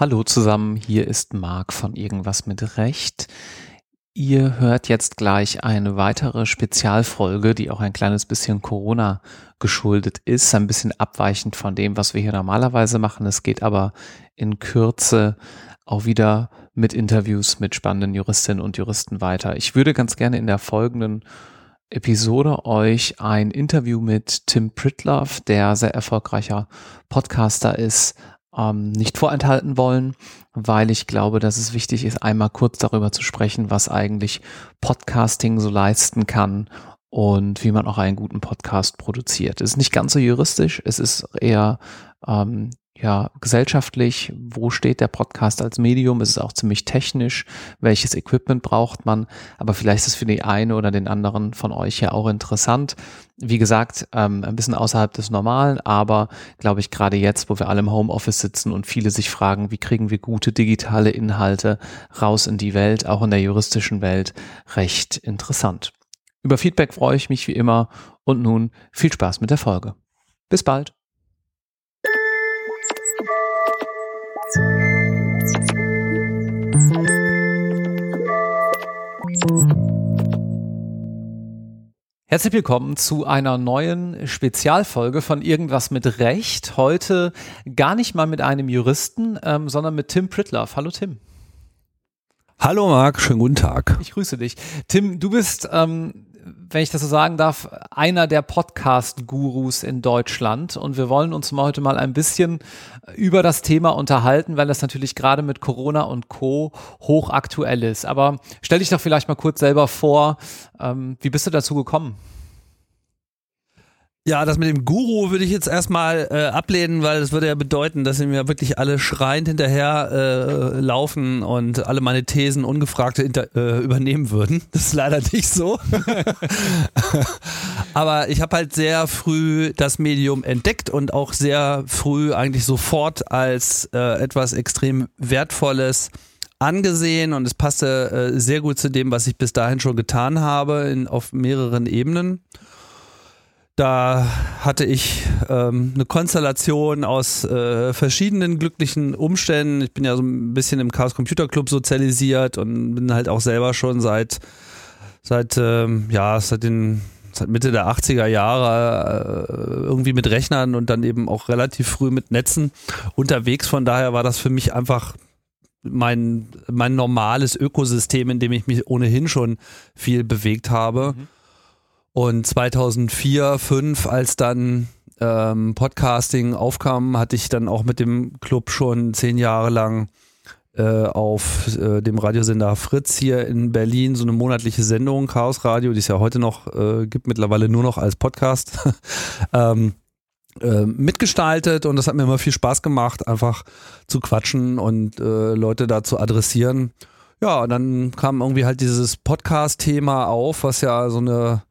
Hallo zusammen, hier ist Marc von Irgendwas mit Recht. Ihr hört jetzt gleich eine weitere Spezialfolge, die auch ein kleines bisschen Corona geschuldet ist, ein bisschen abweichend von dem, was wir hier normalerweise machen. Es geht aber in Kürze auch wieder mit Interviews mit spannenden Juristinnen und Juristen weiter. Ich würde ganz gerne in der folgenden Episode euch ein Interview mit Tim Pritlove, der sehr erfolgreicher Podcaster ist, ähm, nicht vorenthalten wollen, weil ich glaube, dass es wichtig ist, einmal kurz darüber zu sprechen, was eigentlich Podcasting so leisten kann und wie man auch einen guten Podcast produziert. Es ist nicht ganz so juristisch, es ist eher ähm, ja, gesellschaftlich, wo steht der Podcast als Medium? Es ist auch ziemlich technisch, welches Equipment braucht man, aber vielleicht ist für die eine oder den anderen von euch ja auch interessant. Wie gesagt, ähm, ein bisschen außerhalb des Normalen, aber glaube ich gerade jetzt, wo wir alle im Homeoffice sitzen und viele sich fragen, wie kriegen wir gute digitale Inhalte raus in die Welt, auch in der juristischen Welt, recht interessant. Über Feedback freue ich mich wie immer und nun viel Spaß mit der Folge. Bis bald. Herzlich willkommen zu einer neuen Spezialfolge von Irgendwas mit Recht. Heute gar nicht mal mit einem Juristen, ähm, sondern mit Tim Pritlove. Hallo Tim. Hallo Marc, schönen guten Tag. Ich grüße dich. Tim, du bist ähm, wenn ich das so sagen darf, einer der Podcast-Gurus in Deutschland. Und wir wollen uns mal heute mal ein bisschen über das Thema unterhalten, weil das natürlich gerade mit Corona und Co. hochaktuell ist. Aber stell dich doch vielleicht mal kurz selber vor, ähm, wie bist du dazu gekommen? Ja, das mit dem Guru würde ich jetzt erstmal äh, ablehnen, weil das würde ja bedeuten, dass sie mir wirklich alle schreiend hinterher äh, laufen und alle meine Thesen ungefragt äh, übernehmen würden. Das ist leider nicht so. Aber ich habe halt sehr früh das Medium entdeckt und auch sehr früh eigentlich sofort als äh, etwas extrem Wertvolles angesehen und es passte äh, sehr gut zu dem, was ich bis dahin schon getan habe, in, auf mehreren Ebenen. Da hatte ich ähm, eine Konstellation aus äh, verschiedenen glücklichen Umständen. Ich bin ja so ein bisschen im Chaos Computer Club sozialisiert und bin halt auch selber schon seit seit ähm, ja seit den seit Mitte der 80er Jahre äh, irgendwie mit Rechnern und dann eben auch relativ früh mit Netzen unterwegs. Von daher war das für mich einfach mein mein normales Ökosystem, in dem ich mich ohnehin schon viel bewegt habe. Mhm. Und 2004, 2005, als dann ähm, Podcasting aufkam, hatte ich dann auch mit dem Club schon zehn Jahre lang äh, auf äh, dem Radiosender Fritz hier in Berlin so eine monatliche Sendung, Chaos Radio, die es ja heute noch äh, gibt, mittlerweile nur noch als Podcast. ähm, äh, mitgestaltet und das hat mir immer viel Spaß gemacht, einfach zu quatschen und äh, Leute da zu adressieren. Ja, und dann kam irgendwie halt dieses Podcast-Thema auf, was ja so eine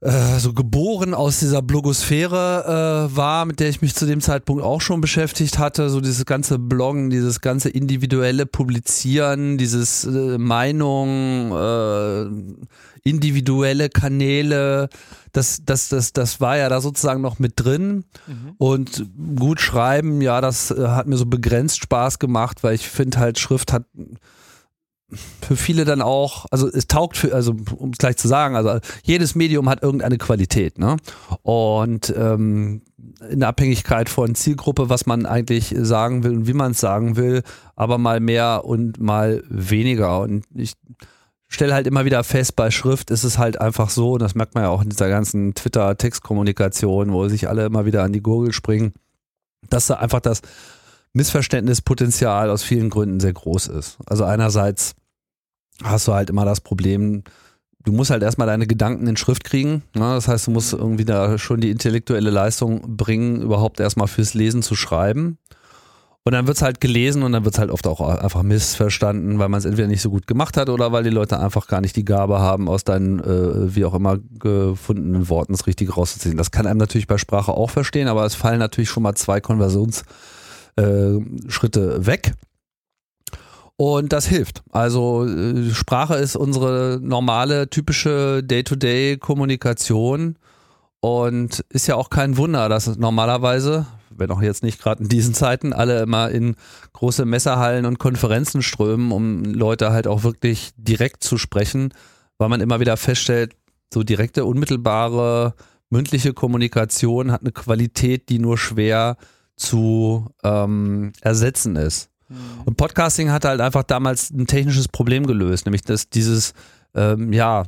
äh, so geboren aus dieser Blogosphäre äh, war, mit der ich mich zu dem Zeitpunkt auch schon beschäftigt hatte. So dieses ganze Bloggen, dieses ganze individuelle Publizieren, dieses äh, Meinung, äh, individuelle Kanäle, das, das, das, das war ja da sozusagen noch mit drin. Mhm. Und gut schreiben, ja, das äh, hat mir so begrenzt Spaß gemacht, weil ich finde halt, Schrift hat für viele dann auch, also es taugt für, also um es gleich zu sagen, also jedes Medium hat irgendeine Qualität, ne? Und ähm, in Abhängigkeit von Zielgruppe, was man eigentlich sagen will und wie man es sagen will, aber mal mehr und mal weniger. Und ich stelle halt immer wieder fest, bei Schrift ist es halt einfach so, und das merkt man ja auch in dieser ganzen Twitter-Textkommunikation, wo sich alle immer wieder an die Gurgel springen, dass da einfach das Missverständnispotenzial aus vielen Gründen sehr groß ist. Also einerseits hast du halt immer das Problem, du musst halt erstmal deine Gedanken in Schrift kriegen. Ne? Das heißt, du musst irgendwie da schon die intellektuelle Leistung bringen, überhaupt erstmal fürs Lesen zu schreiben. Und dann wird es halt gelesen und dann wird es halt oft auch einfach missverstanden, weil man es entweder nicht so gut gemacht hat oder weil die Leute einfach gar nicht die Gabe haben, aus deinen, äh, wie auch immer, gefundenen Worten das Richtige rauszuziehen. Das kann einem natürlich bei Sprache auch verstehen, aber es fallen natürlich schon mal zwei Konversions- äh, Schritte weg. Und das hilft. Also äh, Sprache ist unsere normale, typische Day-to-Day-Kommunikation und ist ja auch kein Wunder, dass normalerweise, wenn auch jetzt nicht gerade in diesen Zeiten, alle immer in große Messerhallen und Konferenzen strömen, um Leute halt auch wirklich direkt zu sprechen, weil man immer wieder feststellt, so direkte, unmittelbare, mündliche Kommunikation hat eine Qualität, die nur schwer zu ähm, ersetzen ist. Mhm. Und Podcasting hat halt einfach damals ein technisches Problem gelöst, nämlich dass dieses ähm, ja,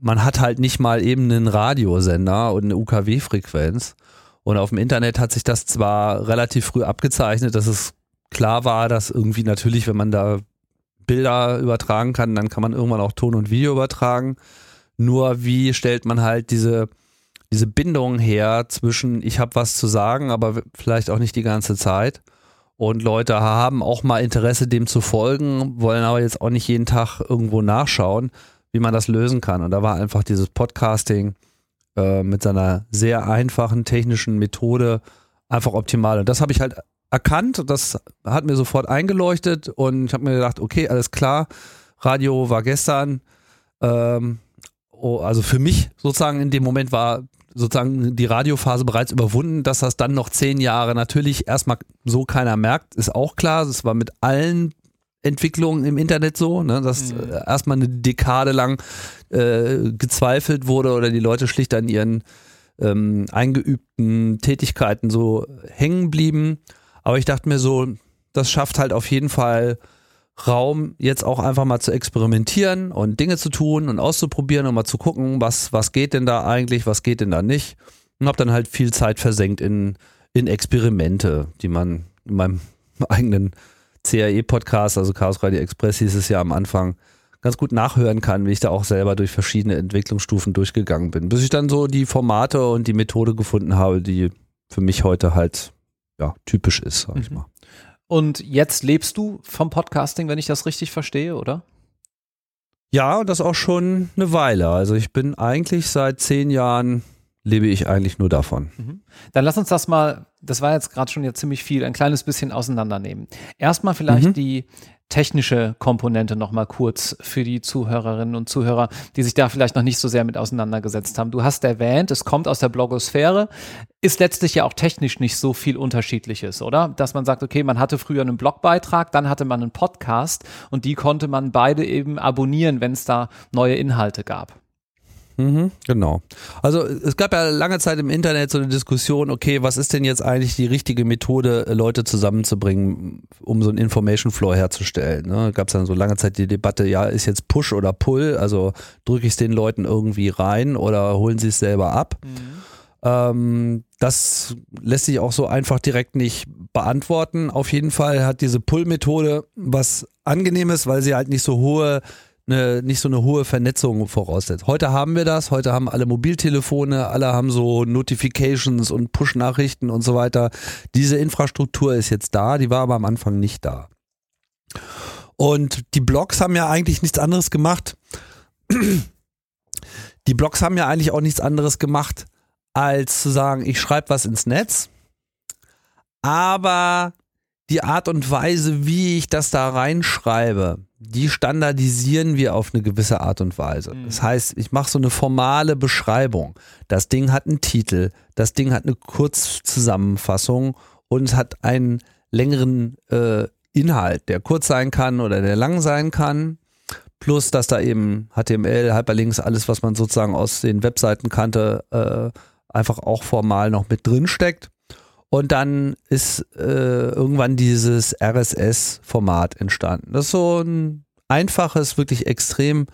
man hat halt nicht mal eben einen Radiosender und eine UKW-Frequenz. Und auf dem Internet hat sich das zwar relativ früh abgezeichnet, dass es klar war, dass irgendwie natürlich, wenn man da Bilder übertragen kann, dann kann man irgendwann auch Ton und Video übertragen. Nur wie stellt man halt diese, diese Bindung her zwischen, ich habe was zu sagen, aber vielleicht auch nicht die ganze Zeit und Leute haben auch mal Interesse, dem zu folgen, wollen aber jetzt auch nicht jeden Tag irgendwo nachschauen, wie man das lösen kann. Und da war einfach dieses Podcasting äh, mit seiner sehr einfachen technischen Methode einfach optimal. Und das habe ich halt erkannt, das hat mir sofort eingeleuchtet und ich habe mir gedacht, okay, alles klar, Radio war gestern, ähm, oh, also für mich sozusagen in dem Moment war sozusagen die Radiophase bereits überwunden, dass das dann noch zehn Jahre natürlich erstmal so keiner merkt, ist auch klar. Das war mit allen Entwicklungen im Internet so, ne, dass mhm. Äh, erstmal eine Dekade lang äh, gezweifelt wurde oder die Leute schlicht an ihren ähm, eingeübten Tätigkeiten so hängen blieben. Aber ich dachte mir so, das schafft halt auf jeden Fall Raum, jetzt auch einfach mal zu experimentieren und Dinge zu tun und auszuprobieren und mal zu gucken, was, was geht denn da eigentlich, was geht denn da nicht. Und habe dann halt viel Zeit versenkt in, in Experimente, die man in meinem eigenen CAE-Podcast, also Chaos Radio Express hieß es ja am Anfang, ganz gut nachhören kann, wie ich da auch selber durch verschiedene Entwicklungsstufen durchgegangen bin, bis ich dann so die Formate und die Methode gefunden habe, die für mich heute halt ja, typisch ist, sag ich mhm. mal. Und jetzt lebst du vom Podcasting, wenn ich das richtig verstehe, oder? Ja, und das auch schon eine Weile. Also ich bin eigentlich seit zehn Jahren lebe ich eigentlich nur davon. Mhm. Dann lass uns das mal, das war jetzt gerade schon ja ziemlich viel, ein kleines bisschen auseinandernehmen. Erstmal vielleicht mhm. die technische Komponente nochmal kurz für die Zuhörerinnen und Zuhörer, die sich da vielleicht noch nicht so sehr mit auseinandergesetzt haben. Du hast erwähnt, es kommt aus der Blogosphäre, ist letztlich ja auch technisch nicht so viel Unterschiedliches, oder? Dass man sagt, okay, man hatte früher einen Blogbeitrag, dann hatte man einen Podcast und die konnte man beide eben abonnieren, wenn es da neue Inhalte gab. Mhm, genau. Also es gab ja lange Zeit im Internet so eine Diskussion, okay, was ist denn jetzt eigentlich die richtige Methode, Leute zusammenzubringen, um so einen Information Flow herzustellen. Ne? Gab es dann so lange Zeit die Debatte, ja, ist jetzt Push oder Pull, also drücke ich es den Leuten irgendwie rein oder holen sie es selber ab. Mhm. Ähm, das lässt sich auch so einfach direkt nicht beantworten. Auf jeden Fall hat diese Pull-Methode was Angenehmes, weil sie halt nicht so hohe eine, nicht so eine hohe Vernetzung voraussetzt. Heute haben wir das, heute haben alle Mobiltelefone, alle haben so Notifications und Push-Nachrichten und so weiter. Diese Infrastruktur ist jetzt da, die war aber am Anfang nicht da. Und die Blogs haben ja eigentlich nichts anderes gemacht. Die Blogs haben ja eigentlich auch nichts anderes gemacht, als zu sagen, ich schreibe was ins Netz, aber die Art und Weise, wie ich das da reinschreibe, die standardisieren wir auf eine gewisse Art und Weise. Mhm. Das heißt, ich mache so eine formale Beschreibung. Das Ding hat einen Titel, das Ding hat eine Kurzzusammenfassung und es hat einen längeren äh, Inhalt, der kurz sein kann oder der lang sein kann. Plus, dass da eben HTML, Hyperlinks, alles, was man sozusagen aus den Webseiten kannte, äh, einfach auch formal noch mit drin steckt. Und dann ist äh, irgendwann dieses RSS-Format entstanden. Das ist so ein einfaches, wirklich extrem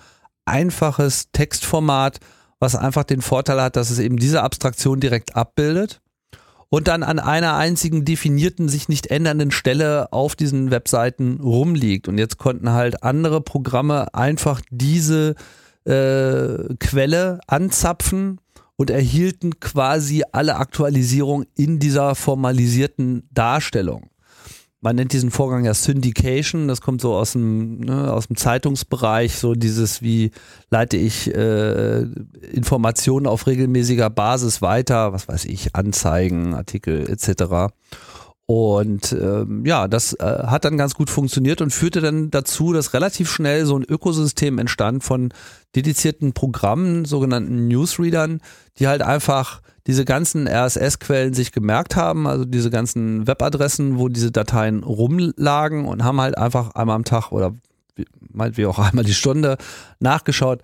einfaches Textformat, was einfach den Vorteil hat, dass es eben diese Abstraktion direkt abbildet und dann an einer einzigen definierten, sich nicht ändernden Stelle auf diesen Webseiten rumliegt. Und jetzt konnten halt andere Programme einfach diese äh, Quelle anzapfen und erhielten quasi alle Aktualisierungen in dieser formalisierten Darstellung. Man nennt diesen Vorgang ja Syndication, das kommt so aus dem, ne, aus dem Zeitungsbereich, so dieses, wie leite ich äh, Informationen auf regelmäßiger Basis weiter, was weiß ich, Anzeigen, Artikel etc. Und ähm, ja, das äh, hat dann ganz gut funktioniert und führte dann dazu, dass relativ schnell so ein Ökosystem entstand von dedizierten Programmen, sogenannten Newsreadern, die halt einfach diese ganzen RSS-Quellen sich gemerkt haben, also diese ganzen Webadressen, wo diese Dateien rumlagen und haben halt einfach einmal am Tag oder meinetwegen auch einmal die Stunde nachgeschaut,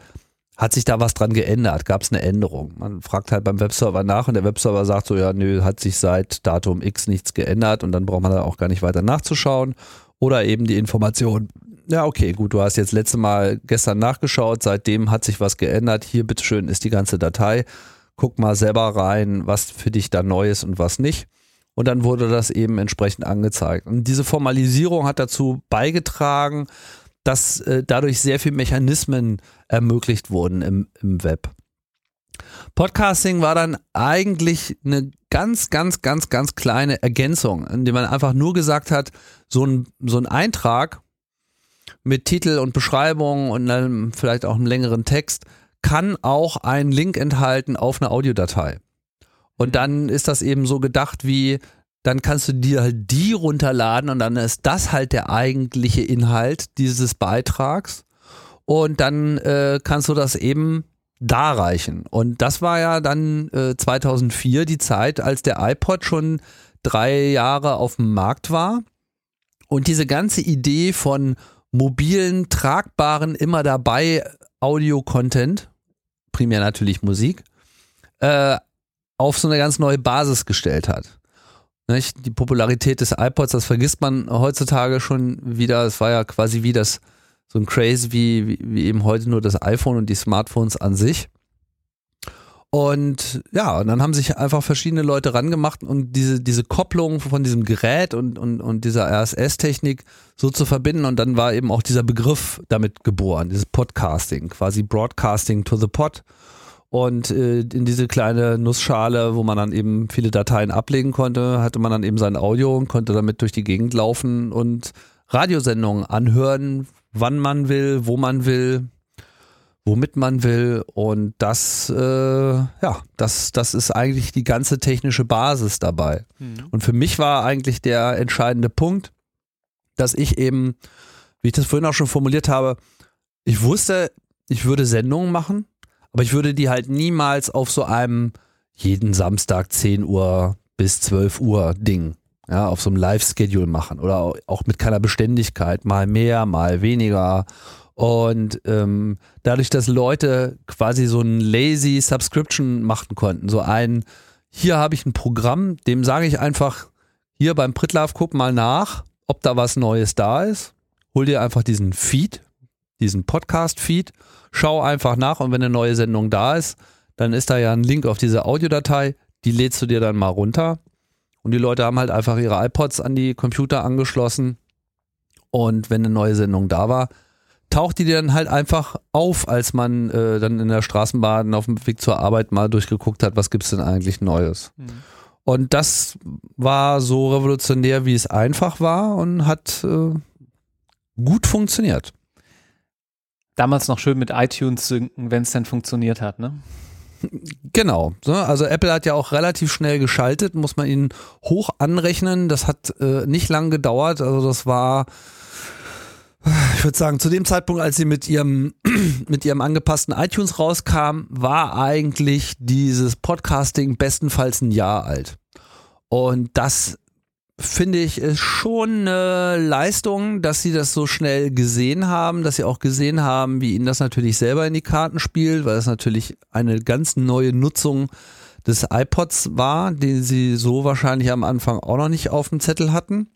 hat sich da was dran geändert? Gab es eine Änderung? Man fragt halt beim Webserver nach und der Webserver sagt so, ja, nö, hat sich seit Datum X nichts geändert und dann braucht man da auch gar nicht weiter nachzuschauen. Oder eben die Information, ja, okay, gut, du hast jetzt letzte Mal gestern nachgeschaut, seitdem hat sich was geändert. Hier, bitteschön, ist die ganze Datei. Guck mal selber rein, was für dich da neu ist und was nicht. Und dann wurde das eben entsprechend angezeigt. Und diese Formalisierung hat dazu beigetragen, dass äh, dadurch sehr viele Mechanismen ermöglicht wurden im, im Web. Podcasting war dann eigentlich eine ganz, ganz, ganz, ganz kleine Ergänzung, indem man einfach nur gesagt hat, so ein, so ein Eintrag mit Titel und Beschreibung und dann vielleicht auch einem längeren Text kann auch einen Link enthalten auf eine Audiodatei. Und dann ist das eben so gedacht wie, dann kannst du dir halt die runterladen und dann ist das halt der eigentliche Inhalt dieses Beitrags. Und dann äh, kannst du das eben darreichen. Und das war ja dann äh, 2004 die Zeit, als der iPod schon drei Jahre auf dem Markt war. Und diese ganze Idee von mobilen, tragbaren, immer dabei Audio-Content, primär natürlich Musik, äh, auf so eine ganz neue Basis gestellt hat. Nicht? Die Popularität des iPods, das vergisst man heutzutage schon wieder. Es war ja quasi wie das, so ein Craze wie, wie, wie eben heute nur das iPhone und die Smartphones an sich. Und ja, und dann haben sich einfach verschiedene Leute rangemacht und diese, diese Kopplung von diesem Gerät und, und, und dieser RSS-Technik so zu verbinden. Und dann war eben auch dieser Begriff damit geboren, dieses Podcasting, quasi Broadcasting to the Pod und äh, in diese kleine Nussschale, wo man dann eben viele Dateien ablegen konnte, hatte man dann eben sein Audio und konnte damit durch die Gegend laufen und Radiosendungen anhören, wann man will, wo man will, womit man will. Und das, äh, ja, das, das ist eigentlich die ganze technische Basis dabei. Mhm. Und für mich war eigentlich der entscheidende Punkt, dass ich eben, wie ich das vorhin auch schon formuliert habe, ich wusste, ich würde Sendungen machen aber ich würde die halt niemals auf so einem jeden Samstag 10 Uhr bis 12 Uhr Ding, ja, auf so einem Live-Schedule machen oder auch mit keiner Beständigkeit, mal mehr, mal weniger. Und ähm, dadurch, dass Leute quasi so ein lazy Subscription machen konnten, so ein, hier habe ich ein Programm, dem sage ich einfach, hier beim Pritlove, guck mal nach, ob da was Neues da ist. Hol dir einfach diesen Feed, diesen Podcast-Feed schau einfach nach und wenn eine neue Sendung da ist, dann ist da ja ein Link auf diese Audiodatei, die lädst du dir dann mal runter. Und die Leute haben halt einfach ihre iPods an die Computer angeschlossen. Und wenn eine neue Sendung da war, taucht die dann halt einfach auf, als man äh, dann in der Straßenbahn auf dem Weg zur Arbeit mal durchgeguckt hat, was gibt es denn eigentlich Neues. Mhm. Und das war so revolutionär, wie es einfach war und hat äh, gut funktioniert damals noch schön mit iTunes synken, wenn es denn funktioniert hat, ne? Genau. Also Apple hat ja auch relativ schnell geschaltet, muss man ihnen hoch anrechnen. Das hat äh, nicht lang gedauert. Also das war, ich würde sagen, zu dem Zeitpunkt, als sie mit ihrem, mit ihrem angepassten iTunes rauskam, war eigentlich dieses Podcasting bestenfalls ein Jahr alt. Und das finde ich, schon eine Leistung, dass sie das so schnell gesehen haben, dass sie auch gesehen haben, wie ihnen das natürlich selber in die Karten spielt, weil es natürlich eine ganz neue Nutzung des iPods war, den sie so wahrscheinlich am Anfang auch noch nicht auf dem Zettel hatten.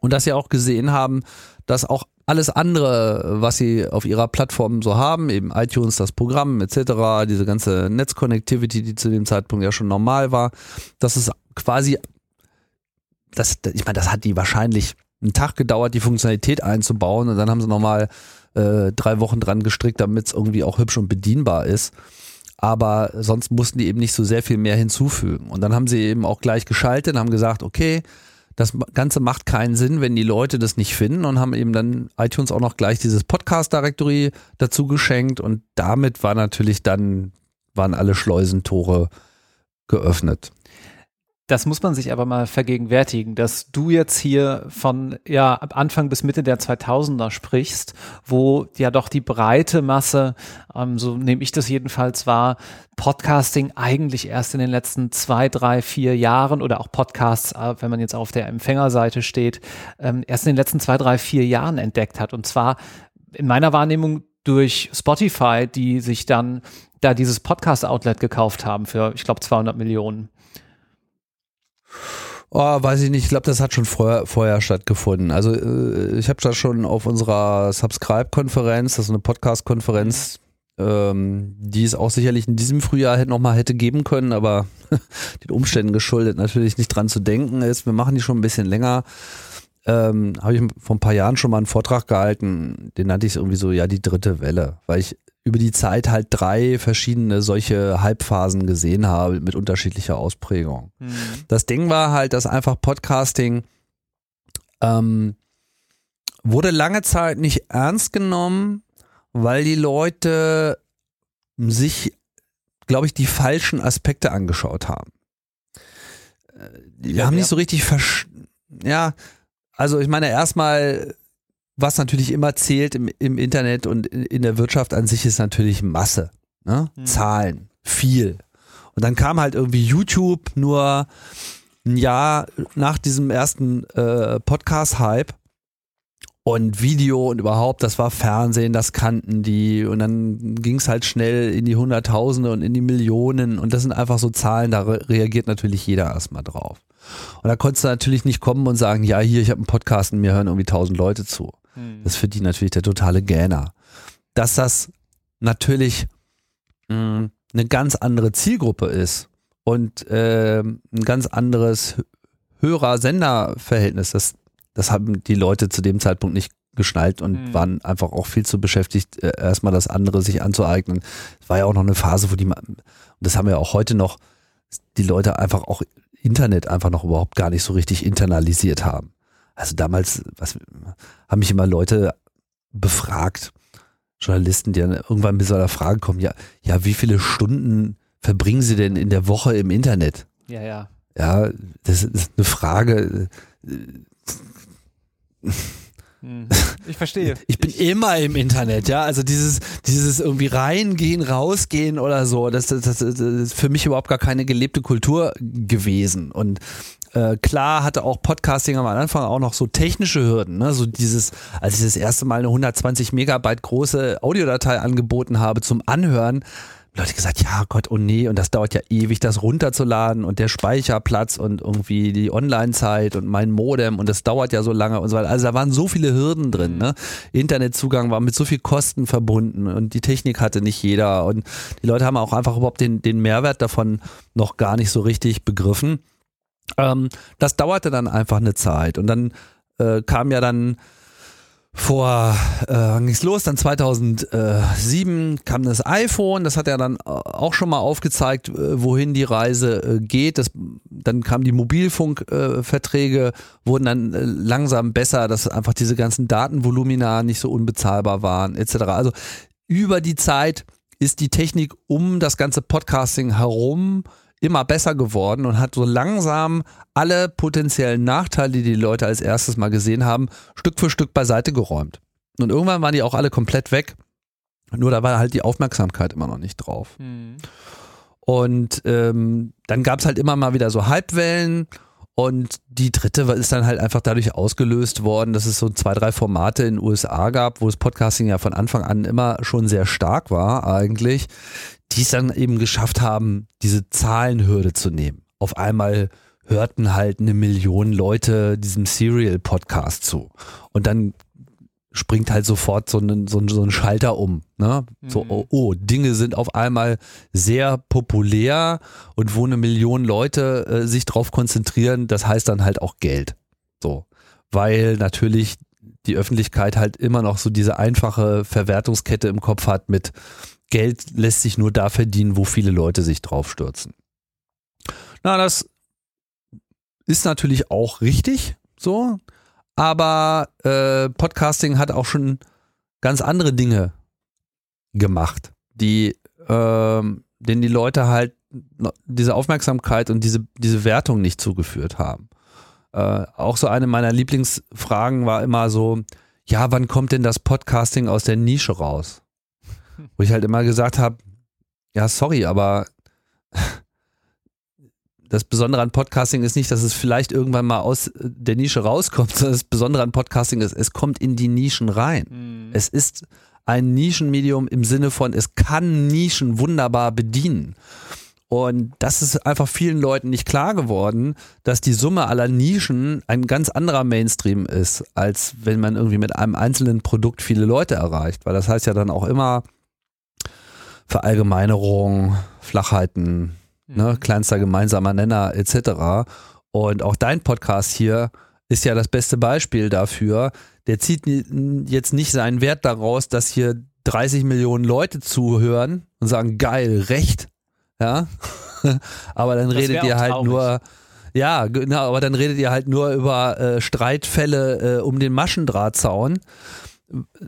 Und dass sie auch gesehen haben, dass auch alles andere, was sie auf ihrer Plattform so haben, eben iTunes, das Programm etc., diese ganze Netzconnectivity, die zu dem Zeitpunkt ja schon normal war, dass es quasi das, ich meine, das hat die wahrscheinlich einen Tag gedauert, die Funktionalität einzubauen und dann haben sie nochmal äh, drei Wochen dran gestrickt, damit es irgendwie auch hübsch und bedienbar ist. Aber sonst mussten die eben nicht so sehr viel mehr hinzufügen. Und dann haben sie eben auch gleich geschaltet und haben gesagt, okay, das Ganze macht keinen Sinn, wenn die Leute das nicht finden und haben eben dann iTunes auch noch gleich dieses Podcast-Directory dazu geschenkt und damit war natürlich dann, waren alle Schleusentore geöffnet. Das muss man sich aber mal vergegenwärtigen, dass du jetzt hier von ja Anfang bis Mitte der 2000er sprichst, wo ja doch die breite Masse, ähm, so nehme ich das jedenfalls wahr, Podcasting eigentlich erst in den letzten zwei, drei, vier Jahren oder auch Podcasts, äh, wenn man jetzt auf der Empfängerseite steht, ähm, erst in den letzten zwei, drei, vier Jahren entdeckt hat. Und zwar in meiner Wahrnehmung durch Spotify, die sich dann da dieses Podcast-Outlet gekauft haben für, ich glaube, 200 Millionen. Oh, weiß ich nicht. Ich glaube, das hat schon vorher, vorher stattgefunden. Also äh, ich habe da schon auf unserer Subscribe-Konferenz, das ist eine Podcast-Konferenz, ähm, die es auch sicherlich in diesem Frühjahr hätte nochmal hätte geben können, aber den Umständen geschuldet natürlich nicht dran zu denken ist. Wir machen die schon ein bisschen länger. Ähm, habe ich vor ein paar Jahren schon mal einen Vortrag gehalten, den nannte ich irgendwie so, ja, die dritte Welle, weil ich über die Zeit halt drei verschiedene solche Halbphasen gesehen habe mit unterschiedlicher Ausprägung. Mhm. Das Ding war halt, dass einfach Podcasting ähm, wurde lange Zeit nicht ernst genommen, weil die Leute sich, glaube ich, die falschen Aspekte angeschaut haben. Die haben nicht so richtig versch ja, also ich meine erstmal was natürlich immer zählt im, im Internet und in, in, der Wirtschaft an sich ist natürlich Masse. Ne? Mhm. Zahlen, viel. Und dann kam halt irgendwie YouTube nur ein Jahr nach diesem ersten äh, Podcast-Hype und Video und überhaupt, das war Fernsehen, das kannten die und dann ging es halt schnell in die Hunderttausende und in die Millionen und das sind einfach so Zahlen, da re reagiert natürlich jeder erstmal drauf. Und da konntest du natürlich nicht kommen und sagen, ja, hier, ich habe einen Podcast und mir hören irgendwie tausend Leute zu. Mhm. Das ist für die natürlich der totale Gähner. Dass das natürlich mh, mm, eine ganz andere Zielgruppe ist und äh, ein ganz anderes Hörer-Sender-Verhältnis, das, das haben die Leute zu dem Zeitpunkt nicht geschnallt und mhm. waren einfach auch viel zu beschäftigt, äh, erstmal das andere sich anzueignen. Es war ja auch noch eine Phase, wo die, und das haben wir auch heute noch, die Leute einfach auch Internet einfach noch überhaupt gar nicht so richtig internalisiert haben. Also damals, was haben mich immer Leute befragt, Journalisten, die dann irgendwann mit so einer Frage kommen, ja, ja, wie viele Stunden verbringen sie denn in der Woche im Internet? Ja, ja. Ja, das ist eine Frage. Hm. Ich verstehe. Ich bin ich immer im Internet, ja. Also dieses, dieses irgendwie reingehen, rausgehen oder so, das, das, das, das ist für mich überhaupt gar keine gelebte Kultur gewesen. Und äh, klar hatte auch Podcasting am Anfang auch noch so technische Hürden, ne? so dieses, als ich das erste Mal eine 120 Megabyte große Audiodatei angeboten habe zum Anhören, Leute gesagt, ja Gott, oh nee, und das dauert ja ewig, das runterzuladen und der Speicherplatz und irgendwie die Online-Zeit und mein Modem und das dauert ja so lange und so weiter. Also da waren so viele Hürden drin. Ne? Internetzugang war mit so viel Kosten verbunden und die Technik hatte nicht jeder und die Leute haben auch einfach überhaupt den, den Mehrwert davon noch gar nicht so richtig begriffen. Ähm, das dauerte dann einfach eine Zeit und dann äh, kam ja dann vor, äh, ging's los, dann 2007 kam das iPhone, das hat ja dann auch schon mal aufgezeigt, äh, wohin die Reise äh, geht. Das, dann kamen die Mobilfunkverträge, äh, wurden dann äh, langsam besser, dass einfach diese ganzen Datenvolumina nicht so unbezahlbar waren, etc. Also über die Zeit ist die Technik um das ganze Podcasting herum immer besser geworden und hat so langsam alle potenziellen Nachteile, die die Leute als erstes mal gesehen haben, Stück für Stück beiseite geräumt. Und irgendwann waren die auch alle komplett weg. Nur da war halt die Aufmerksamkeit immer noch nicht drauf. Mhm. Und ähm, dann gab es halt immer mal wieder so Halbwellen. Und die dritte ist dann halt einfach dadurch ausgelöst worden, dass es so zwei, drei Formate in den USA gab, wo das Podcasting ja von Anfang an immer schon sehr stark war eigentlich, die es dann eben geschafft haben, diese Zahlenhürde zu nehmen. Auf einmal hörten halt eine Million Leute diesem Serial-Podcast zu. Und dann springt halt sofort so ein, so ein, so ein Schalter um. Ne? So, mhm. oh, oh, Dinge sind auf einmal sehr populär und wo eine Million Leute äh, sich drauf konzentrieren, das heißt dann halt auch Geld. So. Weil natürlich die Öffentlichkeit halt immer noch so diese einfache Verwertungskette im Kopf hat mit Geld lässt sich nur da verdienen, wo viele Leute sich drauf stürzen. Na, das ist natürlich auch richtig so, aber äh, Podcasting hat auch schon ganz andere Dinge gemacht, die, äh, denen die Leute halt diese Aufmerksamkeit und diese, diese Wertung nicht zugeführt haben. Äh, auch so eine meiner Lieblingsfragen war immer so, ja, wann kommt denn das Podcasting aus der Nische raus? Wo ich halt immer gesagt habe, ja, sorry, aber das Besondere an Podcasting ist nicht, dass es vielleicht irgendwann mal aus der Nische rauskommt, sondern das Besondere an Podcasting ist, es kommt in die Nischen rein. Mhm. Es ist ein Nischenmedium im Sinne von, es kann Nischen wunderbar bedienen. Und das ist einfach vielen Leuten nicht klar geworden, dass die Summe aller Nischen ein ganz anderer Mainstream ist, als wenn man irgendwie mit einem einzelnen Produkt viele Leute erreicht. Weil das heißt ja dann auch immer Verallgemeinerung, Flachheiten, ne, mhm. kleinster gemeinsamer Nenner etc. Und auch dein Podcast hier ist ja das beste Beispiel dafür. Der zieht jetzt nicht seinen Wert daraus, dass hier 30 Millionen Leute zuhören und sagen, geil, recht. Ja. aber dann das redet ihr halt traurig. nur, ja, genau, aber dann redet ihr halt nur über äh, Streitfälle äh, um den Maschendrahtzaun.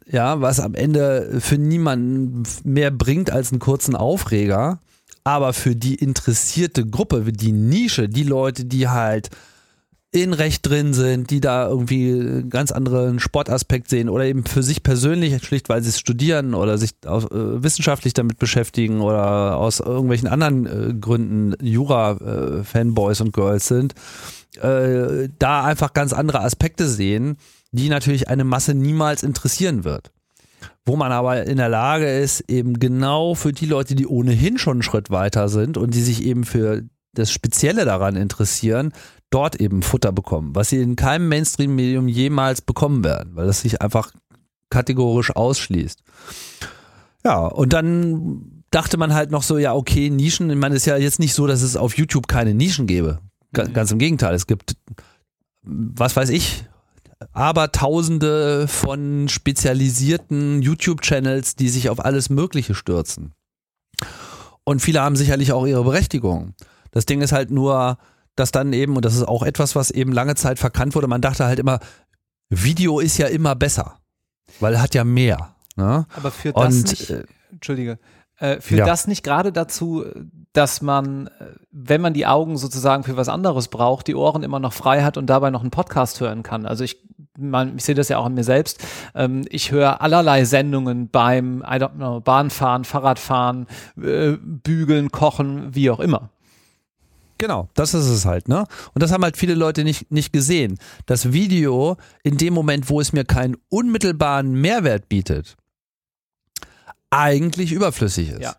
Ja, was am Ende für niemanden mehr bringt als einen kurzen Aufreger. Aber für die interessierte Gruppe, die Nische, die Leute, die halt in Recht drin sind, die da irgendwie einen ganz anderen Sportaspekt sehen oder eben für sich persönlich, schlicht weil sie es studieren oder sich aus, äh, wissenschaftlich damit beschäftigen oder aus irgendwelchen anderen äh, Gründen Jura-Fanboys äh, und Girls sind, äh, da einfach ganz andere Aspekte sehen, die natürlich eine Masse niemals interessieren wird. Wo man aber in der Lage ist, eben genau für die Leute, die ohnehin schon einen Schritt weiter sind und die sich eben für das Spezielle daran interessieren, dort eben Futter bekommen, was sie in keinem Mainstream-Medium jemals bekommen werden, weil das sich einfach kategorisch ausschließt. Ja, und dann dachte man halt noch so, ja, okay, Nischen, ich meine, es ist ja jetzt nicht so, dass es auf YouTube keine Nischen gäbe. Ganz im Gegenteil, es gibt, was weiß ich, aber tausende von spezialisierten YouTube-Channels, die sich auf alles Mögliche stürzen. Und viele haben sicherlich auch ihre Berechtigung. Das Ding ist halt nur, dass dann eben, und das ist auch etwas, was eben lange Zeit verkannt wurde, man dachte halt immer, Video ist ja immer besser, weil er hat ja mehr. Ne? Aber führt das und, nicht, äh, Entschuldige, äh, führt ja. das nicht gerade dazu, dass man, äh, wenn man die Augen sozusagen für was anderes braucht, die Ohren immer noch frei hat und dabei noch einen Podcast hören kann? Also ich, man, ich sehe das ja auch an mir selbst. Ähm, ich höre allerlei Sendungen beim, I don't know, Bahnfahren, Fahrradfahren, äh, Bügeln, Kochen, wie auch immer. Genau, das ist es halt, ne? Und das haben halt viele Leute nicht, nicht gesehen. Das Video, in dem Moment, wo es mir keinen unmittelbaren Mehrwert bietet, eigentlich überflüssig ist. Ja.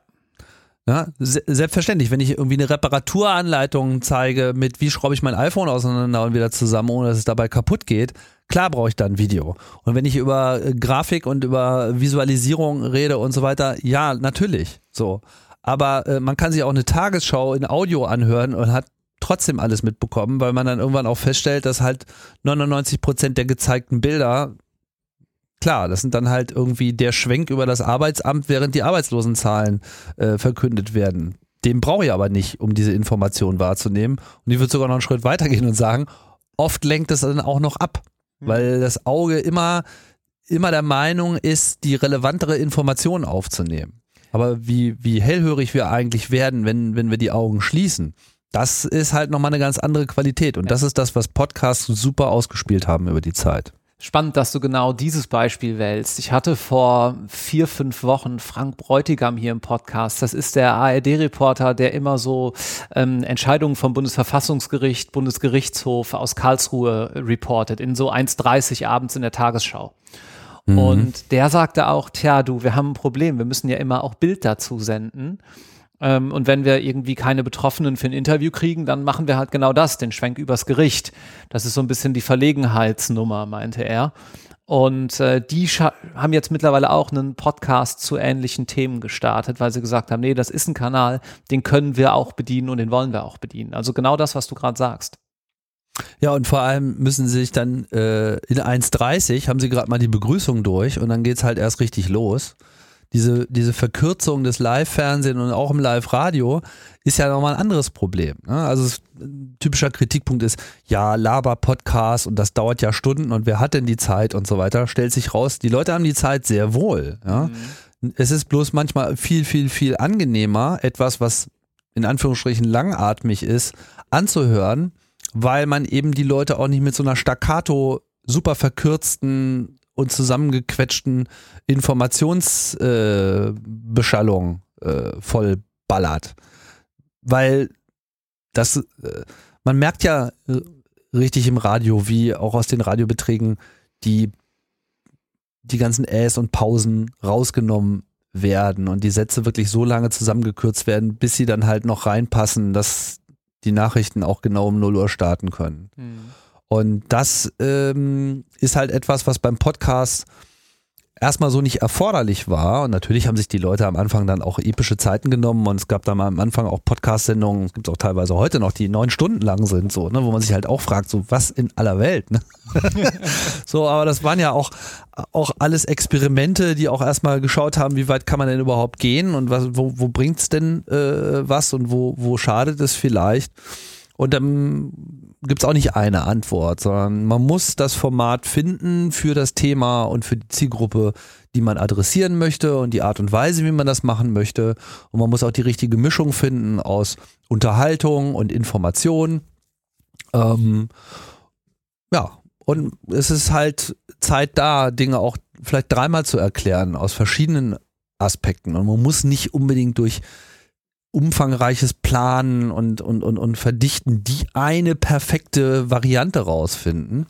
Ja, selbstverständlich, wenn ich irgendwie eine Reparaturanleitung zeige mit wie schraube ich mein iPhone auseinander und wieder zusammen, ohne dass es dabei kaputt geht, klar brauche ich da ein Video. Und wenn ich über äh, Grafik und über Visualisierung rede und so weiter, ja, natürlich. So aber äh, man kann sich auch eine Tagesschau in Audio anhören und hat trotzdem alles mitbekommen, weil man dann irgendwann auch feststellt, dass halt 99 Prozent der gezeigten Bilder klar, das sind dann halt irgendwie der Schwenk über das Arbeitsamt, während die Arbeitslosenzahlen äh, verkündet werden. Den brauche ich aber nicht, um diese Information wahrzunehmen. Und ich würde sogar noch einen Schritt weitergehen und sagen, oft lenkt es dann auch noch ab, mhm. weil das Auge immer, immer der Meinung ist, die relevantere Information aufzunehmen. Aber wie, wie hellhörig wir eigentlich werden, wenn, wenn wir die Augen schließen, das ist halt nochmal eine ganz andere Qualität. Und das ist das, was Podcasts super ausgespielt haben über die Zeit. Spannend, dass du genau dieses Beispiel wählst. Ich hatte vor vier, fünf Wochen Frank Bräutigam hier im Podcast. Das ist der ARD-Reporter, der immer so ähm, Entscheidungen vom Bundesverfassungsgericht, Bundesgerichtshof aus Karlsruhe reportet, in so 1.30 abends in der Tagesschau. Mhm. Und der sagte auch, tja, du, wir haben ein Problem, wir müssen ja immer auch Bild dazu senden. Ähm, und wenn wir irgendwie keine Betroffenen für ein Interview kriegen, dann machen wir halt genau das, den Schwenk übers Gericht. Das ist so ein bisschen die Verlegenheitsnummer, meinte er. Und äh, die haben jetzt mittlerweile auch einen Podcast zu ähnlichen Themen gestartet, weil sie gesagt haben, nee, das ist ein Kanal, den können wir auch bedienen und den wollen wir auch bedienen. Also genau das, was du gerade sagst. Ja, und vor allem müssen sie sich dann äh, in 1,30 haben sie gerade mal die Begrüßung durch und dann geht es halt erst richtig los. Diese, diese Verkürzung des Live-Fernsehen und auch im Live-Radio ist ja nochmal ein anderes Problem. Ne? Also ein typischer Kritikpunkt ist, ja, Laber-Podcast und das dauert ja Stunden und wer hat denn die Zeit und so weiter, stellt sich raus, die Leute haben die Zeit sehr wohl. Ja? Mhm. Es ist bloß manchmal viel, viel, viel angenehmer, etwas, was in Anführungsstrichen langatmig ist, anzuhören, weil man eben die Leute auch nicht mit so einer staccato super verkürzten und zusammengequetschten Informationsbeschallung äh, äh, voll ballert. Weil das, äh, man merkt ja äh, richtig im Radio, wie auch aus den Radiobeträgen, die, die ganzen Äs und Pausen rausgenommen werden und die Sätze wirklich so lange zusammengekürzt werden, bis sie dann halt noch reinpassen, dass die Nachrichten auch genau um 0 Uhr starten können. Mhm. Und das ähm, ist halt etwas, was beim Podcast erstmal so nicht erforderlich war. Und natürlich haben sich die Leute am Anfang dann auch epische Zeiten genommen und es gab dann am Anfang auch Podcast-Sendungen, es gibt auch teilweise heute noch, die neun Stunden lang sind, so, ne, wo man sich halt auch fragt, so was in aller Welt. Ne? so, aber das waren ja auch, auch alles Experimente, die auch erstmal geschaut haben, wie weit kann man denn überhaupt gehen und was, wo, wo bringt's denn äh, was und wo, wo schadet es vielleicht. Und dann gibt es auch nicht eine Antwort, sondern man muss das Format finden für das Thema und für die Zielgruppe, die man adressieren möchte und die Art und Weise, wie man das machen möchte. Und man muss auch die richtige Mischung finden aus Unterhaltung und Information. Ähm, ja, und es ist halt Zeit da, Dinge auch vielleicht dreimal zu erklären aus verschiedenen Aspekten. Und man muss nicht unbedingt durch umfangreiches Planen und, und, und, und Verdichten die eine perfekte Variante rausfinden.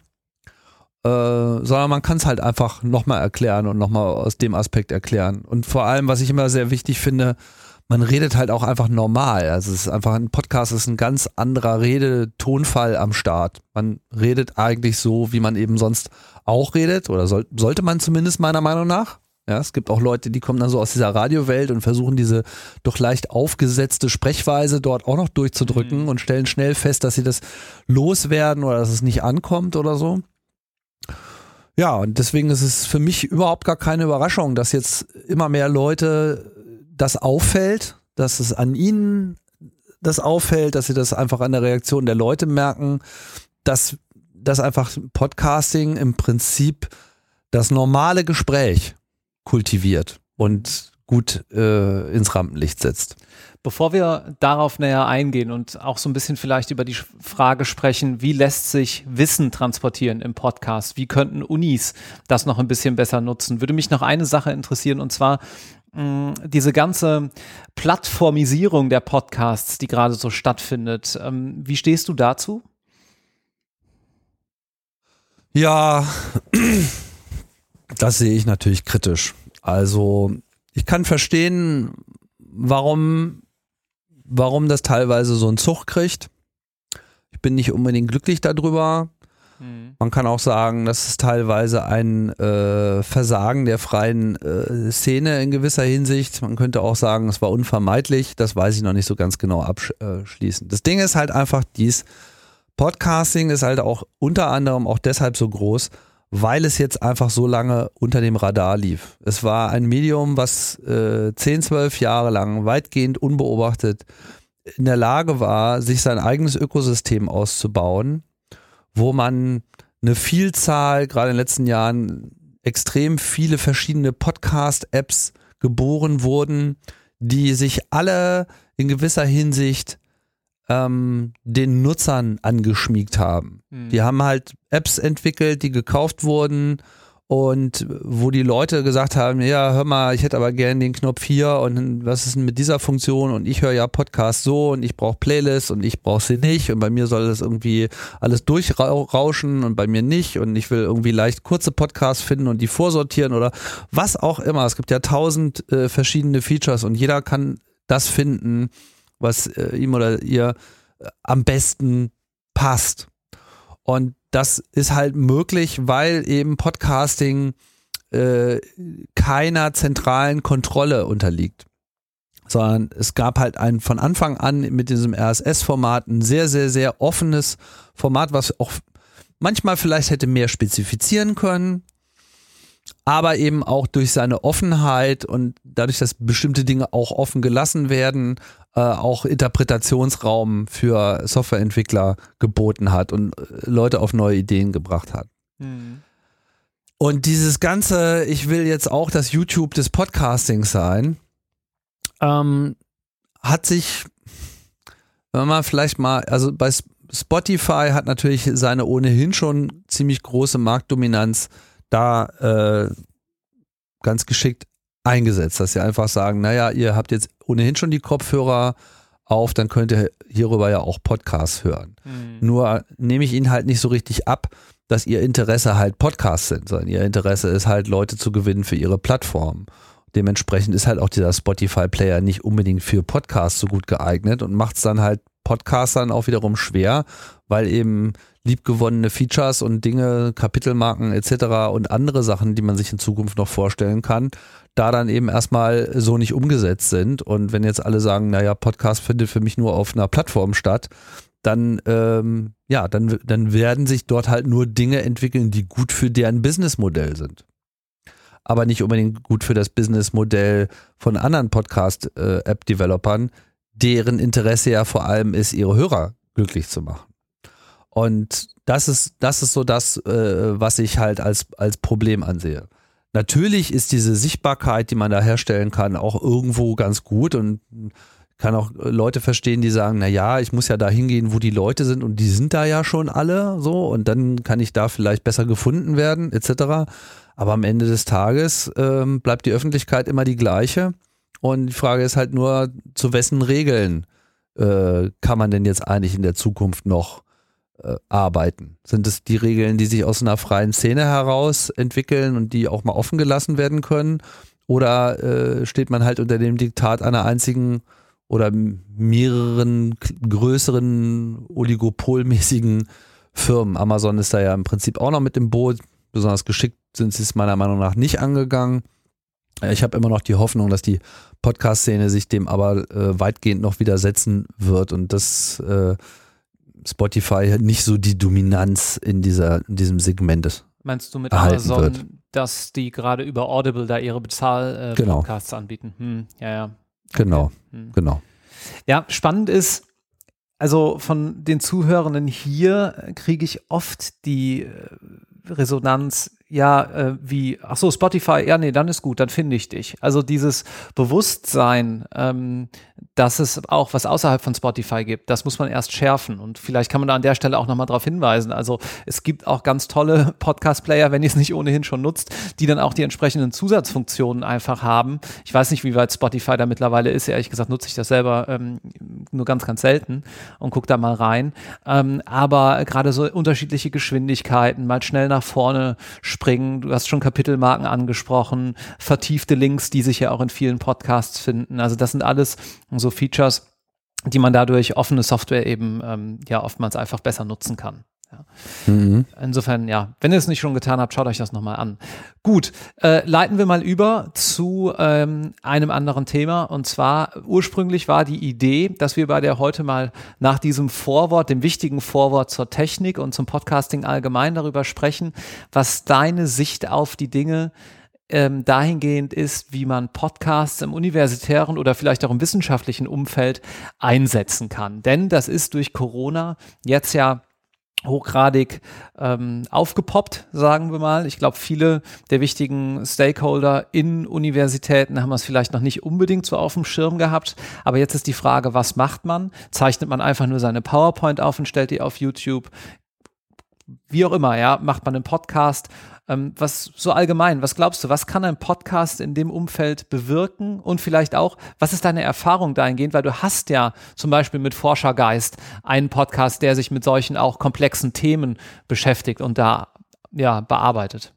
Äh, sondern man kann es halt einfach nochmal erklären und nochmal aus dem Aspekt erklären. Und vor allem, was ich immer sehr wichtig finde, man redet halt auch einfach normal. Also es ist einfach ein Podcast, ist ein ganz anderer Redetonfall am Start. Man redet eigentlich so, wie man eben sonst auch redet, oder soll, sollte man zumindest meiner Meinung nach. Ja, es gibt auch Leute, die kommen dann so aus dieser Radiowelt und versuchen diese doch leicht aufgesetzte Sprechweise dort auch noch durchzudrücken mhm. und stellen schnell fest, dass sie das loswerden oder dass es nicht ankommt oder so. Ja, und deswegen ist es für mich überhaupt gar keine Überraschung, dass jetzt immer mehr Leute das auffällt, dass es an ihnen das auffällt, dass sie das einfach an der Reaktion der Leute merken, dass das einfach Podcasting im Prinzip das normale Gespräch kultiviert und gut äh, ins Rampenlicht setzt. Bevor wir darauf näher eingehen und auch so ein bisschen vielleicht über die Frage sprechen, wie lässt sich Wissen transportieren im Podcast? Wie könnten Unis das noch ein bisschen besser nutzen? Würde mich noch eine Sache interessieren und zwar mh, diese ganze Plattformisierung der Podcasts, die gerade so stattfindet. Ähm, wie stehst du dazu? Ja, das sehe ich natürlich kritisch. Also ich kann verstehen, warum, warum das teilweise so einen Zug kriegt. Ich bin nicht unbedingt glücklich darüber. Mhm. Man kann auch sagen, dass es teilweise ein äh, Versagen der freien äh, Szene in gewisser Hinsicht. Man könnte auch sagen, es war unvermeidlich. Das weiß ich noch nicht so ganz genau abschließen. Das Ding ist halt einfach dies. Podcasting ist halt auch unter anderem auch deshalb so groß, weil es jetzt einfach so lange unter dem Radar lief. Es war ein Medium, was äh, 10, 12 Jahre lang weitgehend unbeobachtet in der Lage war, sich sein eigenes Ökosystem auszubauen, wo man eine Vielzahl, gerade in den letzten Jahren, extrem viele verschiedene Podcast-Apps geboren wurden, die sich alle in gewisser Hinsicht ähm, den Nutzern angeschmiegt haben. Mhm. Die haben halt Apps entwickelt, die gekauft wurden und wo die Leute gesagt haben, ja, hör mal, ich hätte aber gerne den Knopf hier und was ist denn mit dieser Funktion und ich höre ja Podcast so und ich brauche Playlists und ich brauche sie nicht und bei mir soll das irgendwie alles durchrauschen und bei mir nicht und ich will irgendwie leicht kurze Podcasts finden und die vorsortieren oder was auch immer. Es gibt ja tausend äh, verschiedene Features und jeder kann das finden, was äh, ihm oder ihr äh, am besten passt. Und das ist halt möglich, weil eben Podcasting äh, keiner zentralen Kontrolle unterliegt. Sondern es gab halt ein von Anfang an mit diesem RSS-Format ein sehr, sehr, sehr offenes Format, was auch manchmal vielleicht hätte mehr spezifizieren können, aber eben auch durch seine Offenheit und dadurch, dass bestimmte Dinge auch offen gelassen werden, äh, auch Interpretationsraum für Softwareentwickler geboten hat und äh, Leute auf neue Ideen gebracht hat. Mhm. Und dieses ganze, ich will jetzt auch das YouTube des Podcastings sein, ähm, hat sich wenn man vielleicht mal, also bei Spotify hat natürlich seine ohnehin schon ziemlich große Marktdominanz da äh, ganz geschickt eingesetzt, dass sie einfach sagen, naja, ihr habt jetzt ohnehin schon die Kopfhörer auf, dann könnt ihr hierüber ja auch Podcasts hören. Mhm. Nur nehme ich ihnen halt nicht so richtig ab, dass ihr Interesse halt Podcasts sind, sondern ihr Interesse ist halt, Leute zu gewinnen für ihre Plattform. Dementsprechend ist halt auch dieser Spotify-Player nicht unbedingt für Podcasts so gut geeignet und macht es dann halt Podcastern auch wiederum schwer, weil eben liebgewonnene Features und Dinge, Kapitelmarken etc. und andere Sachen, die man sich in Zukunft noch vorstellen kann, da dann eben erstmal so nicht umgesetzt sind. Und wenn jetzt alle sagen, naja, Podcast findet für mich nur auf einer Plattform statt, dann, ähm, ja, dann, dann werden sich dort halt nur Dinge entwickeln, die gut für deren Businessmodell sind. Aber nicht unbedingt gut für das Businessmodell von anderen Podcast-App-Developern, deren Interesse ja vor allem ist, ihre Hörer glücklich zu machen. Und das ist, das ist so das, äh, was ich halt als, als Problem ansehe. Natürlich ist diese Sichtbarkeit, die man da herstellen kann, auch irgendwo ganz gut und kann auch Leute verstehen, die sagen, na ja, ich muss ja da hingehen, wo die Leute sind und die sind da ja schon alle so und dann kann ich da vielleicht besser gefunden werden etc. Aber am Ende des Tages ähm, bleibt die Öffentlichkeit immer die gleiche und die Frage ist halt nur, zu wessen Regeln äh, kann man denn jetzt eigentlich in der Zukunft noch äh, arbeiten? Sind es die Regeln, die sich aus einer freien Szene heraus entwickeln und die auch mal offen gelassen werden können? Oder äh, steht man halt unter dem Diktat einer einzigen oder mehreren größeren oligopolmäßigen Firmen? Amazon ist da ja im Prinzip auch noch mit dem Boot. Besonders geschickt sind sie es meiner Meinung nach nicht angegangen. Ich habe immer noch die Hoffnung, dass die Podcast-Szene sich dem aber äh, weitgehend noch widersetzen wird und das äh, Spotify nicht so die Dominanz in, dieser, in diesem Segment ist. Meinst du mit Amazon, wird. dass die gerade über Audible da ihre Bezahl-Podcasts äh, genau. anbieten? Hm, ja, ja. Okay. Genau, hm. genau. Ja, spannend ist, also von den Zuhörenden hier kriege ich oft die äh, Resonanz, ja, äh, wie, ach so, Spotify, ja, nee, dann ist gut, dann finde ich dich. Also dieses Bewusstsein, ähm, dass es auch was außerhalb von Spotify gibt. Das muss man erst schärfen und vielleicht kann man da an der Stelle auch nochmal darauf hinweisen. Also es gibt auch ganz tolle Podcast-Player, wenn ihr es nicht ohnehin schon nutzt, die dann auch die entsprechenden Zusatzfunktionen einfach haben. Ich weiß nicht, wie weit Spotify da mittlerweile ist. Ehrlich gesagt nutze ich das selber ähm, nur ganz, ganz selten und gucke da mal rein. Ähm, aber gerade so unterschiedliche Geschwindigkeiten, mal schnell nach vorne springen. Du hast schon Kapitelmarken angesprochen, vertiefte Links, die sich ja auch in vielen Podcasts finden. Also das sind alles so Features, die man dadurch offene Software eben ähm, ja oftmals einfach besser nutzen kann. Ja. Mhm. Insofern, ja, wenn ihr es nicht schon getan habt, schaut euch das nochmal an. Gut, äh, leiten wir mal über zu ähm, einem anderen Thema. Und zwar, ursprünglich war die Idee, dass wir bei der heute mal nach diesem Vorwort, dem wichtigen Vorwort zur Technik und zum Podcasting allgemein darüber sprechen, was deine Sicht auf die Dinge ähm, dahingehend ist, wie man Podcasts im universitären oder vielleicht auch im wissenschaftlichen Umfeld einsetzen kann. Denn das ist durch Corona jetzt ja hochgradig ähm, aufgepoppt, sagen wir mal. Ich glaube, viele der wichtigen Stakeholder in Universitäten haben es vielleicht noch nicht unbedingt so auf dem Schirm gehabt. Aber jetzt ist die Frage, was macht man? Zeichnet man einfach nur seine PowerPoint auf und stellt die auf YouTube? Wie auch immer, ja, macht man einen Podcast ähm, was so allgemein, was glaubst du, was kann ein Podcast in dem Umfeld bewirken? Und vielleicht auch, was ist deine Erfahrung dahingehend? Weil du hast ja zum Beispiel mit Forschergeist einen Podcast, der sich mit solchen auch komplexen Themen beschäftigt und da ja bearbeitet.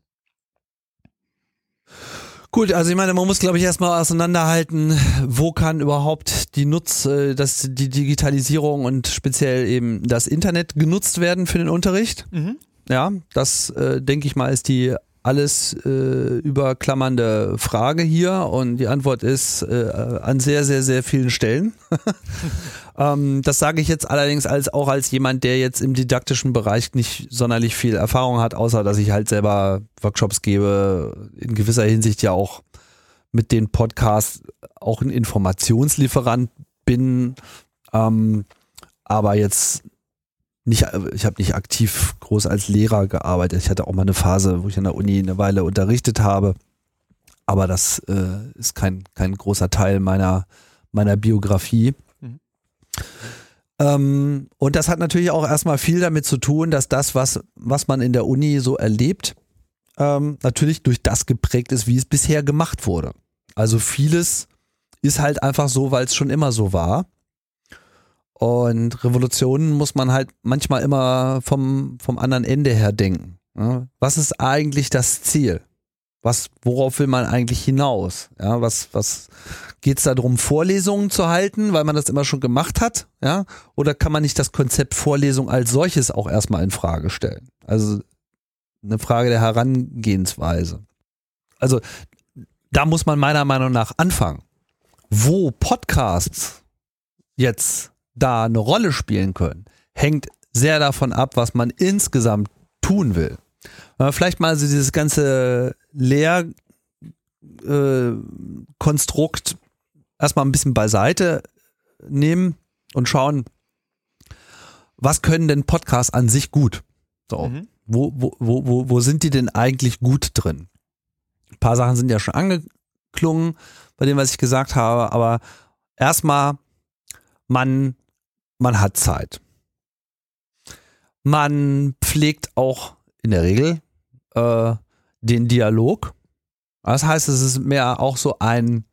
Gut, also ich meine, man muss, glaube ich, erstmal auseinanderhalten, wo kann überhaupt die Nutz, äh, das, die Digitalisierung und speziell eben das Internet genutzt werden für den Unterricht. Mhm. Ja, das äh, denke ich mal ist die alles äh, überklammernde Frage hier und die Antwort ist äh, an sehr, sehr, sehr vielen Stellen. ähm, das sage ich jetzt allerdings als auch als jemand, der jetzt im didaktischen Bereich nicht sonderlich viel Erfahrung hat, außer dass ich halt selber Workshops gebe, in gewisser Hinsicht ja auch mit den Podcasts auch ein Informationslieferant bin, ähm, aber jetzt nicht, ich habe nicht aktiv groß als Lehrer gearbeitet. Ich hatte auch mal eine Phase, wo ich an der Uni eine Weile unterrichtet habe. Aber das äh, ist kein, kein großer Teil meiner, meiner Biografie. Mhm. Ähm, und das hat natürlich auch erstmal viel damit zu tun, dass das, was, was man in der Uni so erlebt, ähm, natürlich durch das geprägt ist, wie es bisher gemacht wurde. Also vieles ist halt einfach so, weil es schon immer so war. Und Revolutionen muss man halt manchmal immer vom, vom anderen Ende her denken. Ja? Was ist eigentlich das Ziel? Was, worauf will man eigentlich hinaus? Ja, was, was geht es darum, Vorlesungen zu halten, weil man das immer schon gemacht hat? Ja, oder kann man nicht das Konzept Vorlesung als solches auch erstmal in Frage stellen? Also eine Frage der Herangehensweise. Also da muss man meiner Meinung nach anfangen. Wo Podcasts jetzt da eine Rolle spielen können, hängt sehr davon ab, was man insgesamt tun will. Vielleicht mal so dieses ganze Lehrkonstrukt äh, erstmal ein bisschen beiseite nehmen und schauen, was können denn Podcasts an sich gut? So, mhm. wo, wo, wo, wo sind die denn eigentlich gut drin? Ein paar Sachen sind ja schon angeklungen bei dem, was ich gesagt habe, aber erstmal, man, man hat Zeit. Man pflegt auch in der Regel äh, den Dialog. Das heißt, es ist mehr auch so ein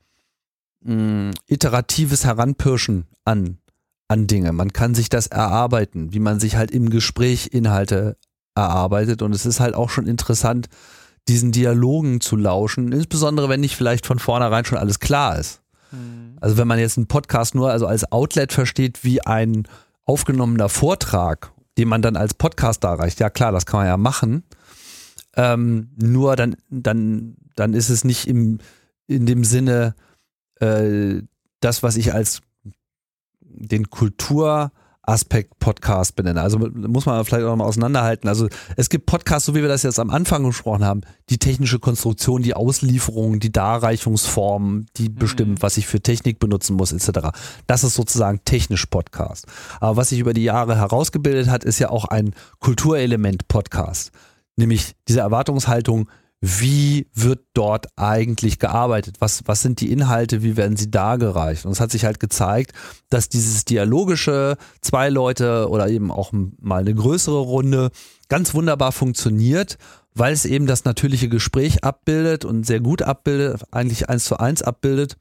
mh, mm, iteratives Heranpirschen an, an Dinge. Man kann sich das erarbeiten, wie man sich halt im Gespräch Inhalte erarbeitet. Und es ist halt auch schon interessant, diesen Dialogen zu lauschen, insbesondere wenn nicht vielleicht von vornherein schon alles klar ist. Mhm. Also wenn man jetzt einen Podcast nur also als Outlet versteht wie ein aufgenommener Vortrag, den man dann als Podcast darreicht, ja klar, das kann man ja machen. Ähm, nur dann, dann, dann ist es nicht im, in dem Sinne äh, das, was ich als den Kulturaspekt Podcast benenne. Also muss man vielleicht auch mal auseinanderhalten. Also es gibt Podcasts, so wie wir das jetzt am Anfang gesprochen haben, die technische Konstruktion, die Auslieferung, die Darreichungsform, die mhm. bestimmt, was ich für Technik benutzen muss, etc. Das ist sozusagen technisch Podcast. Aber was sich über die Jahre herausgebildet hat, ist ja auch ein Kulturelement Podcast nämlich diese Erwartungshaltung, wie wird dort eigentlich gearbeitet? Was, was sind die Inhalte? Wie werden sie dargereicht? Und es hat sich halt gezeigt, dass dieses dialogische, zwei Leute oder eben auch mal eine größere Runde ganz wunderbar funktioniert, weil es eben das natürliche Gespräch abbildet und sehr gut abbildet, eigentlich eins zu eins abbildet.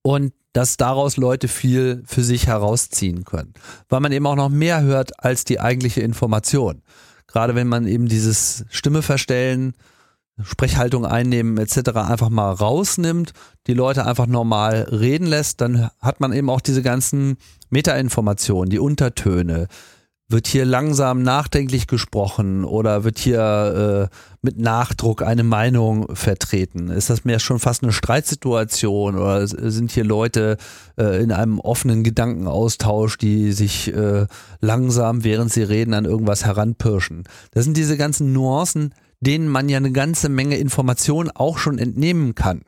Und dass daraus Leute viel für sich herausziehen können, weil man eben auch noch mehr hört als die eigentliche Information. Gerade wenn man eben dieses Stimme verstellen, Sprechhaltung einnehmen etc. einfach mal rausnimmt, die Leute einfach normal reden lässt, dann hat man eben auch diese ganzen Metainformationen, die Untertöne, wird hier langsam nachdenklich gesprochen oder wird hier äh, mit Nachdruck eine Meinung vertreten? Ist das mehr schon fast eine Streitsituation oder sind hier Leute äh, in einem offenen Gedankenaustausch, die sich äh, langsam, während sie reden, an irgendwas heranpirschen? Das sind diese ganzen Nuancen, denen man ja eine ganze Menge Information auch schon entnehmen kann.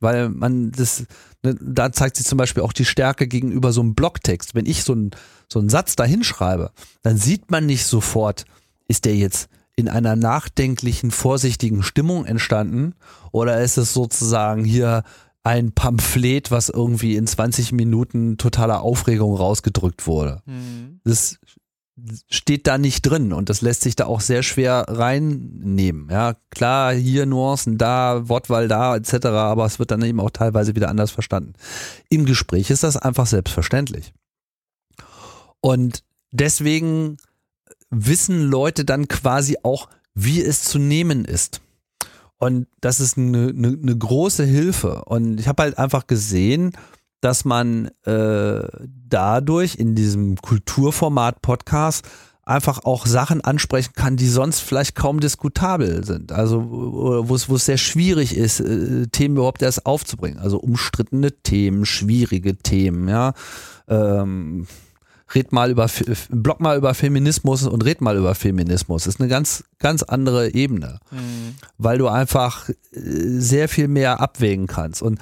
Weil man das, ne, da zeigt sich zum Beispiel auch die Stärke gegenüber so einem Blogtext. Wenn ich so einen, so einen Satz da hinschreibe, dann sieht man nicht sofort, ist der jetzt in einer nachdenklichen, vorsichtigen Stimmung entstanden oder ist es sozusagen hier ein Pamphlet, was irgendwie in 20 Minuten totaler Aufregung rausgedrückt wurde. Mhm. Das steht da nicht drin und das lässt sich da auch sehr schwer reinnehmen. Ja, klar, hier Nuancen da, Wortwahl da, etc., aber es wird dann eben auch teilweise wieder anders verstanden. Im Gespräch ist das einfach selbstverständlich. Und deswegen wissen Leute dann quasi auch, wie es zu nehmen ist. Und das ist eine, eine, eine große Hilfe. Und ich habe halt einfach gesehen, dass man äh, dadurch in diesem Kulturformat Podcast einfach auch Sachen ansprechen kann, die sonst vielleicht kaum diskutabel sind. Also wo es, wo es sehr schwierig ist, äh, Themen überhaupt erst aufzubringen. Also umstrittene Themen, schwierige Themen, ja. Ähm, red mal über, blog mal über Feminismus und red mal über Feminismus. Das ist eine ganz, ganz andere Ebene, mhm. weil du einfach äh, sehr viel mehr abwägen kannst. Und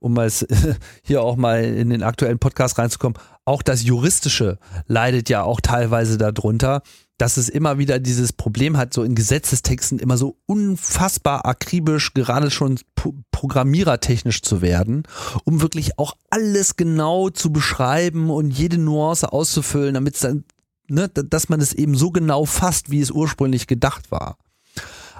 um mal hier auch mal in den aktuellen Podcast reinzukommen, auch das Juristische leidet ja auch teilweise darunter, dass es immer wieder dieses Problem hat, so in Gesetzestexten immer so unfassbar akribisch, gerade schon programmierertechnisch zu werden, um wirklich auch alles genau zu beschreiben und jede Nuance auszufüllen, damit es dann, ne, dass man es eben so genau fasst, wie es ursprünglich gedacht war.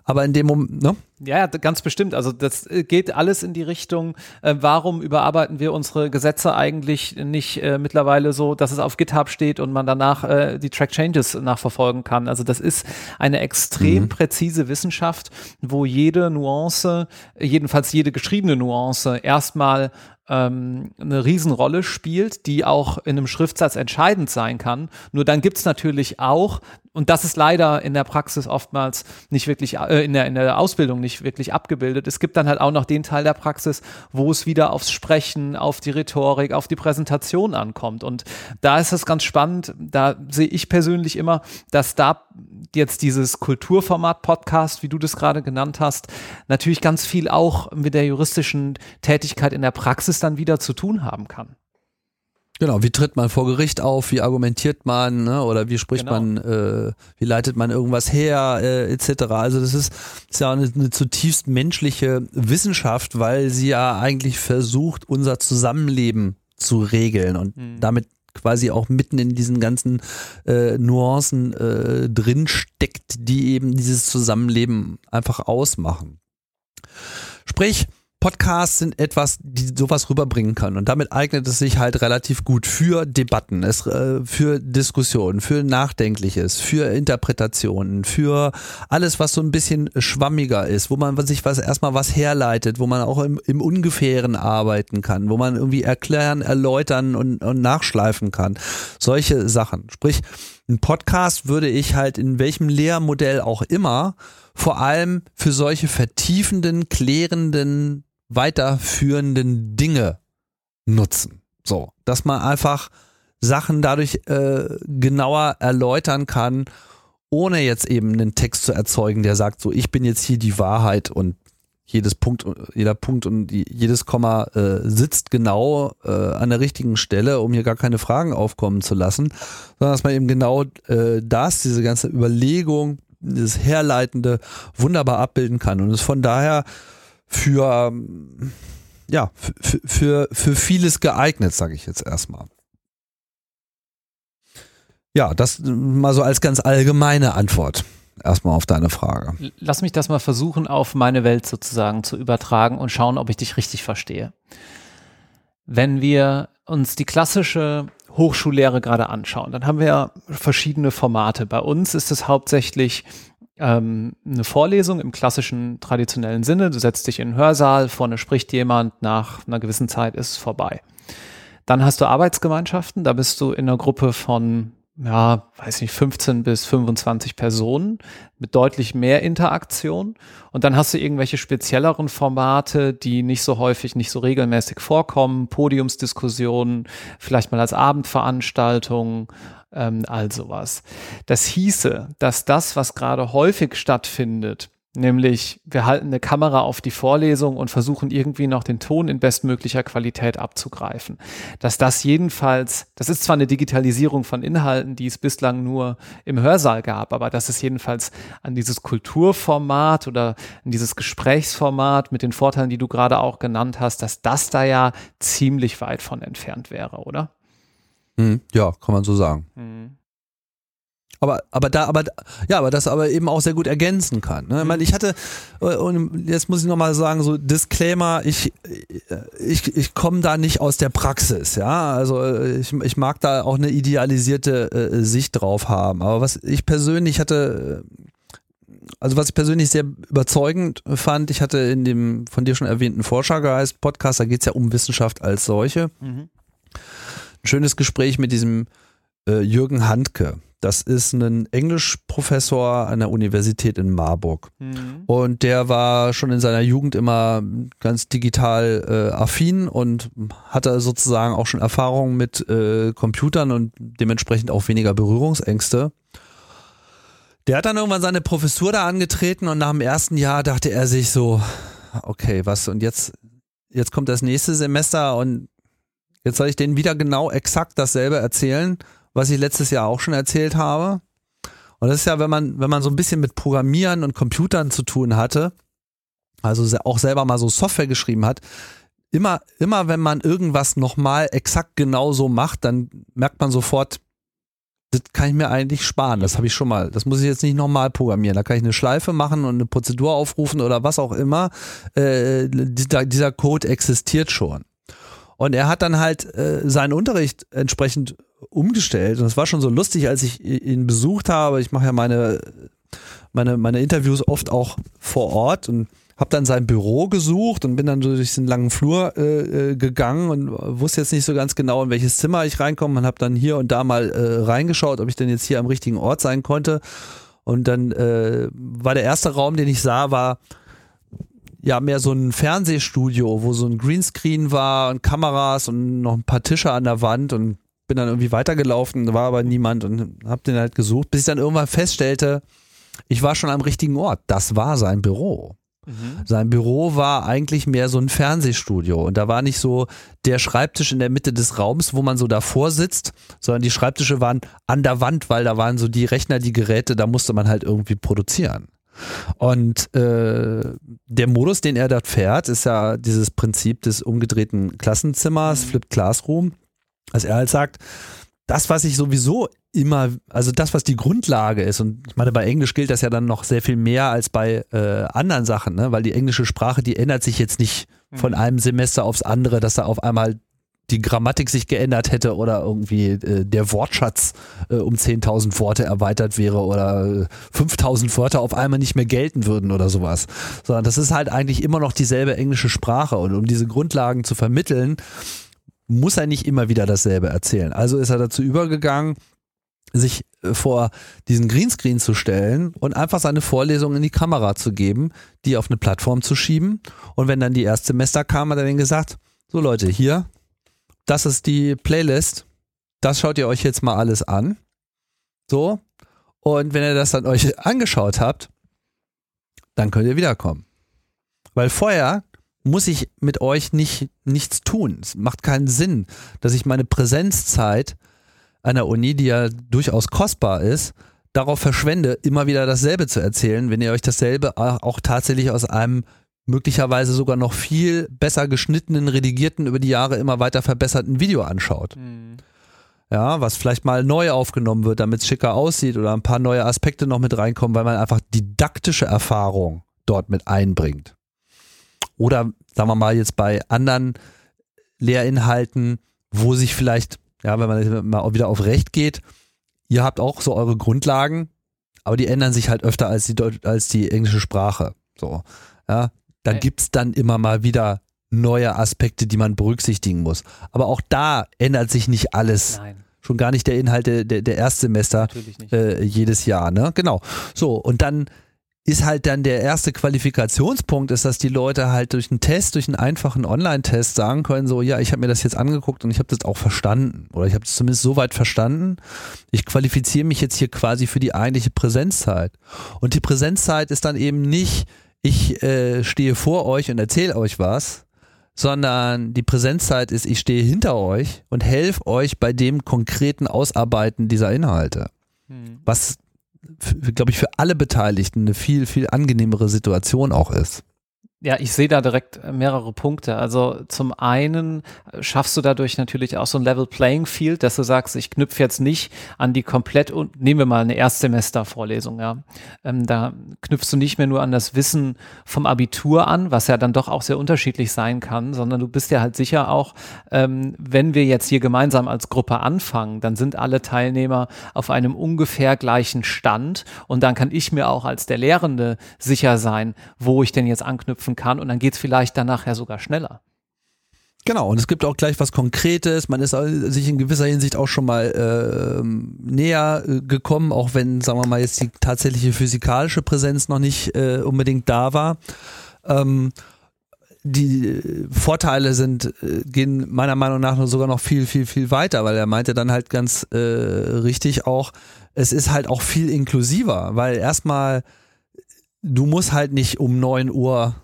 Aber in dem Moment, ne? Ja, ganz bestimmt. Also das äh, geht alles in die Richtung, äh, warum überarbeiten wir unsere Gesetze eigentlich nicht äh, mittlerweile so, dass es auf GitHub steht und man danach äh, die Track Changes nachverfolgen kann. Also das ist eine extrem mhm. präzise Wissenschaft, wo jede Nuance, jedenfalls jede geschriebene Nuance erstmal ähm, eine Riesenrolle spielt, die auch in einem Schriftsatz entscheidend sein kann. Nur dann gibt's natürlich auch, und das ist leider in der Praxis oftmals nicht wirklich, äh, in, der, in der Ausbildung nicht wirklich abgebildet. Es gibt dann halt auch noch den Teil der Praxis, wo es wieder aufs Sprechen, auf die Rhetorik, auf die Präsentation ankommt. Und da ist es ganz spannend, da sehe ich persönlich immer, dass da jetzt dieses Kulturformat Podcast, wie du das gerade genannt hast, natürlich ganz viel auch mit der juristischen Tätigkeit in der Praxis dann wieder zu tun haben kann. Genau, wie tritt man vor Gericht auf, wie argumentiert man, ne, oder wie spricht genau. man, äh, wie leitet man irgendwas her, äh, etc. Also das ist, ist ja eine, eine zutiefst menschliche Wissenschaft, weil sie ja eigentlich versucht, unser Zusammenleben zu regeln und mhm. damit quasi auch mitten in diesen ganzen äh, Nuancen äh, drin steckt, die eben dieses Zusammenleben einfach ausmachen. Sprich, Podcasts sind etwas, die sowas rüberbringen können und damit eignet es sich halt relativ gut für Debatten, äh, für Diskussionen, für Nachdenkliches, für Interpretationen, für alles, was so ein bisschen schwammiger ist, wo man sich was erstmal was herleitet, wo man auch im, im Ungefähren arbeiten kann, wo man irgendwie erklären, erläutern und, und nachschleifen kann. Solche Sachen. Sprich, ein Podcast würde ich halt in welchem Lehrmodell auch immer vor allem für solche vertiefenden, klärenden weiterführenden Dinge nutzen. So, dass man einfach Sachen dadurch äh, genauer erläutern kann, ohne jetzt eben einen Text zu erzeugen, der sagt, so ich bin jetzt hier die Wahrheit und jedes Punkt, jeder Punkt und jedes Komma äh, sitzt genau äh, an der richtigen Stelle, um hier gar keine Fragen aufkommen zu lassen, sondern dass man eben genau äh, das, diese ganze Überlegung, dieses Herleitende wunderbar abbilden kann und es von daher für, ja, für, für, für vieles geeignet, sage ich jetzt erstmal. Ja, das mal so als ganz allgemeine Antwort erstmal auf deine Frage. Lass mich das mal versuchen, auf meine Welt sozusagen zu übertragen und schauen, ob ich dich richtig verstehe. Wenn wir uns die klassische Hochschullehre gerade anschauen, dann haben wir verschiedene Formate. Bei uns ist es hauptsächlich ähm, eine Vorlesung im klassischen traditionellen Sinne. Du setzt dich in einen Hörsaal, vorne spricht jemand, nach einer gewissen Zeit ist es vorbei. Dann hast du Arbeitsgemeinschaften, da bist du in einer Gruppe von, ja, weiß nicht, 15 bis 25 Personen mit deutlich mehr Interaktion. Und dann hast du irgendwelche spezielleren Formate, die nicht so häufig, nicht so regelmäßig vorkommen, Podiumsdiskussionen, vielleicht mal als Abendveranstaltung, ähm, all sowas. Das hieße, dass das, was gerade häufig stattfindet, nämlich wir halten eine Kamera auf die Vorlesung und versuchen irgendwie noch den Ton in bestmöglicher Qualität abzugreifen. Dass das jedenfalls, das ist zwar eine Digitalisierung von Inhalten, die es bislang nur im Hörsaal gab, aber dass es jedenfalls an dieses Kulturformat oder an dieses Gesprächsformat mit den Vorteilen, die du gerade auch genannt hast, dass das da ja ziemlich weit von entfernt wäre, oder? Hm, ja, kann man so sagen. Mhm. Aber, aber da, aber, ja, aber das aber eben auch sehr gut ergänzen kann. Ne? Ich meine, ich hatte, äh, und jetzt muss ich nochmal sagen, so Disclaimer, ich, ich, ich komme da nicht aus der Praxis, ja. Also äh, ich, ich mag da auch eine idealisierte äh, Sicht drauf haben. Aber was ich persönlich hatte, also was ich persönlich sehr überzeugend fand, ich hatte in dem von dir schon erwähnten Forschergeist Podcast, da geht es ja um Wissenschaft als solche. Mhm schönes Gespräch mit diesem äh, Jürgen Handke. Das ist ein Englischprofessor an der Universität in Marburg. Mhm. Und der war schon in seiner Jugend immer ganz digital äh, affin und hatte sozusagen auch schon Erfahrungen mit äh, Computern und dementsprechend auch weniger Berührungsängste. Der hat dann irgendwann seine Professur da angetreten und nach dem ersten Jahr dachte er sich so, okay, was und jetzt, jetzt kommt das nächste Semester und Jetzt soll ich denen wieder genau exakt dasselbe erzählen, was ich letztes Jahr auch schon erzählt habe. Und das ist ja, wenn man, wenn man so ein bisschen mit Programmieren und Computern zu tun hatte, also auch selber mal so Software geschrieben hat, immer, immer wenn man irgendwas nochmal exakt genauso macht, dann merkt man sofort, das kann ich mir eigentlich sparen. Das habe ich schon mal. Das muss ich jetzt nicht nochmal programmieren. Da kann ich eine Schleife machen und eine Prozedur aufrufen oder was auch immer. Äh, dieser, dieser Code existiert schon. Und er hat dann halt äh, seinen Unterricht entsprechend umgestellt. Und es war schon so lustig, als ich ihn besucht habe. Ich mache ja meine, meine, meine Interviews oft auch vor Ort und habe dann sein Büro gesucht und bin dann durch diesen langen Flur äh, äh, gegangen und wusste jetzt nicht so ganz genau, in welches Zimmer ich reinkomme und habe dann hier und da mal äh, reingeschaut, ob ich denn jetzt hier am richtigen Ort sein konnte. Und dann äh, war der erste Raum, den ich sah, war ja mehr so ein Fernsehstudio, wo so ein Greenscreen war und Kameras und noch ein paar Tische an der Wand und bin dann irgendwie weitergelaufen, war aber niemand und habe den halt gesucht, bis ich dann irgendwann feststellte, ich war schon am richtigen Ort. Das war sein Büro. Mhm. Sein Büro war eigentlich mehr so ein Fernsehstudio und da war nicht so der Schreibtisch in der Mitte des Raums, wo man so davor sitzt, sondern die Schreibtische waren an der Wand, weil da waren so die Rechner, die Geräte, da musste man halt irgendwie produzieren. Und äh, der Modus, den er dort fährt, ist ja dieses Prinzip des umgedrehten Klassenzimmers, mhm. Flipped Classroom. Also er halt sagt, das, was ich sowieso immer, also das, was die Grundlage ist, und ich meine, bei Englisch gilt das ja dann noch sehr viel mehr als bei äh, anderen Sachen, ne? weil die englische Sprache, die ändert sich jetzt nicht von mhm. einem Semester aufs andere, dass da auf einmal die Grammatik sich geändert hätte oder irgendwie äh, der Wortschatz äh, um 10.000 Worte erweitert wäre oder äh, 5.000 Wörter auf einmal nicht mehr gelten würden oder sowas. Sondern das ist halt eigentlich immer noch dieselbe englische Sprache und um diese Grundlagen zu vermitteln, muss er nicht immer wieder dasselbe erzählen. Also ist er dazu übergegangen, sich äh, vor diesen Greenscreen zu stellen und einfach seine Vorlesung in die Kamera zu geben, die auf eine Plattform zu schieben. Und wenn dann die Erstsemester kam, hat er dann gesagt, so Leute, hier, das ist die Playlist, das schaut ihr euch jetzt mal alles an. So. Und wenn ihr das dann euch angeschaut habt, dann könnt ihr wiederkommen. Weil vorher muss ich mit euch nicht nichts tun. Es macht keinen Sinn, dass ich meine Präsenzzeit einer Uni, die ja durchaus kostbar ist, darauf verschwende, immer wieder dasselbe zu erzählen, wenn ihr euch dasselbe auch tatsächlich aus einem möglicherweise sogar noch viel besser geschnittenen, redigierten, über die Jahre immer weiter verbesserten Video anschaut. Mhm. Ja, was vielleicht mal neu aufgenommen wird, damit es schicker aussieht oder ein paar neue Aspekte noch mit reinkommen, weil man einfach didaktische Erfahrung dort mit einbringt. Oder sagen wir mal jetzt bei anderen Lehrinhalten, wo sich vielleicht, ja, wenn man mal wieder auf Recht geht, ihr habt auch so eure Grundlagen, aber die ändern sich halt öfter als die, als die englische Sprache. So, ja, dann okay. gibt's dann immer mal wieder neue Aspekte, die man berücksichtigen muss. Aber auch da ändert sich nicht alles. Nein. Schon gar nicht der Inhalt der, der Erstsemester äh, jedes Jahr, ne? Genau. So, und dann ist halt dann der erste Qualifikationspunkt, ist, dass die Leute halt durch einen Test, durch einen einfachen Online-Test sagen können, so, ja, ich habe mir das jetzt angeguckt und ich habe das auch verstanden. Oder ich habe es zumindest so weit verstanden. Ich qualifiziere mich jetzt hier quasi für die eigentliche Präsenzzeit. Und die Präsenzzeit ist dann eben nicht, ich äh, stehe vor euch und erzähle euch was, sondern die Präsenzzeit ist, ich stehe hinter euch und helfe euch bei dem konkreten Ausarbeiten dieser Inhalte. Hm. Was glaube ich, für alle Beteiligten eine viel, viel angenehmere Situation auch ist. Ja, ich sehe da direkt äh, mehrere Punkte. Also zum einen äh, schaffst du dadurch natürlich auch so ein Level Playing Field, dass du sagst, ich knüpfe jetzt nicht an die komplett und nehmen wir mal eine Erstsemestervorlesung, ja. Ähm, da knüpfst du nicht mehr nur an das Wissen vom Abitur an, was ja dann doch auch sehr unterschiedlich sein kann, sondern du bist ja halt sicher auch, ähm, wenn wir jetzt hier gemeinsam als Gruppe anfangen, dann sind alle Teilnehmer auf einem ungefähr gleichen Stand und dann kann ich mir auch als der Lehrende sicher sein, wo ich denn jetzt anknüpfen anknüpfen kann und dann geht es vielleicht danach ja sogar schneller. Genau, und es gibt auch gleich was Konkretes. Man ist sich in gewisser Hinsicht auch schon mal äh, näher äh, gekommen, auch wenn, sagen wir mal, jetzt die tatsächliche physikalische Präsenz noch nicht äh, unbedingt da war. Ähm, die Vorteile sind, äh, gehen meiner Meinung nach sogar noch viel, viel, viel weiter, weil er meinte dann halt ganz äh, richtig auch, es ist halt auch viel inklusiver, weil erstmal, du musst halt nicht um 9 Uhr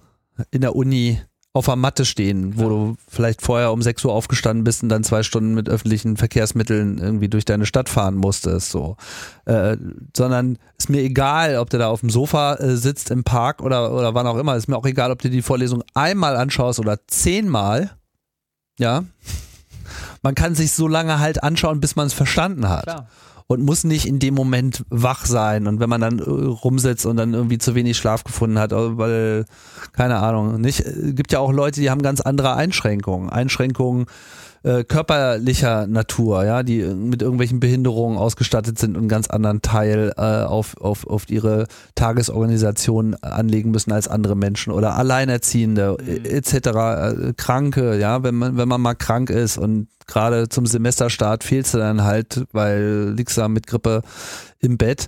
in der Uni auf der Matte stehen, wo ja. du vielleicht vorher um 6 Uhr aufgestanden bist und dann zwei Stunden mit öffentlichen Verkehrsmitteln irgendwie durch deine Stadt fahren musstest, so. Äh, sondern ist mir egal, ob du da auf dem Sofa äh, sitzt im Park oder, oder wann auch immer. Ist mir auch egal, ob du die Vorlesung einmal anschaust oder zehnmal. Ja. Man kann sich so lange halt anschauen, bis man es verstanden hat. Klar und muss nicht in dem Moment wach sein. Und wenn man dann äh, rumsitzt und dann irgendwie zu wenig Schlaf gefunden hat, äh, weil, keine Ahnung, nicht, äh, gibt ja auch Leute, die haben ganz andere Einschränkungen. Einschränkungen äh, körperlicher Natur, ja, die mit irgendwelchen Behinderungen ausgestattet sind und einen ganz anderen Teil äh, auf, auf, auf ihre Tagesorganisation anlegen müssen als andere Menschen oder Alleinerziehende mhm. etc., äh, Kranke, ja, wenn man, wenn man mal krank ist und gerade zum Semesterstart fehlst du dann halt, weil liegst da mit Grippe im Bett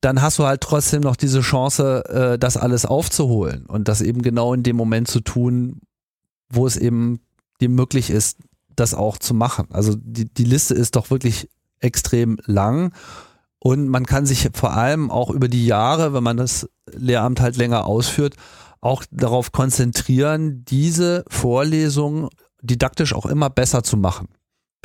dann hast du halt trotzdem noch diese Chance, äh, das alles aufzuholen und das eben genau in dem Moment zu tun, wo es eben dir möglich ist, das auch zu machen. Also die, die Liste ist doch wirklich extrem lang und man kann sich vor allem auch über die Jahre, wenn man das Lehramt halt länger ausführt, auch darauf konzentrieren, diese Vorlesung didaktisch auch immer besser zu machen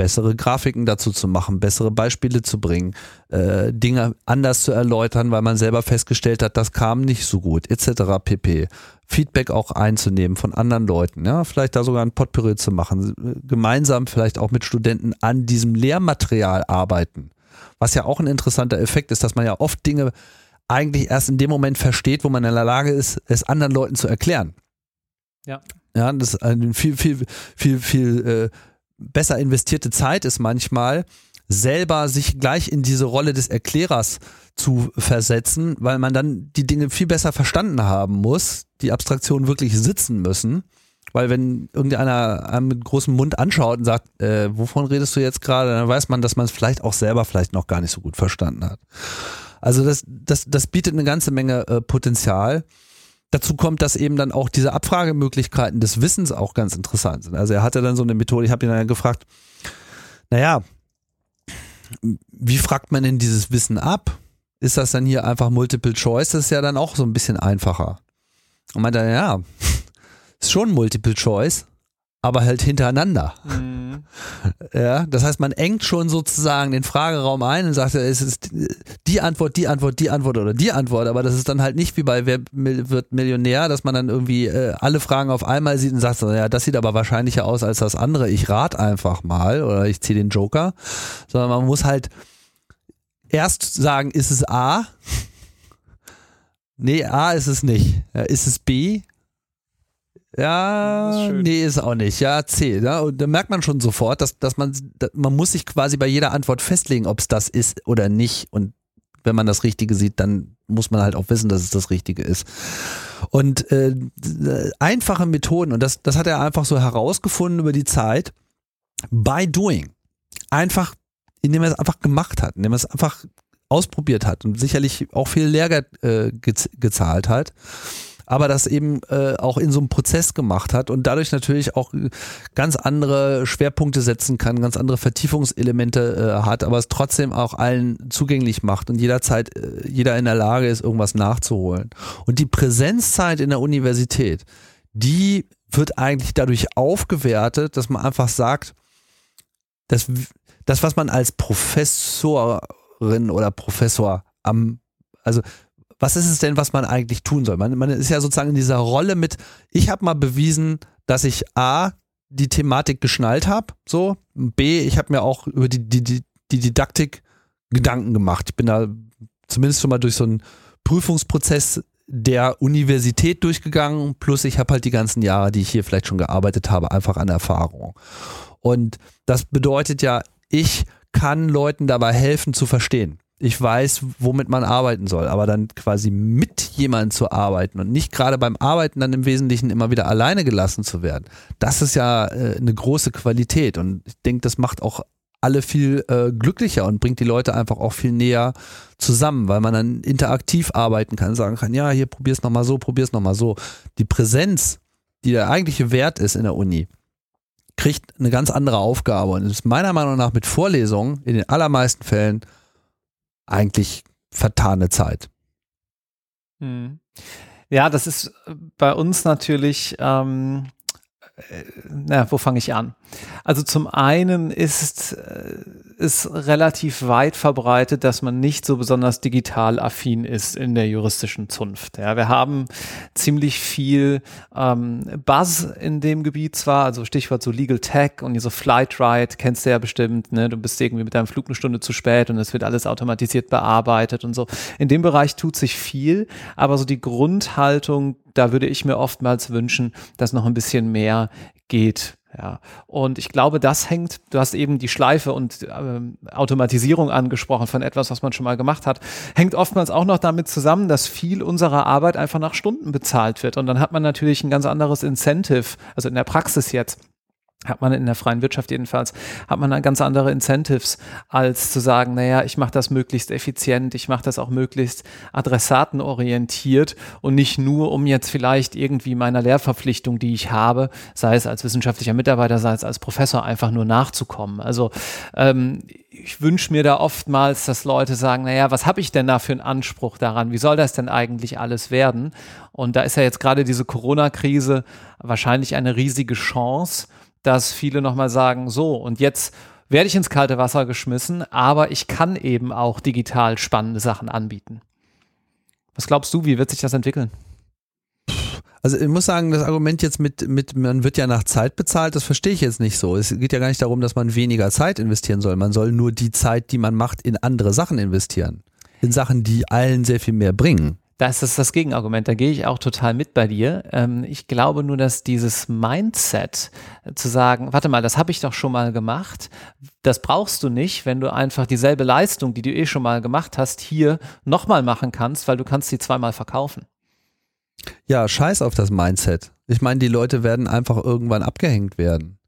bessere Grafiken dazu zu machen, bessere Beispiele zu bringen, äh, Dinge anders zu erläutern, weil man selber festgestellt hat, das kam nicht so gut, etc. pp. Feedback auch einzunehmen von anderen Leuten, ja, vielleicht da sogar ein Potpourri zu machen, gemeinsam vielleicht auch mit Studenten an diesem Lehrmaterial arbeiten. Was ja auch ein interessanter Effekt ist, dass man ja oft Dinge eigentlich erst in dem Moment versteht, wo man in der Lage ist, es anderen Leuten zu erklären. Ja. Ja, das ist ein viel, viel, viel, viel äh, besser investierte Zeit ist manchmal, selber sich gleich in diese Rolle des Erklärers zu versetzen, weil man dann die Dinge viel besser verstanden haben muss, die Abstraktionen wirklich sitzen müssen. Weil wenn irgendeiner einem mit großem Mund anschaut und sagt, äh, wovon redest du jetzt gerade, dann weiß man, dass man es vielleicht auch selber vielleicht noch gar nicht so gut verstanden hat. Also das, das, das bietet eine ganze Menge äh, Potenzial. Dazu kommt, dass eben dann auch diese Abfragemöglichkeiten des Wissens auch ganz interessant sind. Also er hatte dann so eine Methode, ich habe ihn dann gefragt, naja, wie fragt man denn dieses Wissen ab? Ist das dann hier einfach Multiple Choice? Das ist ja dann auch so ein bisschen einfacher. Und meinte, ja, ist schon Multiple Choice, aber halt hintereinander. Mhm. Ja, das heißt, man engt schon sozusagen den Frageraum ein und sagt, es ist die Antwort, die Antwort, die Antwort oder die Antwort, aber das ist dann halt nicht wie bei Wer wird Millionär, dass man dann irgendwie äh, alle Fragen auf einmal sieht und sagt, ja, das sieht aber wahrscheinlicher aus als das andere. Ich rate einfach mal oder ich ziehe den Joker, sondern man muss halt erst sagen, ist es A? Nee, A ist es nicht. Ja, ist es B? Ja, ist nee, ist auch nicht. Ja, C. Ja, und da merkt man schon sofort, dass, dass man, dass man muss sich quasi bei jeder Antwort festlegen, ob es das ist oder nicht. Und wenn man das Richtige sieht, dann muss man halt auch wissen, dass es das Richtige ist. Und äh, einfache Methoden, und das, das hat er einfach so herausgefunden über die Zeit, by doing. Einfach, indem er es einfach gemacht hat, indem er es einfach ausprobiert hat und sicherlich auch viel Lehrgeld äh, gezahlt hat aber das eben äh, auch in so einem Prozess gemacht hat und dadurch natürlich auch ganz andere Schwerpunkte setzen kann, ganz andere Vertiefungselemente äh, hat, aber es trotzdem auch allen zugänglich macht und jederzeit äh, jeder in der Lage ist, irgendwas nachzuholen. Und die Präsenzzeit in der Universität, die wird eigentlich dadurch aufgewertet, dass man einfach sagt, dass das, was man als Professorin oder Professor am, also was ist es denn, was man eigentlich tun soll? Man, man ist ja sozusagen in dieser Rolle mit, ich habe mal bewiesen, dass ich A, die Thematik geschnallt habe, so, B, ich habe mir auch über die, die, die, Didaktik Gedanken gemacht. Ich bin da zumindest schon mal durch so einen Prüfungsprozess der Universität durchgegangen, plus ich habe halt die ganzen Jahre, die ich hier vielleicht schon gearbeitet habe, einfach an Erfahrung. Und das bedeutet ja, ich kann Leuten dabei helfen zu verstehen ich weiß, womit man arbeiten soll, aber dann quasi mit jemandem zu arbeiten und nicht gerade beim Arbeiten dann im Wesentlichen immer wieder alleine gelassen zu werden, das ist ja äh, eine große Qualität und ich denke, das macht auch alle viel äh, glücklicher und bringt die Leute einfach auch viel näher zusammen, weil man dann interaktiv arbeiten kann, sagen kann, ja, hier probier's nochmal so, probier's nochmal so. Die Präsenz, die der eigentliche Wert ist in der Uni, kriegt eine ganz andere Aufgabe und ist meiner Meinung nach mit Vorlesungen in den allermeisten Fällen eigentlich vertane Zeit. Hm. Ja, das ist bei uns natürlich, ähm, äh, na, wo fange ich an? Also zum einen ist es äh, relativ weit verbreitet, dass man nicht so besonders digital affin ist in der juristischen Zunft. Ja, wir haben ziemlich viel ähm, Buzz in dem Gebiet zwar, also Stichwort so Legal Tech und so Flight Ride, kennst du ja bestimmt, ne? Du bist irgendwie mit deinem Flug eine Stunde zu spät und es wird alles automatisiert bearbeitet und so. In dem Bereich tut sich viel, aber so die Grundhaltung, da würde ich mir oftmals wünschen, dass noch ein bisschen mehr geht. Ja, und ich glaube, das hängt, du hast eben die Schleife und ähm, Automatisierung angesprochen von etwas, was man schon mal gemacht hat, hängt oftmals auch noch damit zusammen, dass viel unserer Arbeit einfach nach Stunden bezahlt wird. Und dann hat man natürlich ein ganz anderes Incentive, also in der Praxis jetzt hat man in der freien Wirtschaft jedenfalls, hat man dann ganz andere Incentives, als zu sagen, naja, ich mache das möglichst effizient, ich mache das auch möglichst adressatenorientiert und nicht nur, um jetzt vielleicht irgendwie meiner Lehrverpflichtung, die ich habe, sei es als wissenschaftlicher Mitarbeiter, sei es als Professor, einfach nur nachzukommen. Also ähm, ich wünsche mir da oftmals, dass Leute sagen, naja, was habe ich denn da für einen Anspruch daran? Wie soll das denn eigentlich alles werden? Und da ist ja jetzt gerade diese Corona-Krise wahrscheinlich eine riesige Chance, dass viele nochmal sagen, so, und jetzt werde ich ins kalte Wasser geschmissen, aber ich kann eben auch digital spannende Sachen anbieten. Was glaubst du, wie wird sich das entwickeln? Also ich muss sagen, das Argument jetzt mit, mit, man wird ja nach Zeit bezahlt, das verstehe ich jetzt nicht so. Es geht ja gar nicht darum, dass man weniger Zeit investieren soll. Man soll nur die Zeit, die man macht, in andere Sachen investieren. In Sachen, die allen sehr viel mehr bringen. Das ist das Gegenargument, da gehe ich auch total mit bei dir. Ähm, ich glaube nur, dass dieses Mindset äh, zu sagen, warte mal, das habe ich doch schon mal gemacht, das brauchst du nicht, wenn du einfach dieselbe Leistung, die du eh schon mal gemacht hast, hier nochmal machen kannst, weil du kannst sie zweimal verkaufen. Ja, scheiß auf das Mindset. Ich meine, die Leute werden einfach irgendwann abgehängt werden.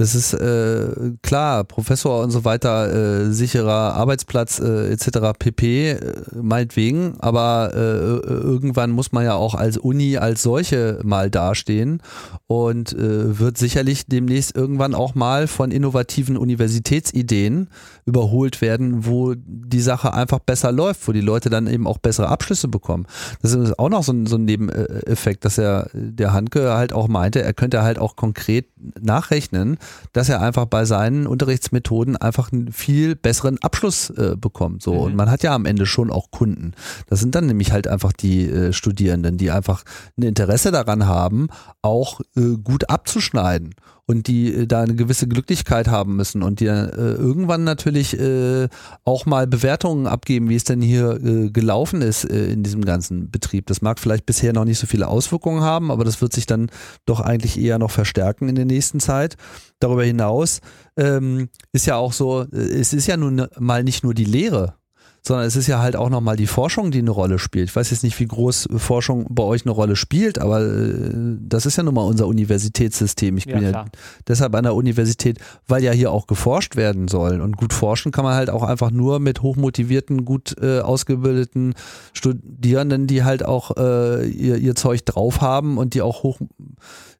Das ist äh, klar, Professor und so weiter, äh, sicherer Arbeitsplatz äh, etc. pp. Äh, meinetwegen, aber äh, irgendwann muss man ja auch als Uni als solche mal dastehen und äh, wird sicherlich demnächst irgendwann auch mal von innovativen Universitätsideen überholt werden, wo die Sache einfach besser läuft, wo die Leute dann eben auch bessere Abschlüsse bekommen. Das ist auch noch so ein, so ein Nebeneffekt, dass er der Handke halt auch meinte, er könnte halt auch konkret nachrechnen, dass er einfach bei seinen Unterrichtsmethoden einfach einen viel besseren Abschluss äh, bekommt. So. Mhm. Und man hat ja am Ende schon auch Kunden. Das sind dann nämlich halt einfach die äh, Studierenden, die einfach ein Interesse daran haben, auch äh, gut abzuschneiden und die äh, da eine gewisse Glücklichkeit haben müssen und die äh, irgendwann natürlich äh, auch mal Bewertungen abgeben, wie es denn hier äh, gelaufen ist äh, in diesem ganzen Betrieb. Das mag vielleicht bisher noch nicht so viele Auswirkungen haben, aber das wird sich dann doch eigentlich eher noch verstärken in der nächsten Zeit. Darüber hinaus ähm, ist ja auch so, äh, es ist ja nun mal nicht nur die Lehre, sondern es ist ja halt auch nochmal die Forschung, die eine Rolle spielt. Ich weiß jetzt nicht, wie groß Forschung bei euch eine Rolle spielt, aber äh, das ist ja nun mal unser Universitätssystem. Ich bin ja, ja deshalb an der Universität, weil ja hier auch geforscht werden soll. Und gut forschen kann man halt auch einfach nur mit hochmotivierten, gut äh, ausgebildeten Studierenden, die halt auch äh, ihr, ihr Zeug drauf haben und die auch hoch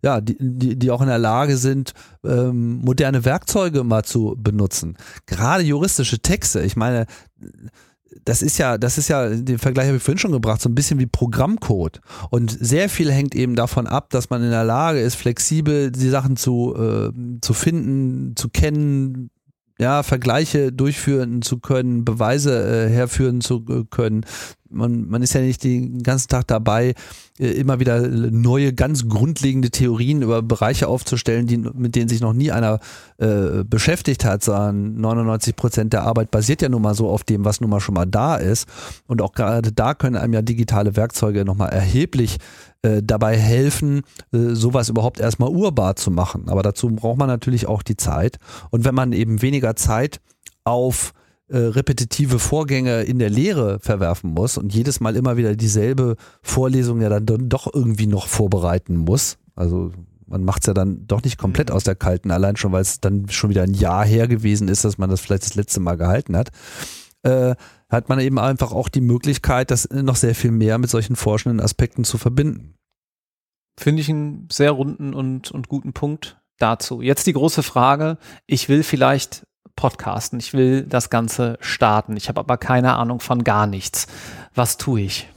ja, die, die, die auch in der Lage sind, ähm, moderne Werkzeuge mal zu benutzen. Gerade juristische Texte, ich meine, das ist ja, das ist ja, den Vergleich habe ich vorhin schon gebracht, so ein bisschen wie Programmcode. Und sehr viel hängt eben davon ab, dass man in der Lage ist, flexibel die Sachen zu, äh, zu finden, zu kennen, ja, Vergleiche durchführen zu können, Beweise äh, herführen zu äh, können. Man, man ist ja nicht den ganzen Tag dabei, äh, immer wieder neue, ganz grundlegende Theorien über Bereiche aufzustellen, die, mit denen sich noch nie einer äh, beschäftigt hat, sondern 99 Prozent der Arbeit basiert ja nun mal so auf dem, was nun mal schon mal da ist. Und auch gerade da können einem ja digitale Werkzeuge nochmal erheblich äh, dabei helfen, äh, sowas überhaupt erstmal urbar zu machen. Aber dazu braucht man natürlich auch die Zeit. Und wenn man eben weniger Zeit auf äh, repetitive Vorgänge in der Lehre verwerfen muss und jedes Mal immer wieder dieselbe Vorlesung ja dann doch irgendwie noch vorbereiten muss, also man macht es ja dann doch nicht komplett mhm. aus der kalten, allein schon, weil es dann schon wieder ein Jahr her gewesen ist, dass man das vielleicht das letzte Mal gehalten hat. Äh, hat man eben einfach auch die Möglichkeit, das noch sehr viel mehr mit solchen forschenden Aspekten zu verbinden. Finde ich einen sehr runden und, und guten Punkt dazu. Jetzt die große Frage, ich will vielleicht podcasten, ich will das Ganze starten, ich habe aber keine Ahnung von gar nichts. Was tue ich?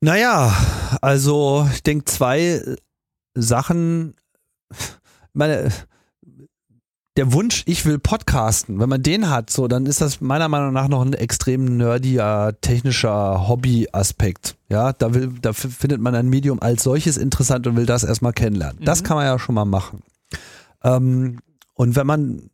Naja, also ich denke zwei Sachen, meine, der Wunsch, ich will podcasten, wenn man den hat, so, dann ist das meiner Meinung nach noch ein extrem nerdiger, technischer Hobby-Aspekt. Ja, da will, da findet man ein Medium als solches interessant und will das erstmal kennenlernen. Mhm. Das kann man ja schon mal machen. Ähm, und wenn man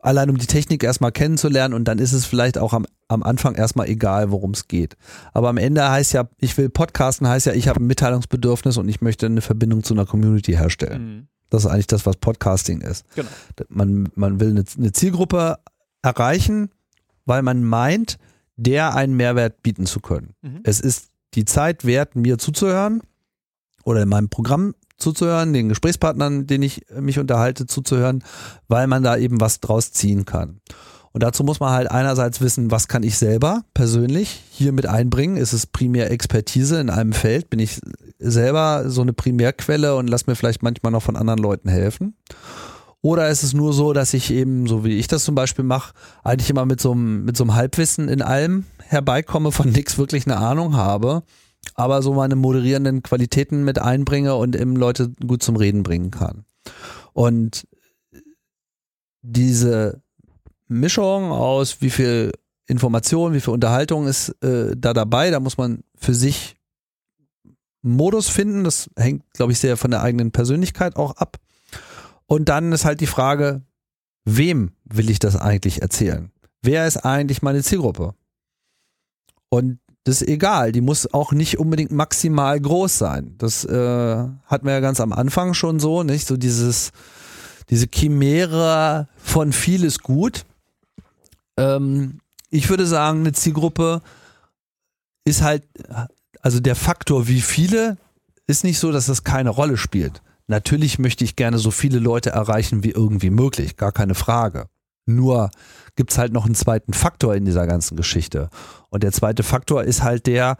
allein um die Technik erstmal kennenzulernen und dann ist es vielleicht auch am, am Anfang erstmal egal, worum es geht. Aber am Ende heißt ja, ich will podcasten, heißt ja, ich habe ein Mitteilungsbedürfnis und ich möchte eine Verbindung zu einer Community herstellen. Mhm. Das ist eigentlich das, was Podcasting ist. Genau. Man, man will eine, eine Zielgruppe erreichen, weil man meint, der einen Mehrwert bieten zu können. Mhm. Es ist die Zeit wert, mir zuzuhören oder in meinem Programm zuzuhören, den Gesprächspartnern, den ich mich unterhalte, zuzuhören, weil man da eben was draus ziehen kann. Und dazu muss man halt einerseits wissen, was kann ich selber persönlich hier mit einbringen? Ist es primär Expertise in einem Feld? Bin ich selber so eine Primärquelle und lass mir vielleicht manchmal noch von anderen Leuten helfen? Oder ist es nur so, dass ich eben, so wie ich das zum Beispiel mache, eigentlich immer mit so einem, mit so einem Halbwissen in allem herbeikomme, von nichts wirklich eine Ahnung habe, aber so meine moderierenden Qualitäten mit einbringe und eben Leute gut zum Reden bringen kann. Und diese Mischung aus wie viel Information, wie viel Unterhaltung ist äh, da dabei. Da muss man für sich Modus finden. Das hängt, glaube ich, sehr von der eigenen Persönlichkeit auch ab. Und dann ist halt die Frage, wem will ich das eigentlich erzählen? Wer ist eigentlich meine Zielgruppe? Und das ist egal, die muss auch nicht unbedingt maximal groß sein. Das äh, hatten wir ja ganz am Anfang schon so, nicht? So dieses, diese Chimäre von vieles gut. Ähm, ich würde sagen, eine Zielgruppe ist halt, also der Faktor, wie viele, ist nicht so, dass das keine Rolle spielt. Natürlich möchte ich gerne so viele Leute erreichen wie irgendwie möglich, gar keine Frage. Nur gibt es halt noch einen zweiten Faktor in dieser ganzen Geschichte. Und der zweite Faktor ist halt der,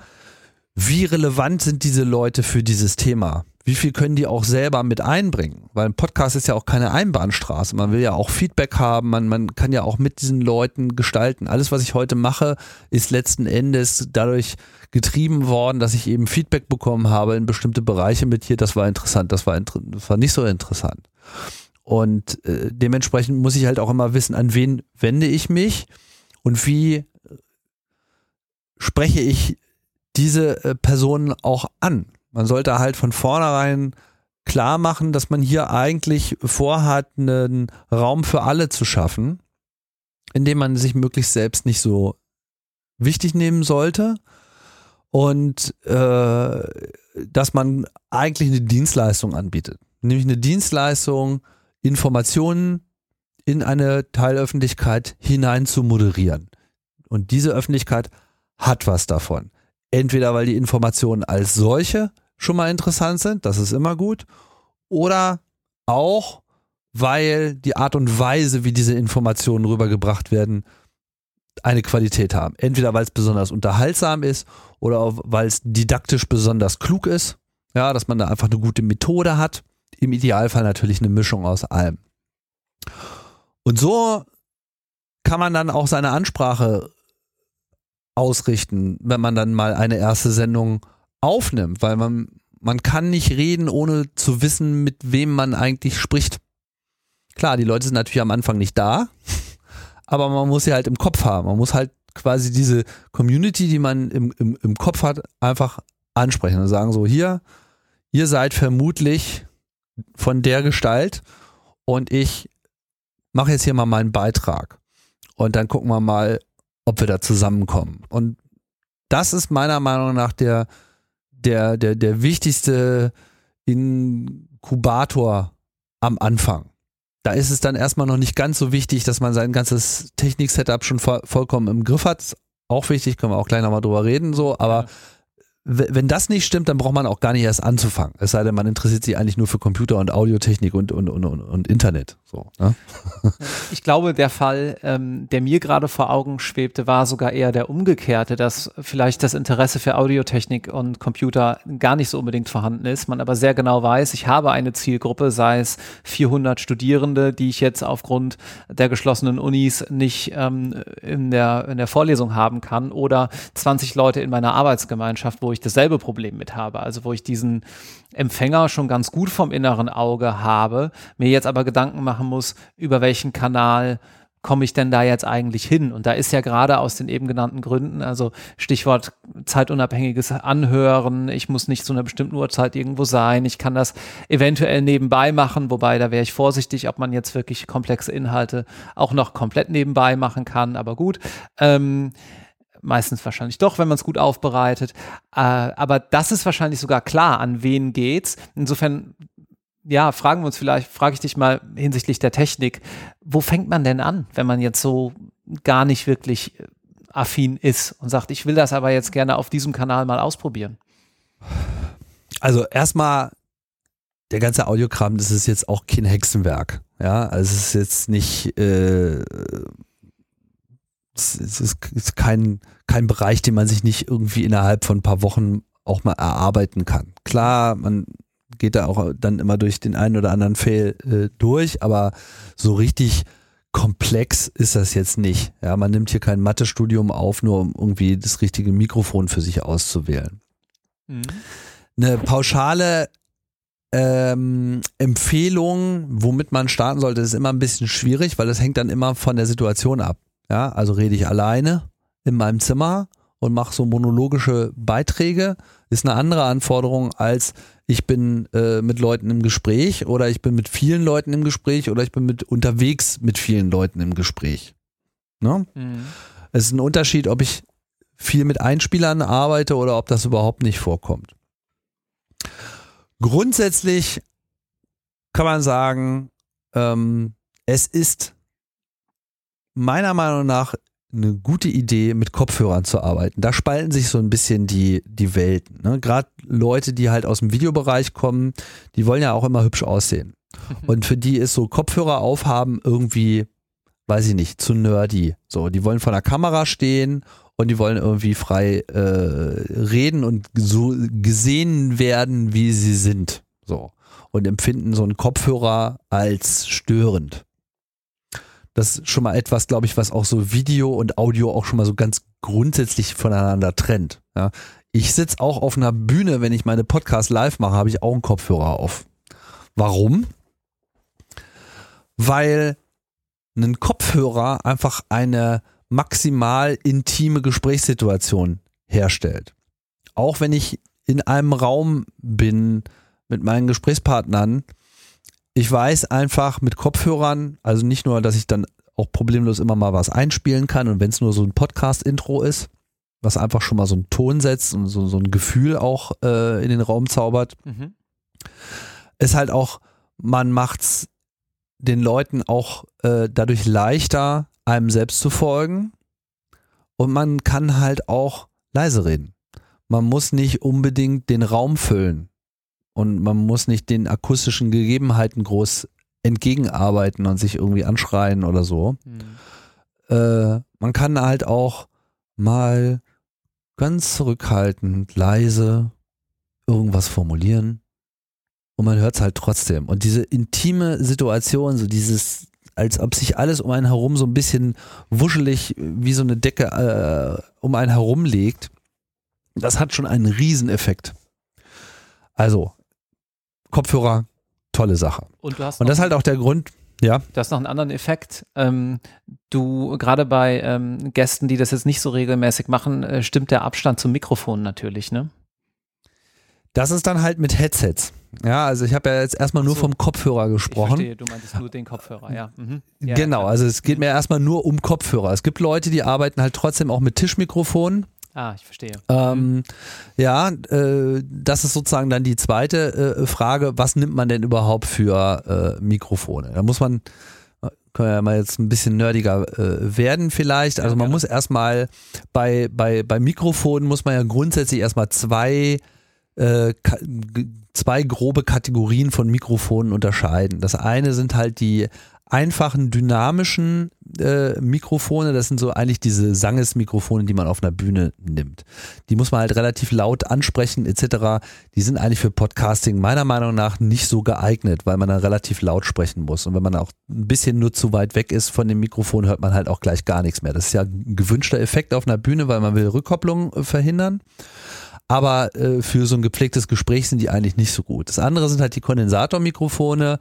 wie relevant sind diese Leute für dieses Thema? Wie viel können die auch selber mit einbringen? Weil ein Podcast ist ja auch keine Einbahnstraße. Man will ja auch Feedback haben, man, man kann ja auch mit diesen Leuten gestalten. Alles, was ich heute mache, ist letzten Endes dadurch getrieben worden, dass ich eben Feedback bekommen habe in bestimmte Bereiche mit hier, das war interessant, das war, das war nicht so interessant. Und äh, dementsprechend muss ich halt auch immer wissen, an wen wende ich mich und wie spreche ich diese äh, Personen auch an. Man sollte halt von vornherein klar machen, dass man hier eigentlich vorhat, einen Raum für alle zu schaffen, in dem man sich möglichst selbst nicht so wichtig nehmen sollte und äh, dass man eigentlich eine Dienstleistung anbietet. Nämlich eine Dienstleistung, Informationen in eine Teilöffentlichkeit hinein zu moderieren. Und diese Öffentlichkeit hat was davon. Entweder weil die Informationen als solche schon mal interessant sind, das ist immer gut, oder auch weil die Art und Weise, wie diese Informationen rübergebracht werden, eine Qualität haben. Entweder weil es besonders unterhaltsam ist oder weil es didaktisch besonders klug ist, ja, dass man da einfach eine gute Methode hat. Im Idealfall natürlich eine Mischung aus allem. Und so kann man dann auch seine Ansprache ausrichten, wenn man dann mal eine erste Sendung aufnimmt, weil man, man kann nicht reden, ohne zu wissen, mit wem man eigentlich spricht. Klar, die Leute sind natürlich am Anfang nicht da, aber man muss sie halt im Kopf haben. Man muss halt quasi diese Community, die man im, im, im Kopf hat, einfach ansprechen und sagen so, hier, ihr seid vermutlich von der Gestalt und ich mache jetzt hier mal meinen Beitrag. Und dann gucken wir mal, ob wir da zusammenkommen. Und das ist meiner Meinung nach der, der, der, der wichtigste Inkubator am Anfang. Da ist es dann erstmal noch nicht ganz so wichtig, dass man sein ganzes Technik-Setup schon vollkommen im Griff hat. Auch wichtig, können wir auch gleich nochmal drüber reden, so, aber ja wenn das nicht stimmt, dann braucht man auch gar nicht erst anzufangen. Es sei denn, man interessiert sich eigentlich nur für Computer und Audiotechnik und, und, und, und, Internet. So, ne? Ich glaube, der Fall, ähm, der mir gerade vor Augen schwebte, war sogar eher der umgekehrte, dass vielleicht das Interesse für Audiotechnik und Computer gar nicht so unbedingt vorhanden ist, man aber sehr genau weiß, ich habe eine Zielgruppe, sei es 400 Studierende, die ich jetzt aufgrund der geschlossenen Unis nicht ähm, in, der, in der Vorlesung haben kann oder 20 Leute in meiner Arbeitsgemeinschaft, wo wo ich dasselbe Problem mit habe. Also wo ich diesen Empfänger schon ganz gut vom inneren Auge habe, mir jetzt aber Gedanken machen muss, über welchen Kanal komme ich denn da jetzt eigentlich hin? Und da ist ja gerade aus den eben genannten Gründen, also Stichwort zeitunabhängiges Anhören, ich muss nicht zu einer bestimmten Uhrzeit irgendwo sein, ich kann das eventuell nebenbei machen, wobei da wäre ich vorsichtig, ob man jetzt wirklich komplexe Inhalte auch noch komplett nebenbei machen kann, aber gut. Ähm, meistens wahrscheinlich doch, wenn man es gut aufbereitet. Äh, aber das ist wahrscheinlich sogar klar, an wen geht's. Insofern ja, fragen wir uns vielleicht, frage ich dich mal hinsichtlich der Technik, wo fängt man denn an, wenn man jetzt so gar nicht wirklich äh, affin ist und sagt, ich will das aber jetzt gerne auf diesem Kanal mal ausprobieren? Also erstmal, der ganze Audiokram, das ist jetzt auch kein Hexenwerk. Ja, also es ist jetzt nicht, äh, es ist kein, kein Bereich, den man sich nicht irgendwie innerhalb von ein paar Wochen auch mal erarbeiten kann. Klar, man geht da auch dann immer durch den einen oder anderen Fail äh, durch, aber so richtig komplex ist das jetzt nicht. Ja, man nimmt hier kein Mathestudium auf, nur um irgendwie das richtige Mikrofon für sich auszuwählen. Mhm. Eine pauschale ähm, Empfehlung, womit man starten sollte, ist immer ein bisschen schwierig, weil das hängt dann immer von der Situation ab. Ja, also rede ich alleine in meinem Zimmer und mache so monologische Beiträge, ist eine andere Anforderung als ich bin äh, mit Leuten im Gespräch oder ich bin mit vielen Leuten im Gespräch oder ich bin mit unterwegs mit vielen Leuten im Gespräch. Ne? Mhm. Es ist ein Unterschied, ob ich viel mit Einspielern arbeite oder ob das überhaupt nicht vorkommt. Grundsätzlich kann man sagen, ähm, es ist meiner Meinung nach eine gute Idee, mit Kopfhörern zu arbeiten. Da spalten sich so ein bisschen die, die Welten. Ne? Gerade Leute, die halt aus dem Videobereich kommen, die wollen ja auch immer hübsch aussehen. Und für die ist so Kopfhörer aufhaben irgendwie, weiß ich nicht, zu nerdy. So, die wollen vor der Kamera stehen und die wollen irgendwie frei äh, reden und so gesehen werden, wie sie sind. So. Und empfinden so einen Kopfhörer als störend. Das ist schon mal etwas, glaube ich, was auch so Video und Audio auch schon mal so ganz grundsätzlich voneinander trennt. Ja. Ich sitze auch auf einer Bühne, wenn ich meine Podcast live mache, habe ich auch einen Kopfhörer auf. Warum? Weil ein Kopfhörer einfach eine maximal intime Gesprächssituation herstellt. Auch wenn ich in einem Raum bin mit meinen Gesprächspartnern, ich weiß einfach mit Kopfhörern, also nicht nur, dass ich dann auch problemlos immer mal was einspielen kann und wenn es nur so ein Podcast-Intro ist, was einfach schon mal so einen Ton setzt und so, so ein Gefühl auch äh, in den Raum zaubert, mhm. ist halt auch, man macht es den Leuten auch äh, dadurch leichter, einem selbst zu folgen und man kann halt auch leise reden. Man muss nicht unbedingt den Raum füllen und man muss nicht den akustischen Gegebenheiten groß entgegenarbeiten und sich irgendwie anschreien oder so. Mhm. Äh, man kann halt auch mal ganz zurückhaltend, leise irgendwas formulieren und man hört es halt trotzdem. Und diese intime Situation, so dieses, als ob sich alles um einen herum so ein bisschen wuschelig wie so eine Decke äh, um einen herum legt, das hat schon einen Rieseneffekt. Also, Kopfhörer, tolle Sache. Und, du hast und das ist halt auch der Grund, ja. Du hast noch einen anderen Effekt. Ähm, du, gerade bei ähm, Gästen, die das jetzt nicht so regelmäßig machen, äh, stimmt der Abstand zum Mikrofon natürlich, ne? Das ist dann halt mit Headsets. Ja, also ich habe ja jetzt erstmal nur so, vom Kopfhörer gesprochen. Ich verstehe, du meintest nur den Kopfhörer, ja. Mhm. ja genau, also es geht mir erstmal nur um Kopfhörer. Es gibt Leute, die arbeiten halt trotzdem auch mit Tischmikrofonen. Ah, ich verstehe. Ähm, mhm. ja, äh, das ist sozusagen dann die zweite äh, Frage. Was nimmt man denn überhaupt für äh, Mikrofone? Da muss man, können wir ja mal jetzt ein bisschen nerdiger äh, werden vielleicht. Also man muss erstmal bei, bei, bei Mikrofonen muss man ja grundsätzlich erstmal zwei äh, zwei grobe Kategorien von Mikrofonen unterscheiden. Das eine sind halt die einfachen dynamischen äh, Mikrofone, das sind so eigentlich diese Sangesmikrofone, die man auf einer Bühne nimmt. Die muss man halt relativ laut ansprechen etc. Die sind eigentlich für Podcasting meiner Meinung nach nicht so geeignet, weil man dann relativ laut sprechen muss. Und wenn man auch ein bisschen nur zu weit weg ist von dem Mikrofon, hört man halt auch gleich gar nichts mehr. Das ist ja ein gewünschter Effekt auf einer Bühne, weil man will Rückkopplung verhindern. Aber äh, für so ein gepflegtes Gespräch sind die eigentlich nicht so gut. Das andere sind halt die Kondensatormikrofone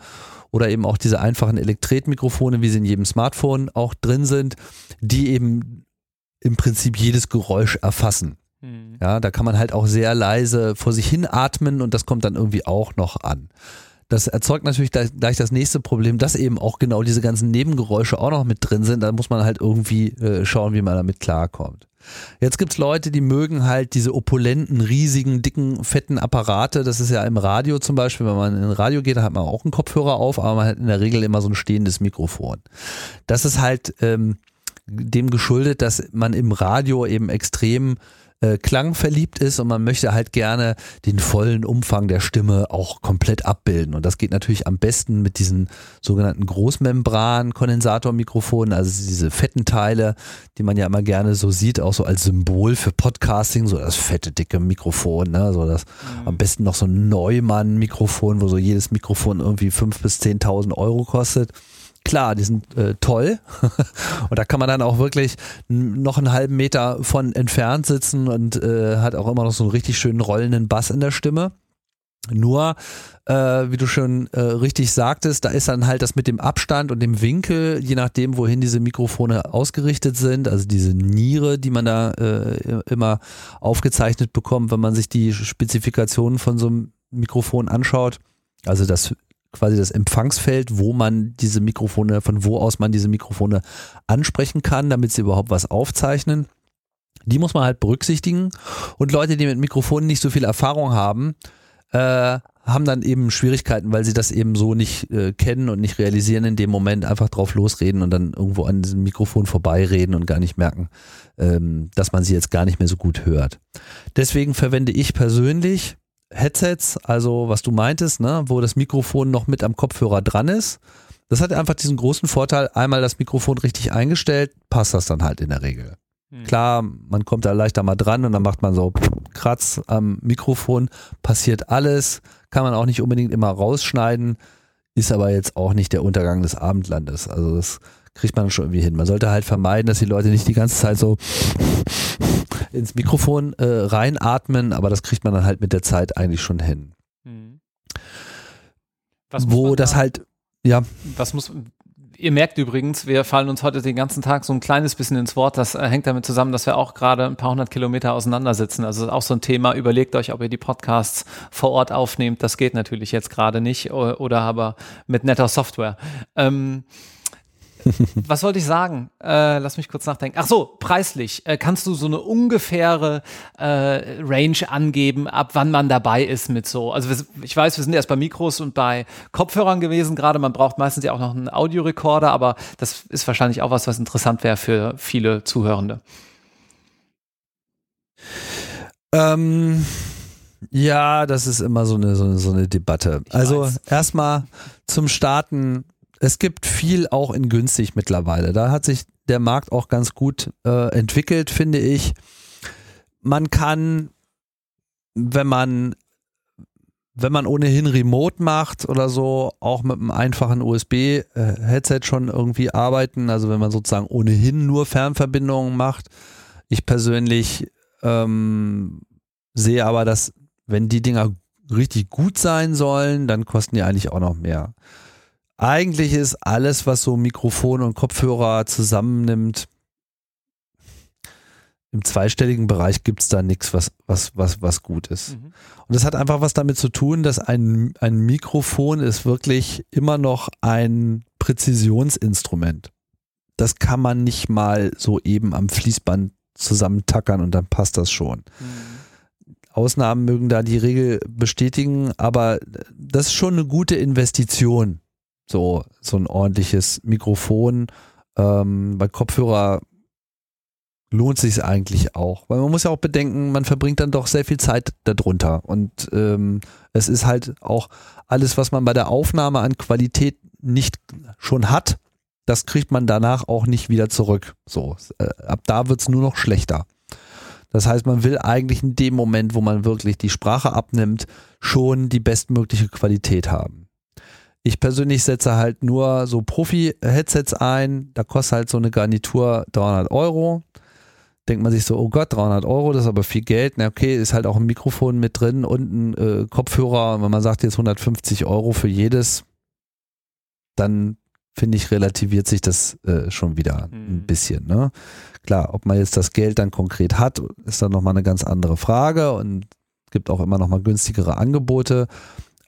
oder eben auch diese einfachen Elektretmikrofone, wie sie in jedem Smartphone auch drin sind, die eben im Prinzip jedes Geräusch erfassen. Mhm. Ja, da kann man halt auch sehr leise vor sich hin atmen und das kommt dann irgendwie auch noch an. Das erzeugt natürlich gleich das nächste Problem, dass eben auch genau diese ganzen Nebengeräusche auch noch mit drin sind. Da muss man halt irgendwie äh, schauen, wie man damit klarkommt. Jetzt gibt's Leute, die mögen halt diese opulenten, riesigen, dicken, fetten Apparate. Das ist ja im Radio zum Beispiel, wenn man in ein Radio geht, hat man auch einen Kopfhörer auf, aber man hat in der Regel immer so ein stehendes Mikrofon. Das ist halt ähm, dem geschuldet, dass man im Radio eben extrem äh, Klang verliebt ist und man möchte halt gerne den vollen Umfang der Stimme auch komplett abbilden. Und das geht natürlich am besten mit diesen sogenannten Großmembran-Kondensatormikrofonen, also diese fetten Teile, die man ja immer gerne so sieht, auch so als Symbol für Podcasting, so das fette, dicke Mikrofon, ne? so das mhm. am besten noch so ein Neumann-Mikrofon, wo so jedes Mikrofon irgendwie 5.000 bis 10.000 Euro kostet klar, die sind äh, toll. und da kann man dann auch wirklich noch einen halben Meter von entfernt sitzen und äh, hat auch immer noch so einen richtig schönen rollenden Bass in der Stimme. Nur, äh, wie du schon äh, richtig sagtest, da ist dann halt das mit dem Abstand und dem Winkel, je nachdem, wohin diese Mikrofone ausgerichtet sind, also diese Niere, die man da äh, immer aufgezeichnet bekommt, wenn man sich die Spezifikationen von so einem Mikrofon anschaut. Also das quasi das Empfangsfeld, wo man diese Mikrofone, von wo aus man diese Mikrofone ansprechen kann, damit sie überhaupt was aufzeichnen. Die muss man halt berücksichtigen. Und Leute, die mit Mikrofonen nicht so viel Erfahrung haben, äh, haben dann eben Schwierigkeiten, weil sie das eben so nicht äh, kennen und nicht realisieren in dem Moment, einfach drauf losreden und dann irgendwo an diesem Mikrofon vorbeireden und gar nicht merken, ähm, dass man sie jetzt gar nicht mehr so gut hört. Deswegen verwende ich persönlich Headsets, also was du meintest, ne, wo das Mikrofon noch mit am Kopfhörer dran ist. Das hat einfach diesen großen Vorteil, einmal das Mikrofon richtig eingestellt, passt das dann halt in der Regel. Hm. Klar, man kommt da leichter mal dran und dann macht man so Kratz am Mikrofon, passiert alles, kann man auch nicht unbedingt immer rausschneiden, ist aber jetzt auch nicht der Untergang des Abendlandes. Also das kriegt man schon irgendwie hin. Man sollte halt vermeiden, dass die Leute nicht die ganze Zeit so ins Mikrofon äh, reinatmen, aber das kriegt man dann halt mit der Zeit eigentlich schon hin. Mhm. Wo das da, halt, ja. Was muss, ihr merkt übrigens, wir fallen uns heute den ganzen Tag so ein kleines bisschen ins Wort. Das äh, hängt damit zusammen, dass wir auch gerade ein paar hundert Kilometer auseinandersitzen. Also auch so ein Thema. Überlegt euch, ob ihr die Podcasts vor Ort aufnehmt. Das geht natürlich jetzt gerade nicht oder aber mit netter Software. Ähm, was wollte ich sagen? Äh, lass mich kurz nachdenken. Ach so, preislich. Äh, kannst du so eine ungefähre äh, Range angeben, ab wann man dabei ist mit so? Also ich weiß, wir sind erst bei Mikros und bei Kopfhörern gewesen gerade. Man braucht meistens ja auch noch einen Audiorekorder, aber das ist wahrscheinlich auch was, was interessant wäre für viele Zuhörende. Ähm, ja, das ist immer so eine, so eine, so eine Debatte. Ich also erstmal zum Starten es gibt viel auch in günstig mittlerweile. Da hat sich der Markt auch ganz gut äh, entwickelt, finde ich. Man kann, wenn man wenn man ohnehin Remote macht oder so, auch mit einem einfachen USB-Headset schon irgendwie arbeiten. Also wenn man sozusagen ohnehin nur Fernverbindungen macht. Ich persönlich ähm, sehe aber, dass wenn die Dinger richtig gut sein sollen, dann kosten die eigentlich auch noch mehr. Eigentlich ist alles, was so Mikrofon und Kopfhörer zusammennimmt, im zweistelligen Bereich gibt es da nichts, was, was, was, was gut ist. Mhm. Und das hat einfach was damit zu tun, dass ein, ein Mikrofon ist wirklich immer noch ein Präzisionsinstrument. Das kann man nicht mal so eben am Fließband zusammentackern und dann passt das schon. Mhm. Ausnahmen mögen da die Regel bestätigen, aber das ist schon eine gute Investition, so, so ein ordentliches Mikrofon. Ähm, bei Kopfhörer lohnt sich eigentlich auch. Weil man muss ja auch bedenken, man verbringt dann doch sehr viel Zeit darunter. Und ähm, es ist halt auch alles, was man bei der Aufnahme an Qualität nicht schon hat, das kriegt man danach auch nicht wieder zurück. So, äh, ab da wird es nur noch schlechter. Das heißt, man will eigentlich in dem Moment, wo man wirklich die Sprache abnimmt, schon die bestmögliche Qualität haben. Ich persönlich setze halt nur so Profi-Headsets ein. Da kostet halt so eine Garnitur 300 Euro. denkt man sich so, oh Gott, 300 Euro, das ist aber viel Geld. Na okay, ist halt auch ein Mikrofon mit drin und ein äh, Kopfhörer. Und wenn man sagt jetzt 150 Euro für jedes, dann finde ich, relativiert sich das äh, schon wieder mhm. ein bisschen. Ne? Klar, ob man jetzt das Geld dann konkret hat, ist dann nochmal eine ganz andere Frage und gibt auch immer nochmal günstigere Angebote.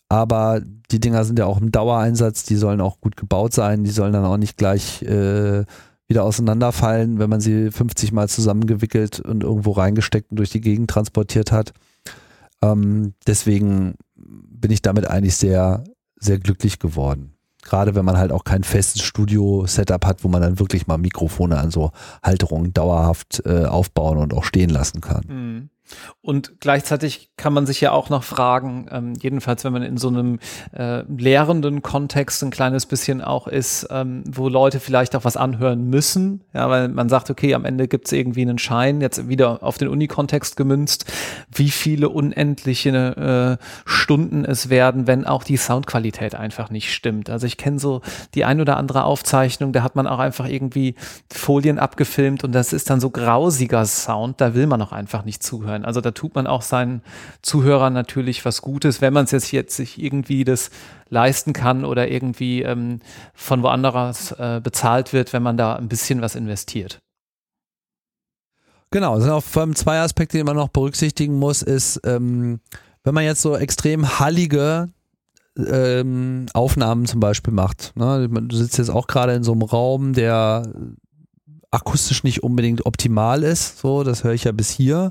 Aber die Dinger sind ja auch im Dauereinsatz, die sollen auch gut gebaut sein, die sollen dann auch nicht gleich äh, wieder auseinanderfallen, wenn man sie 50 Mal zusammengewickelt und irgendwo reingesteckt und durch die Gegend transportiert hat. Ähm, deswegen bin ich damit eigentlich sehr, sehr glücklich geworden. Gerade wenn man halt auch kein festes Studio-Setup hat, wo man dann wirklich mal Mikrofone an so Halterungen dauerhaft äh, aufbauen und auch stehen lassen kann. Mhm. Und gleichzeitig kann man sich ja auch noch fragen, ähm, jedenfalls wenn man in so einem äh, lehrenden Kontext ein kleines bisschen auch ist, ähm, wo Leute vielleicht auch was anhören müssen, ja, weil man sagt, okay, am Ende gibt es irgendwie einen Schein, jetzt wieder auf den Uni-Kontext gemünzt, wie viele unendliche äh, Stunden es werden, wenn auch die Soundqualität einfach nicht stimmt. Also ich kenne so die ein oder andere Aufzeichnung, da hat man auch einfach irgendwie Folien abgefilmt und das ist dann so grausiger Sound, da will man auch einfach nicht zuhören sein. Also da tut man auch seinen Zuhörern natürlich was Gutes, wenn man es jetzt, jetzt sich irgendwie das leisten kann oder irgendwie ähm, von woanders äh, bezahlt wird, wenn man da ein bisschen was investiert. Genau, es sind auch vor allem zwei Aspekte, die man noch berücksichtigen muss, ist, ähm, wenn man jetzt so extrem hallige ähm, Aufnahmen zum Beispiel macht. Ne? Du sitzt jetzt auch gerade in so einem Raum, der akustisch nicht unbedingt optimal ist. So, das höre ich ja bis hier.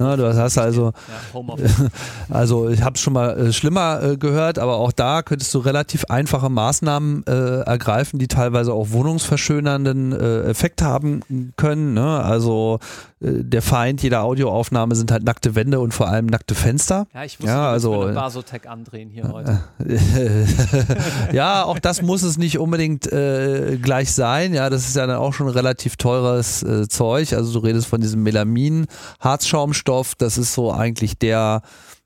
Ja, du hast also, ja, also ich habe es schon mal äh, schlimmer äh, gehört, aber auch da könntest du relativ einfache Maßnahmen äh, ergreifen, die teilweise auch wohnungsverschönernden äh, Effekt haben können. Ne? Also der Feind jeder Audioaufnahme sind halt nackte Wände und vor allem nackte Fenster. Ja, ich muss ja, also, Basotec andrehen hier heute. ja, auch das muss es nicht unbedingt äh, gleich sein. Ja, das ist ja dann auch schon relativ teures äh, Zeug. Also du redest von diesem Melamin, Harzschaumstoff. Das ist so eigentlich der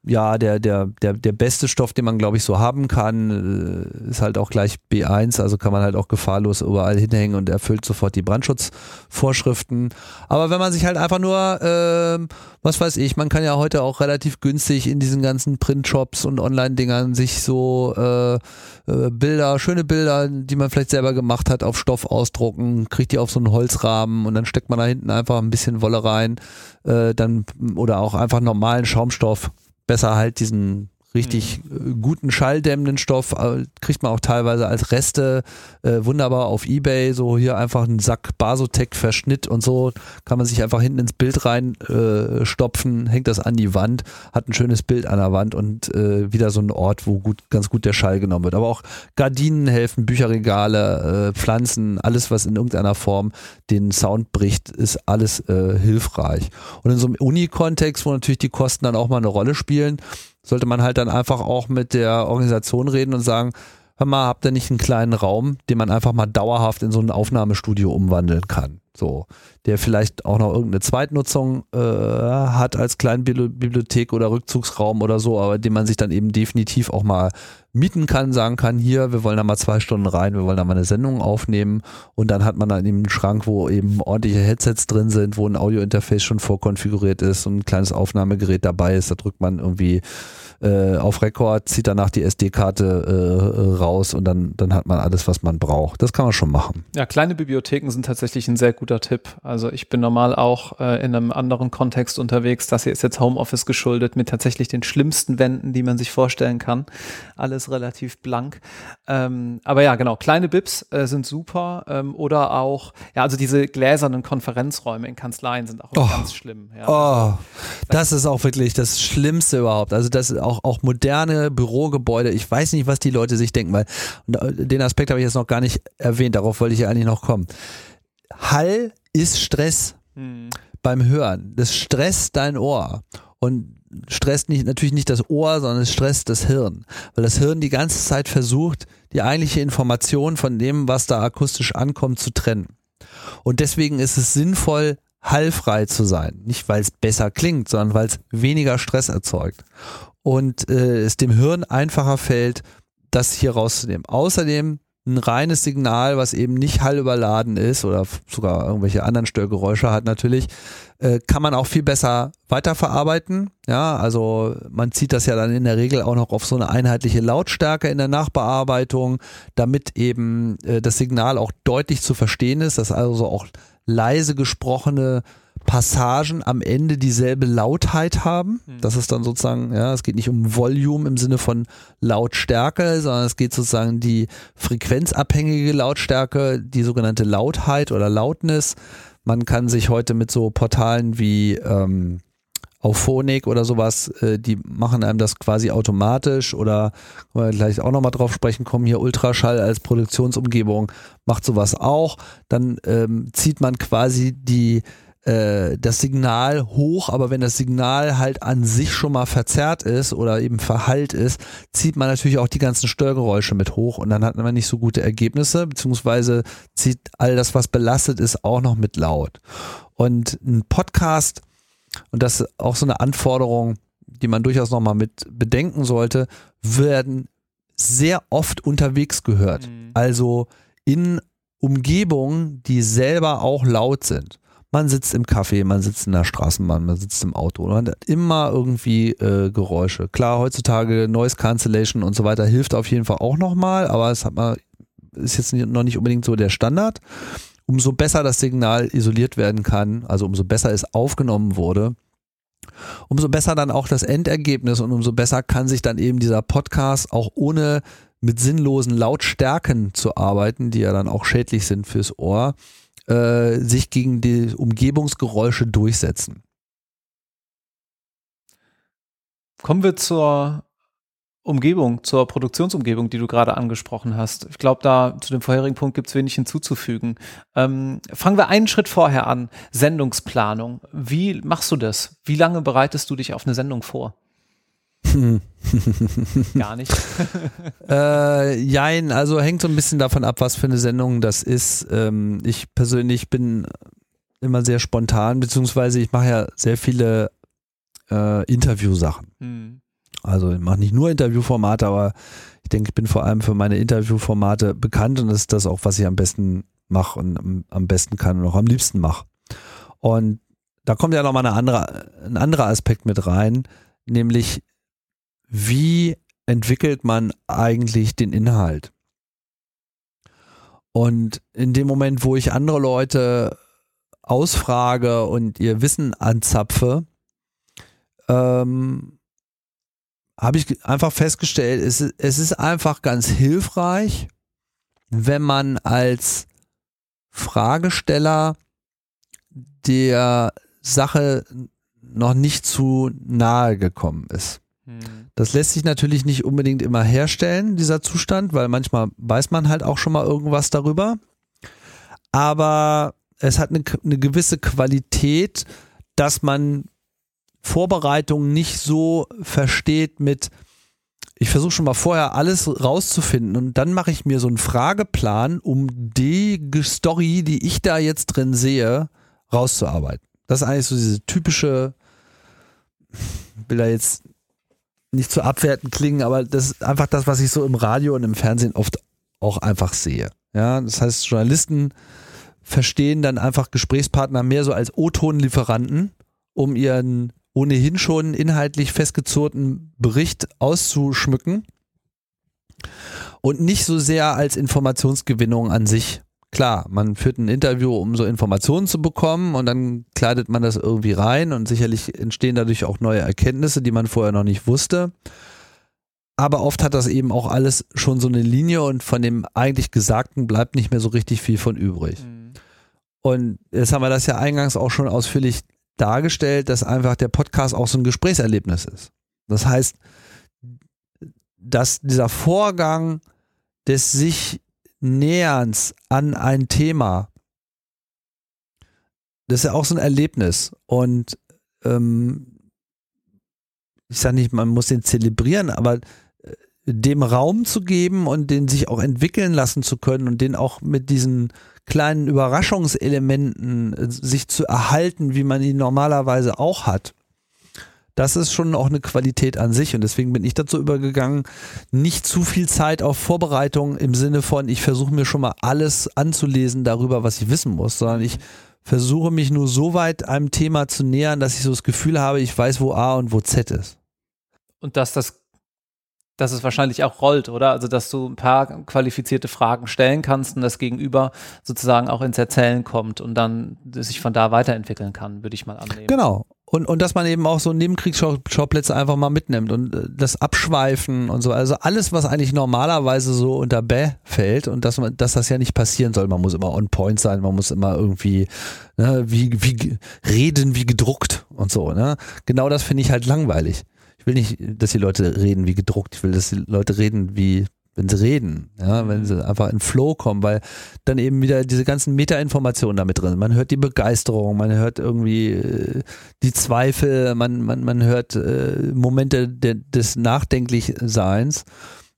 ja, der, der, der, der beste Stoff, den man, glaube ich, so haben kann, äh, ist halt auch gleich B1, also kann man halt auch gefahrlos überall hinhängen und erfüllt sofort die Brandschutzvorschriften. Aber wenn man sich halt einfach nur, äh, was weiß ich, man kann ja heute auch relativ günstig in diesen ganzen Printshops und Online-Dingern sich so äh, äh, Bilder, schöne Bilder, die man vielleicht selber gemacht hat, auf Stoff ausdrucken, kriegt die auf so einen Holzrahmen und dann steckt man da hinten einfach ein bisschen Wolle rein, äh, dann oder auch einfach normalen Schaumstoff besser halt diesen richtig mhm. guten schalldämmenden Stoff äh, kriegt man auch teilweise als Reste äh, wunderbar auf Ebay. So hier einfach einen Sack Basotec Verschnitt und so kann man sich einfach hinten ins Bild rein äh, stopfen, hängt das an die Wand, hat ein schönes Bild an der Wand und äh, wieder so ein Ort, wo gut, ganz gut der Schall genommen wird. Aber auch Gardinen helfen, Bücherregale, äh, Pflanzen, alles was in irgendeiner Form den Sound bricht, ist alles äh, hilfreich. Und in so einem Uni-Kontext, wo natürlich die Kosten dann auch mal eine Rolle spielen, sollte man halt dann einfach auch mit der Organisation reden und sagen, hör mal, habt ihr nicht einen kleinen Raum, den man einfach mal dauerhaft in so ein Aufnahmestudio umwandeln kann? So, der vielleicht auch noch irgendeine Zweitnutzung äh, hat als Kleinbibliothek oder Rückzugsraum oder so, aber den man sich dann eben definitiv auch mal mieten kann, sagen kann, hier, wir wollen da mal zwei Stunden rein, wir wollen da mal eine Sendung aufnehmen und dann hat man dann eben einen Schrank, wo eben ordentliche Headsets drin sind, wo ein Audiointerface schon vorkonfiguriert ist und ein kleines Aufnahmegerät dabei ist, da drückt man irgendwie äh, auf Rekord, zieht danach die SD-Karte äh, raus und dann, dann hat man alles, was man braucht. Das kann man schon machen. Ja, kleine Bibliotheken sind tatsächlich ein sehr guter Tipp. Also ich bin normal auch äh, in einem anderen Kontext unterwegs. Das hier ist jetzt Homeoffice geschuldet mit tatsächlich den schlimmsten Wänden, die man sich vorstellen kann. Alles relativ blank. Ähm, aber ja, genau, kleine Bibs äh, sind super. Ähm, oder auch, ja, also diese gläsernen Konferenzräume in Kanzleien sind auch oh. ganz schlimm. Ja. Oh, also, das ist auch wirklich das Schlimmste überhaupt. Also das ist auch, auch moderne Bürogebäude. Ich weiß nicht, was die Leute sich denken, weil den Aspekt habe ich jetzt noch gar nicht erwähnt. Darauf wollte ich ja eigentlich noch kommen. Hall ist Stress hm. beim Hören. Das stresst dein Ohr. Und stresst nicht, natürlich nicht das Ohr, sondern es stresst das Hirn. Weil das Hirn die ganze Zeit versucht, die eigentliche Information von dem, was da akustisch ankommt, zu trennen. Und deswegen ist es sinnvoll, hallfrei zu sein. Nicht, weil es besser klingt, sondern weil es weniger Stress erzeugt. Und äh, es dem Hirn einfacher fällt, das hier rauszunehmen. Außerdem ein reines Signal, was eben nicht hallüberladen ist oder sogar irgendwelche anderen Störgeräusche hat natürlich, äh, kann man auch viel besser weiterverarbeiten. Ja, also man zieht das ja dann in der Regel auch noch auf so eine einheitliche Lautstärke in der Nachbearbeitung, damit eben äh, das Signal auch deutlich zu verstehen ist, dass also auch leise gesprochene Passagen am Ende dieselbe Lautheit haben. Mhm. Das ist dann sozusagen, ja, es geht nicht um Volume im Sinne von Lautstärke, sondern es geht sozusagen die frequenzabhängige Lautstärke, die sogenannte Lautheit oder Lautness. Man kann sich heute mit so Portalen wie ähm, Auphonic oder sowas, äh, die machen einem das quasi automatisch oder wir gleich auch nochmal drauf sprechen kommen, hier Ultraschall als Produktionsumgebung macht sowas auch. Dann ähm, zieht man quasi die äh, das Signal hoch, aber wenn das Signal halt an sich schon mal verzerrt ist oder eben verhallt ist, zieht man natürlich auch die ganzen Störgeräusche mit hoch und dann hat man nicht so gute Ergebnisse, beziehungsweise zieht all das, was belastet ist, auch noch mit laut. Und ein Podcast, und das ist auch so eine Anforderung, die man durchaus nochmal mit bedenken sollte, werden sehr oft unterwegs gehört. Mhm. Also in Umgebungen, die selber auch laut sind. Man sitzt im Café, man sitzt in der Straßenbahn, man sitzt im Auto. Man hat immer irgendwie äh, Geräusche. Klar, heutzutage Noise Cancellation und so weiter hilft auf jeden Fall auch nochmal, aber es hat man, ist jetzt noch nicht unbedingt so der Standard. Umso besser das Signal isoliert werden kann, also umso besser es aufgenommen wurde, umso besser dann auch das Endergebnis und umso besser kann sich dann eben dieser Podcast auch ohne mit sinnlosen Lautstärken zu arbeiten, die ja dann auch schädlich sind fürs Ohr, äh, sich gegen die Umgebungsgeräusche durchsetzen. Kommen wir zur Umgebung, zur Produktionsumgebung, die du gerade angesprochen hast. Ich glaube, da zu dem vorherigen Punkt gibt es wenig hinzuzufügen. Ähm, fangen wir einen Schritt vorher an. Sendungsplanung. Wie machst du das? Wie lange bereitest du dich auf eine Sendung vor? Gar nicht. äh, jein, also hängt so ein bisschen davon ab, was für eine Sendung das ist. Ähm, ich persönlich bin immer sehr spontan, beziehungsweise ich mache ja sehr viele äh, Interviewsachen. Mhm. Also ich mache nicht nur Interviewformate, aber ich denke, ich bin vor allem für meine Interviewformate bekannt und das ist das auch, was ich am besten mache und am, am besten kann und auch am liebsten mache. Und da kommt ja nochmal eine andere, ein anderer Aspekt mit rein, nämlich wie entwickelt man eigentlich den Inhalt? Und in dem Moment, wo ich andere Leute ausfrage und ihr Wissen anzapfe, ähm, habe ich einfach festgestellt, es, es ist einfach ganz hilfreich, wenn man als Fragesteller der Sache noch nicht zu nahe gekommen ist. Hm. Das lässt sich natürlich nicht unbedingt immer herstellen, dieser Zustand, weil manchmal weiß man halt auch schon mal irgendwas darüber. Aber es hat eine, eine gewisse Qualität, dass man Vorbereitungen nicht so versteht mit, ich versuche schon mal vorher alles rauszufinden und dann mache ich mir so einen Frageplan, um die Story, die ich da jetzt drin sehe, rauszuarbeiten. Das ist eigentlich so diese typische, will da jetzt nicht zu abwerten klingen, aber das ist einfach das, was ich so im Radio und im Fernsehen oft auch einfach sehe. Ja, das heißt, Journalisten verstehen dann einfach Gesprächspartner mehr so als O-Ton-Lieferanten, um ihren ohnehin schon inhaltlich festgezurrten Bericht auszuschmücken und nicht so sehr als Informationsgewinnung an sich klar, man führt ein Interview, um so Informationen zu bekommen und dann kleidet man das irgendwie rein und sicherlich entstehen dadurch auch neue Erkenntnisse, die man vorher noch nicht wusste. Aber oft hat das eben auch alles schon so eine Linie und von dem eigentlich Gesagten bleibt nicht mehr so richtig viel von übrig. Mhm. Und jetzt haben wir das ja eingangs auch schon ausführlich dargestellt, dass einfach der Podcast auch so ein Gesprächserlebnis ist. Das heißt, dass dieser Vorgang des sich Näherns an ein Thema, das ist ja auch so ein Erlebnis. Und ähm, ich sage nicht, man muss den zelebrieren, aber äh, dem Raum zu geben und den sich auch entwickeln lassen zu können und den auch mit diesen kleinen Überraschungselementen äh, sich zu erhalten, wie man ihn normalerweise auch hat. Das ist schon auch eine Qualität an sich und deswegen bin ich dazu übergegangen, nicht zu viel Zeit auf Vorbereitung im Sinne von, ich versuche mir schon mal alles anzulesen darüber, was ich wissen muss, sondern ich versuche mich nur so weit einem Thema zu nähern, dass ich so das Gefühl habe, ich weiß, wo A und wo Z ist. Und dass das dass es wahrscheinlich auch rollt, oder? Also, dass du ein paar qualifizierte Fragen stellen kannst und das Gegenüber sozusagen auch ins Erzählen kommt und dann sich von da weiterentwickeln kann, würde ich mal annehmen. Genau. Und, und dass man eben auch so Nebenkriegsschauplätze einfach mal mitnimmt und äh, das Abschweifen und so. Also alles, was eigentlich normalerweise so unter Bäh fällt und dass man, dass das ja nicht passieren soll. Man muss immer on point sein, man muss immer irgendwie ne, wie, wie reden wie gedruckt und so. Ne? Genau das finde ich halt langweilig. Ich will nicht, dass die Leute reden wie gedruckt. Ich will, dass die Leute reden wie wenn sie reden, ja, wenn sie einfach in Flow kommen, weil dann eben wieder diese ganzen Meta-Informationen damit drin sind. Man hört die Begeisterung, man hört irgendwie äh, die Zweifel, man, man, man hört äh, Momente de, des Nachdenklichseins.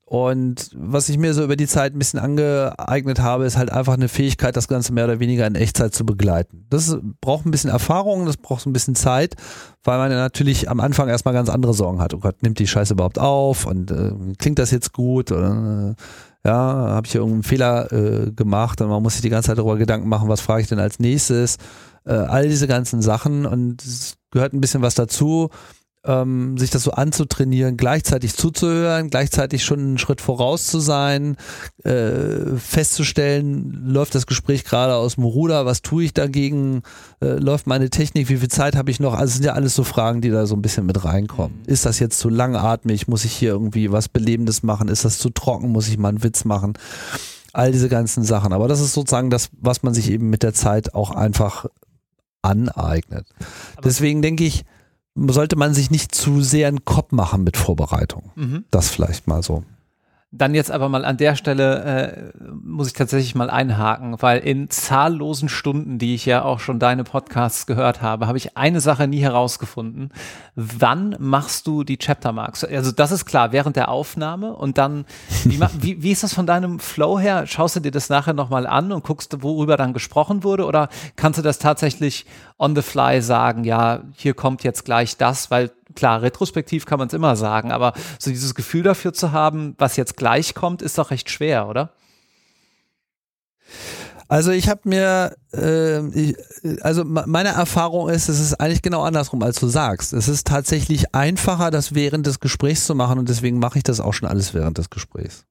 Und was ich mir so über die Zeit ein bisschen angeeignet habe, ist halt einfach eine Fähigkeit, das Ganze mehr oder weniger in Echtzeit zu begleiten. Das braucht ein bisschen Erfahrung, das braucht ein bisschen Zeit, weil man ja natürlich am Anfang erstmal ganz andere Sorgen hat. Oh Gott, nimmt die Scheiße überhaupt auf und äh, klingt das jetzt gut oder äh, ja, habe ich hier irgendeinen Fehler äh, gemacht und man muss sich die ganze Zeit darüber Gedanken machen, was frage ich denn als nächstes. Äh, all diese ganzen Sachen und es gehört ein bisschen was dazu ähm, sich das so anzutrainieren, gleichzeitig zuzuhören, gleichzeitig schon einen Schritt voraus zu sein, äh, festzustellen, läuft das Gespräch gerade aus dem Ruder, was tue ich dagegen, äh, läuft meine Technik, wie viel Zeit habe ich noch? Also es sind ja alles so Fragen, die da so ein bisschen mit reinkommen. Mhm. Ist das jetzt zu langatmig? Muss ich hier irgendwie was Belebendes machen? Ist das zu trocken? Muss ich mal einen Witz machen? All diese ganzen Sachen. Aber das ist sozusagen das, was man sich eben mit der Zeit auch einfach aneignet. Deswegen denke ich, sollte man sich nicht zu sehr einen Kopf machen mit Vorbereitung. Mhm. Das vielleicht mal so. Dann jetzt aber mal an der Stelle äh, muss ich tatsächlich mal einhaken, weil in zahllosen Stunden, die ich ja auch schon deine Podcasts gehört habe, habe ich eine Sache nie herausgefunden. Wann machst du die Chapter Marks? Also das ist klar, während der Aufnahme und dann, wie, wie, wie ist das von deinem Flow her? Schaust du dir das nachher nochmal an und guckst, worüber dann gesprochen wurde oder kannst du das tatsächlich on the fly sagen, ja, hier kommt jetzt gleich das, weil klar, retrospektiv kann man es immer sagen, aber so dieses Gefühl dafür zu haben, was jetzt gleich kommt, ist doch recht schwer, oder? Also ich habe mir, äh, ich, also meine Erfahrung ist, es ist eigentlich genau andersrum, als du sagst. Es ist tatsächlich einfacher, das während des Gesprächs zu machen und deswegen mache ich das auch schon alles während des Gesprächs.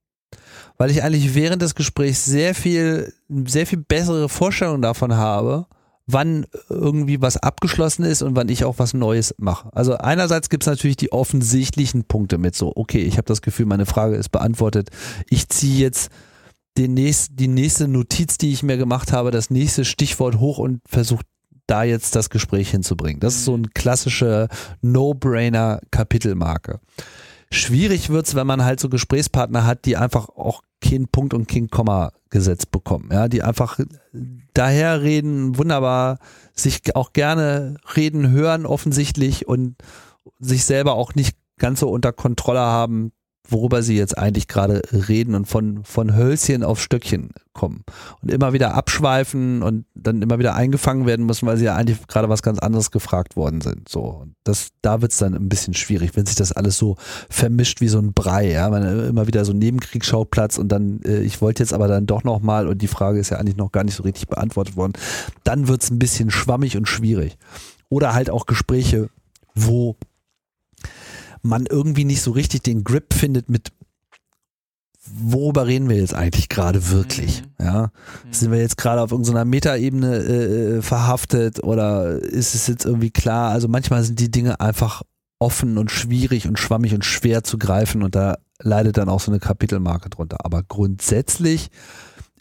Weil ich eigentlich während des Gesprächs sehr viel, sehr viel bessere Vorstellung davon habe, wann irgendwie was abgeschlossen ist und wann ich auch was Neues mache. Also einerseits gibt es natürlich die offensichtlichen Punkte mit so, okay, ich habe das Gefühl, meine Frage ist beantwortet. Ich ziehe jetzt den nächst, die nächste Notiz, die ich mir gemacht habe, das nächste Stichwort hoch und versuche da jetzt das Gespräch hinzubringen. Das ist so ein klassische No-Brainer-Kapitelmarke. Schwierig wird's, wenn man halt so Gesprächspartner hat, die einfach auch keinen Punkt und kein Komma gesetzt bekommen, ja, die einfach daherreden, wunderbar, sich auch gerne reden hören offensichtlich und sich selber auch nicht ganz so unter Kontrolle haben, worüber sie jetzt eigentlich gerade reden und von, von Hölzchen auf Stöckchen kommen und immer wieder abschweifen und dann immer wieder eingefangen werden müssen, weil sie ja eigentlich gerade was ganz anderes gefragt worden sind. So, das, da wird's dann ein bisschen schwierig, wenn sich das alles so vermischt wie so ein Brei, ja, man immer wieder so Nebenkriegsschauplatz und dann, äh, ich wollte jetzt aber dann doch nochmal und die Frage ist ja eigentlich noch gar nicht so richtig beantwortet worden, dann wird's ein bisschen schwammig und schwierig. Oder halt auch Gespräche, wo man irgendwie nicht so richtig den Grip findet mit worüber reden wir jetzt eigentlich gerade wirklich? Mhm. Ja, mhm. sind wir jetzt gerade auf irgendeiner Metaebene äh, verhaftet oder ist es jetzt irgendwie klar? Also manchmal sind die Dinge einfach offen und schwierig und schwammig und schwer zu greifen und da leidet dann auch so eine Kapitelmarke drunter. Aber grundsätzlich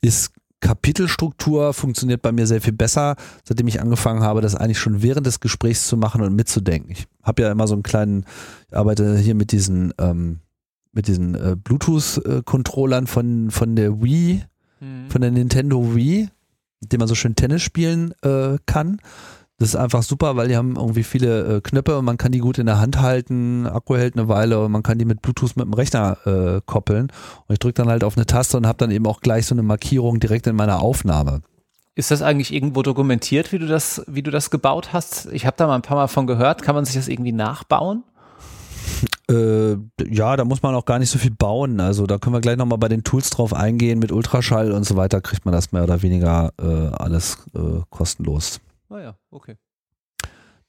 ist Kapitelstruktur funktioniert bei mir sehr viel besser, seitdem ich angefangen habe, das eigentlich schon während des Gesprächs zu machen und mitzudenken. Ich habe ja immer so einen kleinen, ich arbeite hier mit diesen, ähm, mit diesen äh, Bluetooth-Controllern von, von der Wii, mhm. von der Nintendo Wii, mit dem man so schön Tennis spielen äh, kann. Das ist einfach super, weil die haben irgendwie viele äh, Knöpfe und man kann die gut in der Hand halten, Akku hält eine Weile und man kann die mit Bluetooth mit dem Rechner äh, koppeln. Und ich drücke dann halt auf eine Taste und habe dann eben auch gleich so eine Markierung direkt in meiner Aufnahme. Ist das eigentlich irgendwo dokumentiert, wie du das, wie du das gebaut hast? Ich habe da mal ein paar Mal von gehört. Kann man sich das irgendwie nachbauen? Äh, ja, da muss man auch gar nicht so viel bauen. Also da können wir gleich nochmal bei den Tools drauf eingehen. Mit Ultraschall und so weiter kriegt man das mehr oder weniger äh, alles äh, kostenlos. Ah ja, okay.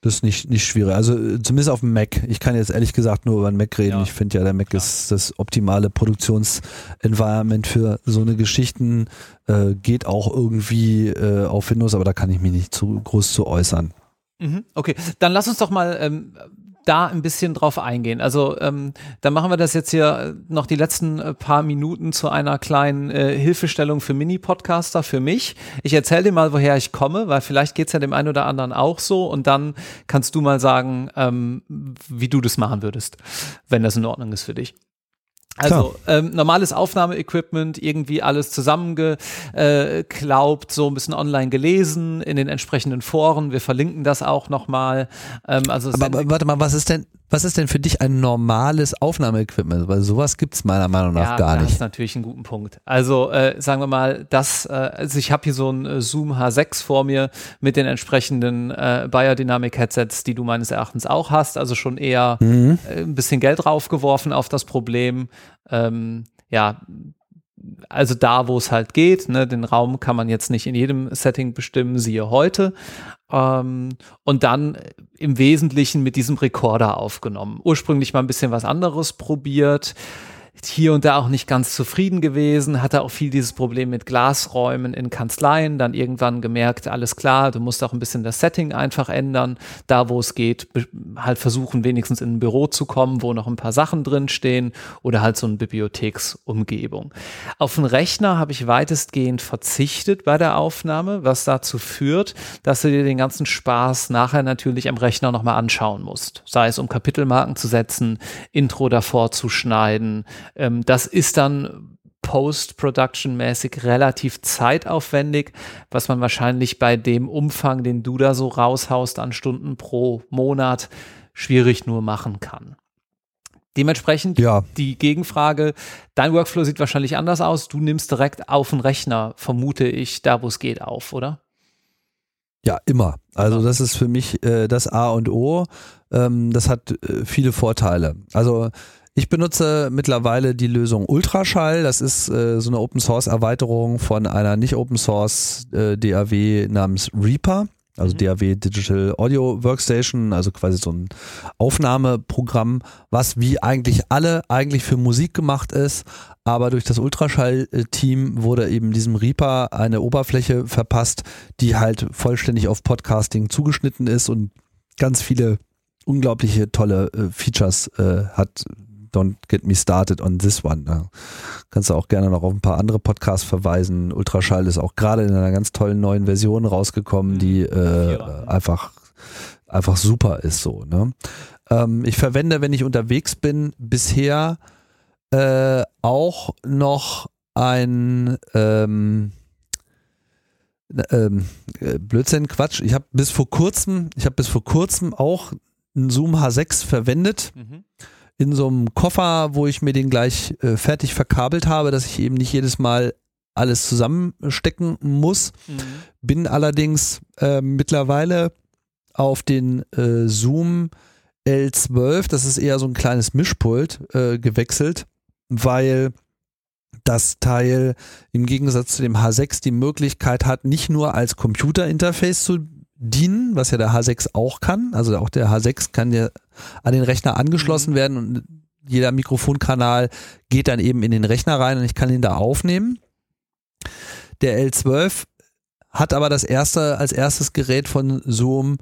Das ist nicht, nicht schwierig. Also äh, zumindest auf dem Mac. Ich kann jetzt ehrlich gesagt nur über den Mac reden. Ja. Ich finde ja, der Mac Klar. ist das optimale Produktionsenvironment für so eine Geschichten. Äh, geht auch irgendwie äh, auf Windows, aber da kann ich mich nicht zu groß zu äußern. Mhm, okay, dann lass uns doch mal ähm, da ein bisschen drauf eingehen. Also ähm, dann machen wir das jetzt hier noch die letzten äh, paar Minuten zu einer kleinen äh, Hilfestellung für Mini-Podcaster, für mich. Ich erzähle dir mal, woher ich komme, weil vielleicht geht's ja dem einen oder anderen auch so und dann kannst du mal sagen, ähm, wie du das machen würdest, wenn das in Ordnung ist für dich. Also ähm, normales Aufnahmeequipment, irgendwie alles zusammengeklaubt, äh, so ein bisschen online gelesen in den entsprechenden Foren. Wir verlinken das auch nochmal. Ähm, also aber, aber warte mal, was ist denn, was ist denn für dich ein normales Aufnahmeequipment? Weil sowas gibt es meiner Meinung nach ja, gar nicht. Das ist natürlich ein guter Punkt. Also äh, sagen wir mal, das, äh, also ich habe hier so ein äh, Zoom H6 vor mir mit den entsprechenden äh, Biodynamic-Headsets, die du meines Erachtens auch hast. Also schon eher mhm. äh, ein bisschen Geld draufgeworfen auf das Problem. Ähm, ja, also da, wo es halt geht. Ne, den Raum kann man jetzt nicht in jedem Setting bestimmen, siehe heute. Ähm, und dann im Wesentlichen mit diesem Rekorder aufgenommen. Ursprünglich mal ein bisschen was anderes probiert hier und da auch nicht ganz zufrieden gewesen, hatte auch viel dieses Problem mit Glasräumen in Kanzleien, dann irgendwann gemerkt, alles klar, du musst auch ein bisschen das Setting einfach ändern, da wo es geht, halt versuchen wenigstens in ein Büro zu kommen, wo noch ein paar Sachen drin stehen oder halt so eine Bibliotheksumgebung. Auf den Rechner habe ich weitestgehend verzichtet bei der Aufnahme, was dazu führt, dass du dir den ganzen Spaß nachher natürlich am Rechner nochmal anschauen musst, sei es um Kapitelmarken zu setzen, Intro davor zu schneiden, ähm, das ist dann Post-Production-mäßig relativ zeitaufwendig, was man wahrscheinlich bei dem Umfang, den du da so raushaust an Stunden pro Monat, schwierig nur machen kann. Dementsprechend ja. die Gegenfrage, dein Workflow sieht wahrscheinlich anders aus. Du nimmst direkt auf den Rechner, vermute ich, da wo es geht, auf, oder? Ja, immer. Also das ist für mich äh, das A und O. Ähm, das hat äh, viele Vorteile. Also ich benutze mittlerweile die Lösung Ultraschall. Das ist äh, so eine Open Source Erweiterung von einer nicht Open Source äh, DAW namens Reaper. Also mhm. DAW Digital Audio Workstation, also quasi so ein Aufnahmeprogramm, was wie eigentlich alle eigentlich für Musik gemacht ist, aber durch das Ultraschall-Team wurde eben diesem Reaper eine Oberfläche verpasst, die halt vollständig auf Podcasting zugeschnitten ist und ganz viele unglaubliche tolle äh, Features äh, hat, Don't Get Me Started on This One. Da kannst du auch gerne noch auf ein paar andere Podcasts verweisen. Ultraschall ist auch gerade in einer ganz tollen neuen Version rausgekommen, die mhm. äh, einfach, einfach super ist so. Ne? Ähm, ich verwende, wenn ich unterwegs bin, bisher äh, auch noch ein ähm, ähm, äh, Blödsinn, Quatsch. Ich habe bis vor kurzem, ich habe bis vor kurzem auch einen Zoom H6 verwendet. Mhm in so einem Koffer, wo ich mir den gleich äh, fertig verkabelt habe, dass ich eben nicht jedes Mal alles zusammenstecken muss. Mhm. Bin allerdings äh, mittlerweile auf den äh, Zoom L12, das ist eher so ein kleines Mischpult, äh, gewechselt, weil das Teil im Gegensatz zu dem H6 die Möglichkeit hat, nicht nur als Computerinterface zu dienen, was ja der H6 auch kann. Also auch der H6 kann ja an den Rechner angeschlossen mhm. werden und jeder Mikrofonkanal geht dann eben in den Rechner rein und ich kann ihn da aufnehmen. Der L12 hat aber das erste, als erstes Gerät von Zoom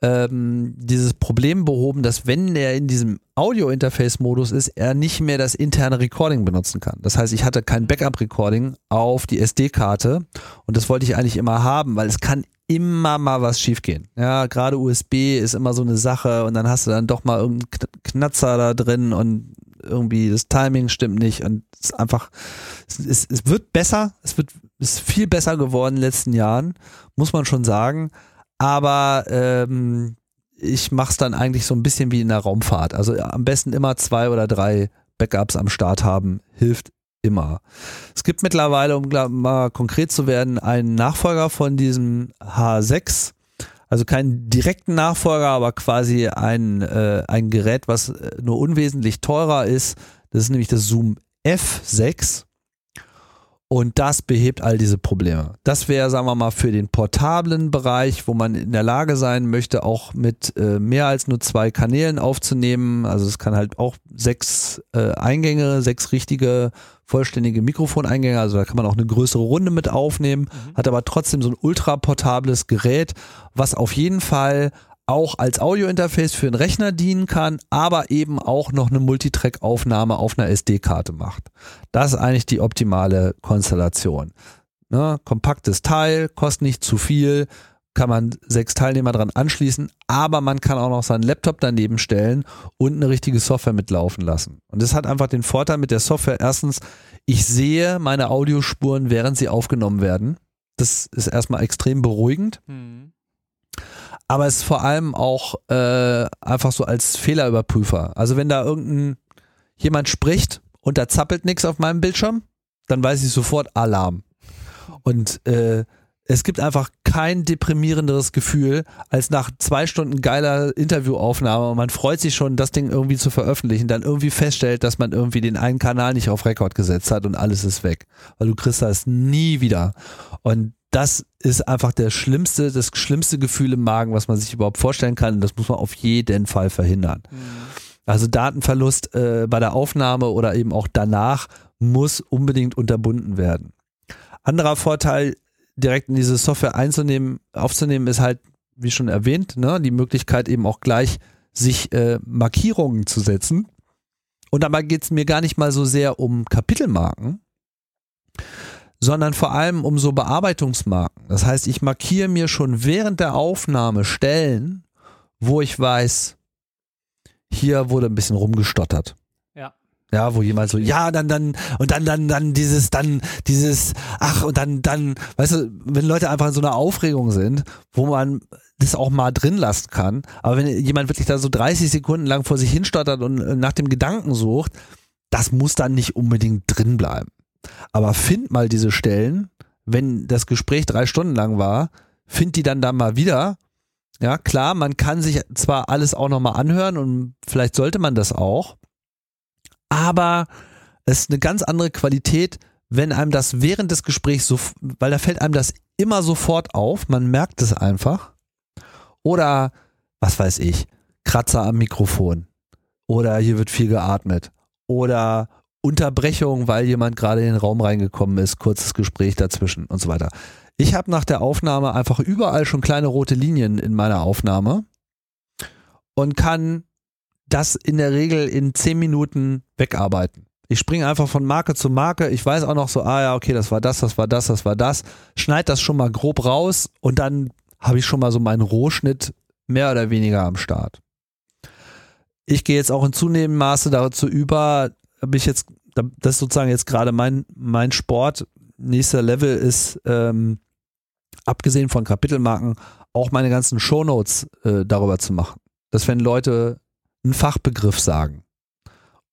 ähm, dieses Problem behoben, dass wenn er in diesem Audio-Interface-Modus ist, er nicht mehr das interne Recording benutzen kann. Das heißt, ich hatte kein Backup-Recording auf die SD-Karte und das wollte ich eigentlich immer haben, weil es kann immer mal was schiefgehen. Ja, gerade USB ist immer so eine Sache und dann hast du dann doch mal irgendeinen Knatzer da drin und irgendwie das Timing stimmt nicht und es ist einfach, es, es, es wird besser, es wird, ist viel besser geworden in den letzten Jahren, muss man schon sagen, aber ähm, ich mache es dann eigentlich so ein bisschen wie in der Raumfahrt. Also am besten immer zwei oder drei Backups am Start haben, hilft immer. Es gibt mittlerweile, um mal konkret zu werden, einen Nachfolger von diesem H6. Also keinen direkten Nachfolger, aber quasi ein, äh, ein Gerät, was äh, nur unwesentlich teurer ist. Das ist nämlich das Zoom F6. Und das behebt all diese Probleme. Das wäre, sagen wir mal, für den portablen Bereich, wo man in der Lage sein möchte, auch mit äh, mehr als nur zwei Kanälen aufzunehmen. Also es kann halt auch sechs äh, Eingänge, sechs richtige vollständige Mikrofoneingänge. Also da kann man auch eine größere Runde mit aufnehmen, mhm. hat aber trotzdem so ein ultra portables Gerät, was auf jeden Fall auch als Audiointerface für den Rechner dienen kann, aber eben auch noch eine Multitrack-Aufnahme auf einer SD-Karte macht. Das ist eigentlich die optimale Konstellation. Ne? Kompaktes Teil, kostet nicht zu viel, kann man sechs Teilnehmer dran anschließen, aber man kann auch noch seinen Laptop daneben stellen und eine richtige Software mitlaufen lassen. Und das hat einfach den Vorteil mit der Software. Erstens, ich sehe meine Audiospuren, während sie aufgenommen werden. Das ist erstmal extrem beruhigend. Mhm aber es ist vor allem auch äh, einfach so als Fehlerüberprüfer. Also wenn da irgendein jemand spricht und da zappelt nichts auf meinem Bildschirm, dann weiß ich sofort Alarm. Und äh, es gibt einfach kein deprimierenderes Gefühl, als nach zwei Stunden geiler Interviewaufnahme und man freut sich schon, das Ding irgendwie zu veröffentlichen, dann irgendwie feststellt, dass man irgendwie den einen Kanal nicht auf Rekord gesetzt hat und alles ist weg. Weil du kriegst das nie wieder. Und das ist einfach der schlimmste, das schlimmste Gefühl im Magen, was man sich überhaupt vorstellen kann. Und das muss man auf jeden Fall verhindern. Mhm. Also Datenverlust äh, bei der Aufnahme oder eben auch danach muss unbedingt unterbunden werden. Anderer Vorteil, direkt in diese Software einzunehmen, aufzunehmen, ist halt, wie schon erwähnt, ne, die Möglichkeit eben auch gleich sich äh, Markierungen zu setzen. Und dabei geht es mir gar nicht mal so sehr um Kapitelmarken, sondern vor allem um so Bearbeitungsmarken. Das heißt, ich markiere mir schon während der Aufnahme Stellen, wo ich weiß, hier wurde ein bisschen rumgestottert. Ja. Wo jemand so, ja, dann, dann, und dann, dann, dann dieses, dann, dieses, ach, und dann, dann, weißt du, wenn Leute einfach in so einer Aufregung sind, wo man das auch mal drin lassen kann, aber wenn jemand wirklich da so 30 Sekunden lang vor sich hinstottert und nach dem Gedanken sucht, das muss dann nicht unbedingt drin bleiben. Aber find mal diese Stellen, wenn das Gespräch drei Stunden lang war, find die dann da mal wieder. Ja, klar, man kann sich zwar alles auch nochmal anhören und vielleicht sollte man das auch, aber es ist eine ganz andere Qualität, wenn einem das während des Gesprächs so, weil da fällt einem das immer sofort auf, man merkt es einfach. Oder, was weiß ich, Kratzer am Mikrofon. Oder hier wird viel geatmet. Oder Unterbrechung, weil jemand gerade in den Raum reingekommen ist, kurzes Gespräch dazwischen und so weiter. Ich habe nach der Aufnahme einfach überall schon kleine rote Linien in meiner Aufnahme und kann das in der Regel in zehn Minuten wegarbeiten. Ich springe einfach von Marke zu Marke. Ich weiß auch noch so, ah ja, okay, das war das, das war das, das war das. Schneid das schon mal grob raus und dann habe ich schon mal so meinen Rohschnitt mehr oder weniger am Start. Ich gehe jetzt auch in zunehmendem Maße dazu über, habe ich jetzt, das ist sozusagen jetzt gerade mein, mein Sport. Nächster Level ist, ähm, abgesehen von Kapitelmarken, auch meine ganzen Shownotes äh, darüber zu machen. Dass wenn Leute einen Fachbegriff sagen,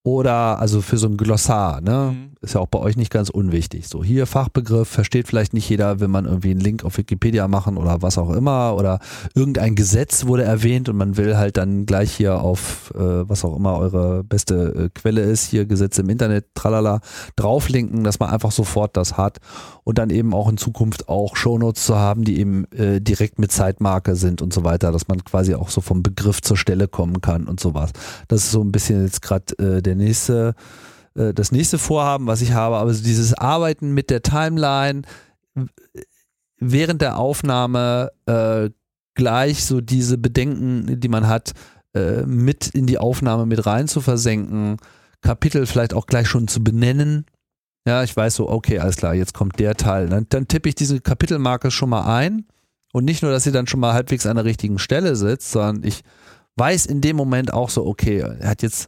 oder also für so ein Glossar, ne? Mhm. Ist ja auch bei euch nicht ganz unwichtig. So, hier Fachbegriff, versteht vielleicht nicht jeder, will man irgendwie einen Link auf Wikipedia machen oder was auch immer. Oder irgendein Gesetz wurde erwähnt und man will halt dann gleich hier auf, äh, was auch immer eure beste äh, Quelle ist, hier Gesetze im Internet, tralala, drauflinken, dass man einfach sofort das hat. Und dann eben auch in Zukunft auch Shownotes zu haben, die eben äh, direkt mit Zeitmarke sind und so weiter, dass man quasi auch so vom Begriff zur Stelle kommen kann und sowas. Das ist so ein bisschen jetzt gerade äh, der der nächste, äh, das nächste Vorhaben, was ich habe. Aber dieses Arbeiten mit der Timeline während der Aufnahme äh, gleich so diese Bedenken, die man hat, äh, mit in die Aufnahme mit rein zu versenken, Kapitel vielleicht auch gleich schon zu benennen. Ja, ich weiß so, okay, alles klar, jetzt kommt der Teil. Dann, dann tippe ich diese Kapitelmarke schon mal ein. Und nicht nur, dass sie dann schon mal halbwegs an der richtigen Stelle sitzt, sondern ich weiß in dem Moment auch so, okay, er hat jetzt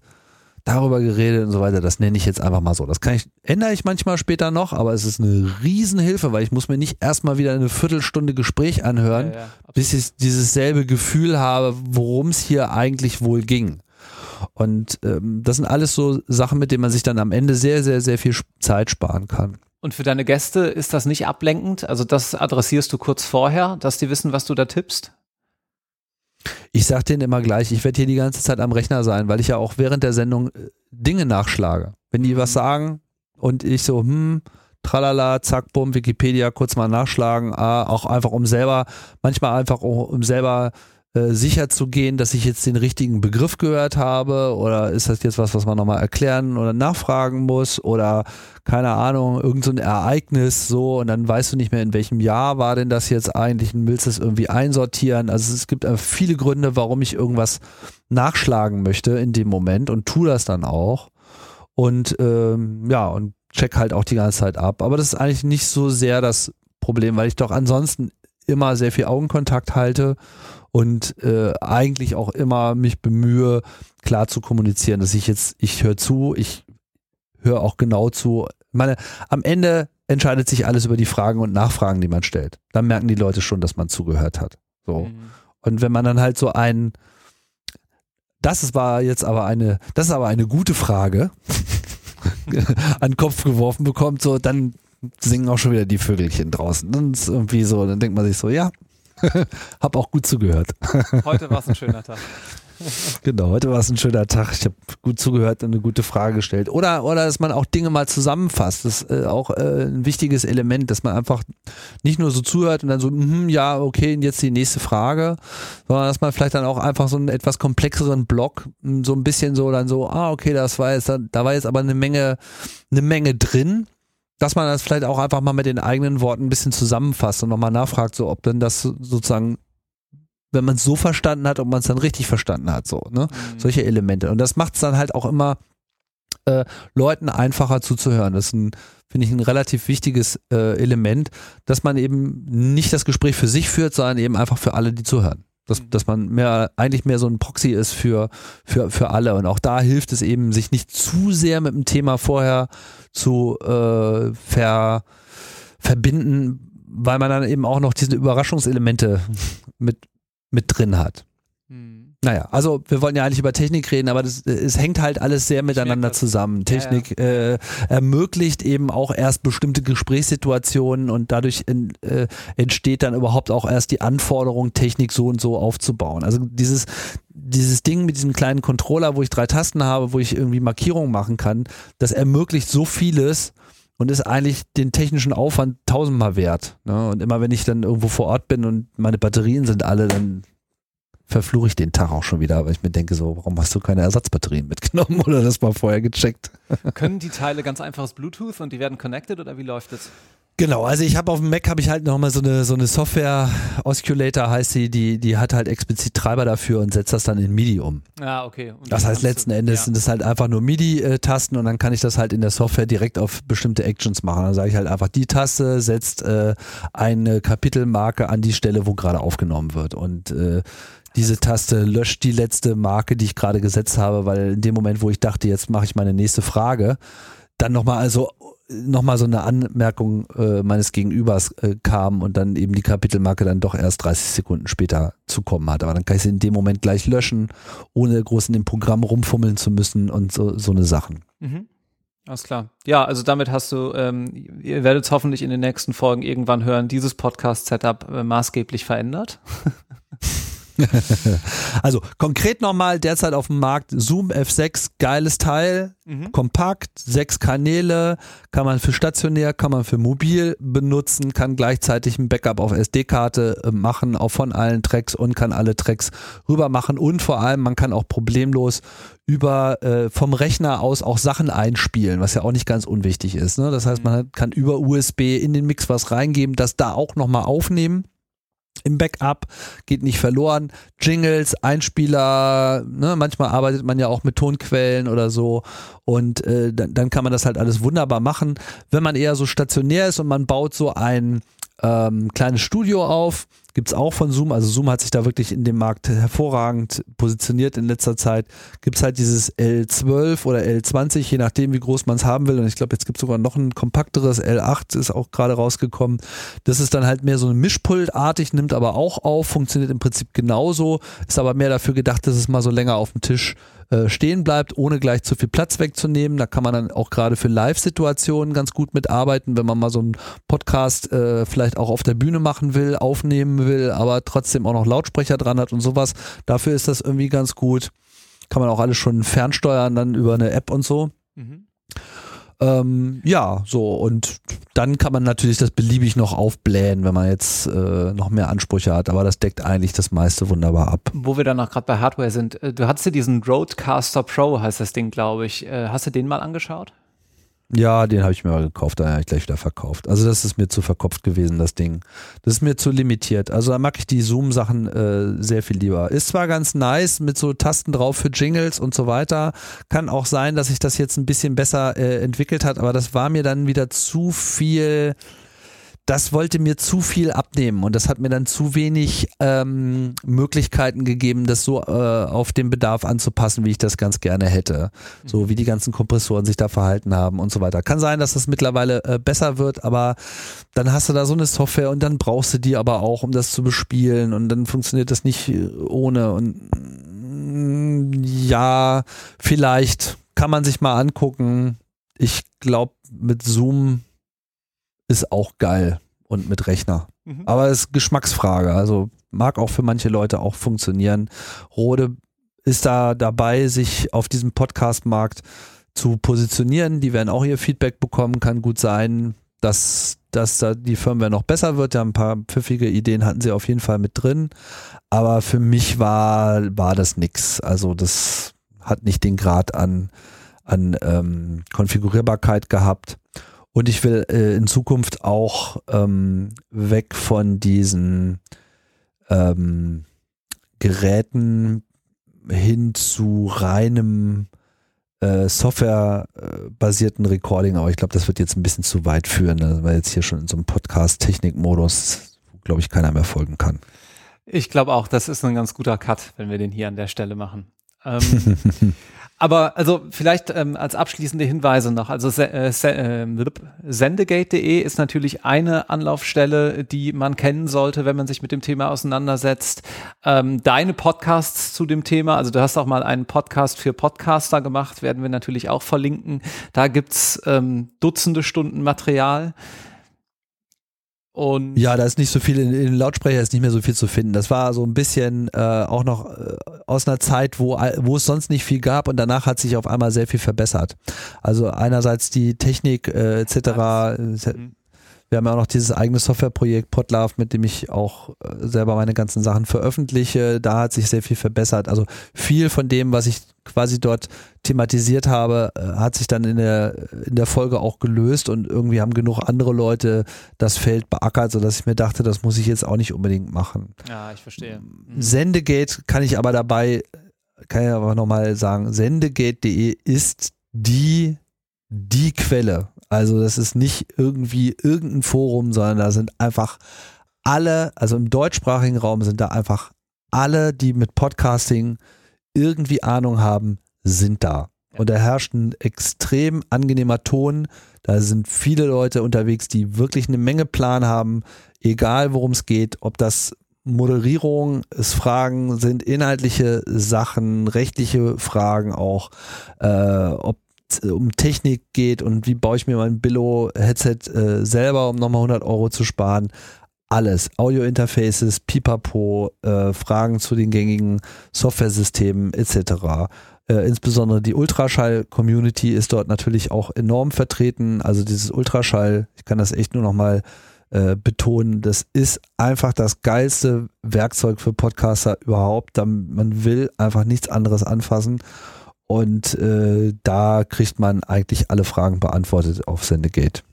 darüber geredet und so weiter. Das nenne ich jetzt einfach mal so. Das kann ich, ändere ich manchmal später noch, aber es ist eine Riesenhilfe, weil ich muss mir nicht erstmal wieder eine Viertelstunde Gespräch anhören, ja, ja, bis ich dieses selbe Gefühl habe, worum es hier eigentlich wohl ging. Und ähm, das sind alles so Sachen, mit denen man sich dann am Ende sehr, sehr, sehr viel Zeit sparen kann. Und für deine Gäste ist das nicht ablenkend? Also das adressierst du kurz vorher, dass die wissen, was du da tippst? Ich sag denen immer gleich, ich werde hier die ganze Zeit am Rechner sein, weil ich ja auch während der Sendung äh, Dinge nachschlage. Wenn die was sagen und ich so, hm, tralala, zack, bumm, Wikipedia kurz mal nachschlagen, ah, auch einfach um selber, manchmal einfach um selber äh, sicher zu gehen, dass ich jetzt den richtigen Begriff gehört habe oder ist das jetzt was, was man nochmal erklären oder nachfragen muss oder keine Ahnung, irgendein so Ereignis so und dann weißt du nicht mehr, in welchem Jahr war denn das jetzt eigentlich und willst es irgendwie einsortieren. Also es gibt viele Gründe, warum ich irgendwas nachschlagen möchte in dem Moment und tu das dann auch. Und ähm, ja, und check halt auch die ganze Zeit ab. Aber das ist eigentlich nicht so sehr das Problem, weil ich doch ansonsten immer sehr viel Augenkontakt halte und äh, eigentlich auch immer mich bemühe, klar zu kommunizieren, dass ich jetzt, ich höre zu, ich höre auch genau zu. Ich meine, am Ende entscheidet sich alles über die Fragen und Nachfragen, die man stellt. Dann merken die Leute schon, dass man zugehört hat. So. Mhm. Und wenn man dann halt so ein, das war jetzt aber eine, das ist aber eine gute Frage, an den Kopf geworfen bekommt, so, dann singen auch schon wieder die Vögelchen draußen. Dann ist irgendwie so, dann denkt man sich so, ja, hab auch gut zugehört. Heute war es ein schöner Tag. genau, heute war es ein schöner Tag. Ich habe gut zugehört und eine gute Frage gestellt. Oder, oder dass man auch Dinge mal zusammenfasst. Das ist äh, auch äh, ein wichtiges Element, dass man einfach nicht nur so zuhört und dann so, mm, ja, okay, und jetzt die nächste Frage, sondern dass man vielleicht dann auch einfach so einen etwas komplexeren Block, mm, so ein bisschen so dann so, ah, okay, das war jetzt, da war jetzt aber eine Menge, eine Menge drin dass man das vielleicht auch einfach mal mit den eigenen Worten ein bisschen zusammenfasst und nochmal nachfragt, so ob denn das sozusagen, wenn man es so verstanden hat, ob man es dann richtig verstanden hat, so, ne? Mhm. Solche Elemente. Und das macht es dann halt auch immer äh, Leuten einfacher zuzuhören. Das ist ein, finde ich, ein relativ wichtiges äh, Element, dass man eben nicht das Gespräch für sich führt, sondern eben einfach für alle, die zuhören. Dass, mhm. dass man mehr, eigentlich mehr so ein Proxy ist für, für, für alle. Und auch da hilft es eben, sich nicht zu sehr mit dem Thema vorher zu äh, ver, verbinden, weil man dann eben auch noch diese Überraschungselemente mit, mit drin hat. Naja, also wir wollen ja eigentlich über Technik reden, aber das, es hängt halt alles sehr miteinander zusammen. Technik. Äh, ermöglicht eben auch erst bestimmte Gesprächssituationen und dadurch in, äh, entsteht dann überhaupt auch erst die Anforderung, Technik so und so aufzubauen. Also dieses, dieses Ding mit diesem kleinen Controller, wo ich drei Tasten habe, wo ich irgendwie Markierungen machen kann, das ermöglicht so vieles und ist eigentlich den technischen Aufwand tausendmal wert. Ne? Und immer wenn ich dann irgendwo vor Ort bin und meine Batterien sind alle, dann verfluche ich den Tag auch schon wieder, weil ich mir denke, so, warum hast du keine Ersatzbatterien mitgenommen oder das mal vorher gecheckt? Können die Teile ganz einfaches Bluetooth und die werden connected oder wie läuft das? Genau, also ich habe auf dem Mac habe ich halt nochmal so eine so eine Software Osculator heißt sie, die die hat halt explizit Treiber dafür und setzt das dann in MIDI um. Ja, okay. Und das heißt letzten Endes ja. sind das halt einfach nur MIDI Tasten und dann kann ich das halt in der Software direkt auf bestimmte Actions machen. Dann sage ich halt einfach die Taste setzt äh, eine Kapitelmarke an die Stelle, wo gerade aufgenommen wird und äh, diese Taste löscht die letzte Marke, die ich gerade gesetzt habe, weil in dem Moment, wo ich dachte, jetzt mache ich meine nächste Frage, dann nochmal also nochmal so eine Anmerkung äh, meines Gegenübers äh, kam und dann eben die Kapitelmarke dann doch erst 30 Sekunden später zukommen hat. Aber dann kann ich sie in dem Moment gleich löschen, ohne groß in dem Programm rumfummeln zu müssen und so, so eine Sachen. Mhm. Alles klar. Ja, also damit hast du, ähm, ihr werdet es hoffentlich in den nächsten Folgen irgendwann hören, dieses Podcast-Setup äh, maßgeblich verändert. also konkret nochmal derzeit auf dem Markt Zoom F6, geiles Teil, mhm. kompakt, sechs Kanäle, kann man für stationär, kann man für mobil benutzen, kann gleichzeitig ein Backup auf SD-Karte äh, machen, auch von allen Tracks und kann alle Tracks rüber machen und vor allem man kann auch problemlos über äh, vom Rechner aus auch Sachen einspielen, was ja auch nicht ganz unwichtig ist. Ne? Das heißt, mhm. man kann über USB in den Mix was reingeben, das da auch nochmal aufnehmen im Backup, geht nicht verloren. Jingles, Einspieler, ne, manchmal arbeitet man ja auch mit Tonquellen oder so und äh, dann, dann kann man das halt alles wunderbar machen. Wenn man eher so stationär ist und man baut so ein ähm, kleines Studio auf, Gibt es auch von Zoom. Also Zoom hat sich da wirklich in dem Markt hervorragend positioniert in letzter Zeit. Gibt es halt dieses L12 oder L20, je nachdem, wie groß man es haben will. Und ich glaube, jetzt gibt es sogar noch ein kompakteres L8, ist auch gerade rausgekommen. Das ist dann halt mehr so ein Mischpultartig, nimmt aber auch auf, funktioniert im Prinzip genauso, ist aber mehr dafür gedacht, dass es mal so länger auf dem Tisch äh, stehen bleibt, ohne gleich zu viel Platz wegzunehmen. Da kann man dann auch gerade für Live-Situationen ganz gut mitarbeiten, wenn man mal so einen Podcast äh, vielleicht auch auf der Bühne machen will, aufnehmen will, aber trotzdem auch noch Lautsprecher dran hat und sowas. Dafür ist das irgendwie ganz gut. Kann man auch alles schon fernsteuern, dann über eine App und so. Mhm. Ähm, ja, so und dann kann man natürlich das beliebig noch aufblähen, wenn man jetzt äh, noch mehr Ansprüche hat, aber das deckt eigentlich das meiste wunderbar ab. Wo wir dann noch gerade bei Hardware sind, äh, du hattest ja diesen Roadcaster Pro, heißt das Ding, glaube ich. Äh, hast du den mal angeschaut? Ja, den habe ich mir mal gekauft, dann habe ich gleich wieder verkauft. Also das ist mir zu verkopft gewesen, das Ding. Das ist mir zu limitiert. Also da mag ich die Zoom-Sachen äh, sehr viel lieber. Ist zwar ganz nice mit so Tasten drauf für Jingles und so weiter. Kann auch sein, dass sich das jetzt ein bisschen besser äh, entwickelt hat, aber das war mir dann wieder zu viel das wollte mir zu viel abnehmen und das hat mir dann zu wenig ähm, Möglichkeiten gegeben, das so äh, auf den Bedarf anzupassen, wie ich das ganz gerne hätte. So mhm. wie die ganzen Kompressoren sich da verhalten haben und so weiter. Kann sein, dass das mittlerweile äh, besser wird, aber dann hast du da so eine Software und dann brauchst du die aber auch, um das zu bespielen und dann funktioniert das nicht äh, ohne und mm, ja, vielleicht kann man sich mal angucken. Ich glaube, mit Zoom ist auch geil und mit Rechner. Mhm. Aber es ist Geschmacksfrage. Also mag auch für manche Leute auch funktionieren. Rode ist da dabei, sich auf diesem Podcast-Markt zu positionieren. Die werden auch ihr Feedback bekommen. Kann gut sein, dass, dass da die Firmware noch besser wird. Ja, ein paar pfiffige Ideen hatten sie auf jeden Fall mit drin. Aber für mich war, war das nix. Also das hat nicht den Grad an, an ähm, Konfigurierbarkeit gehabt. Und ich will äh, in Zukunft auch ähm, weg von diesen ähm, Geräten hin zu reinem äh, Software-basierten Recording, aber ich glaube, das wird jetzt ein bisschen zu weit führen, ne? weil jetzt hier schon in so einem Podcast-Technik-Modus, glaube ich, keiner mehr folgen kann. Ich glaube auch, das ist ein ganz guter Cut, wenn wir den hier an der Stelle machen. Ähm, Aber also vielleicht ähm, als abschließende Hinweise noch. Also äh, äh, sendegate.de ist natürlich eine Anlaufstelle, die man kennen sollte, wenn man sich mit dem Thema auseinandersetzt. Ähm, deine Podcasts zu dem Thema, also du hast auch mal einen Podcast für Podcaster gemacht, werden wir natürlich auch verlinken. Da gibt's ähm, Dutzende Stunden Material. Und ja, da ist nicht so viel, in, in Lautsprecher ist nicht mehr so viel zu finden. Das war so ein bisschen äh, auch noch äh, aus einer Zeit, wo, wo es sonst nicht viel gab und danach hat sich auf einmal sehr viel verbessert. Also einerseits die Technik äh, etc. Mhm. Wir haben ja auch noch dieses eigene Softwareprojekt Podlove, mit dem ich auch äh, selber meine ganzen Sachen veröffentliche. Da hat sich sehr viel verbessert. Also viel von dem, was ich quasi dort thematisiert habe, äh, hat sich dann in der, in der Folge auch gelöst und irgendwie haben genug andere Leute das Feld beackert, sodass ich mir dachte, das muss ich jetzt auch nicht unbedingt machen. Ja, ich verstehe. Mhm. Sendegate kann ich aber dabei, kann ich aber nochmal sagen, sendegate.de ist die, die Quelle also das ist nicht irgendwie irgendein Forum, sondern da sind einfach alle, also im deutschsprachigen Raum sind da einfach alle, die mit Podcasting irgendwie Ahnung haben, sind da. Und da herrscht ein extrem angenehmer Ton. Da sind viele Leute unterwegs, die wirklich eine Menge Plan haben, egal worum es geht, ob das Moderierung ist Fragen sind, inhaltliche Sachen, rechtliche Fragen auch, äh, ob um Technik geht und wie baue ich mir mein Billo-Headset äh, selber, um nochmal 100 Euro zu sparen. Alles. Audio-Interfaces, Pipapo, äh, Fragen zu den gängigen Software-Systemen etc. Äh, insbesondere die Ultraschall-Community ist dort natürlich auch enorm vertreten. Also dieses Ultraschall, ich kann das echt nur nochmal äh, betonen, das ist einfach das geilste Werkzeug für Podcaster überhaupt. Man will einfach nichts anderes anfassen. Und äh, da kriegt man eigentlich alle Fragen beantwortet auf Sendegate.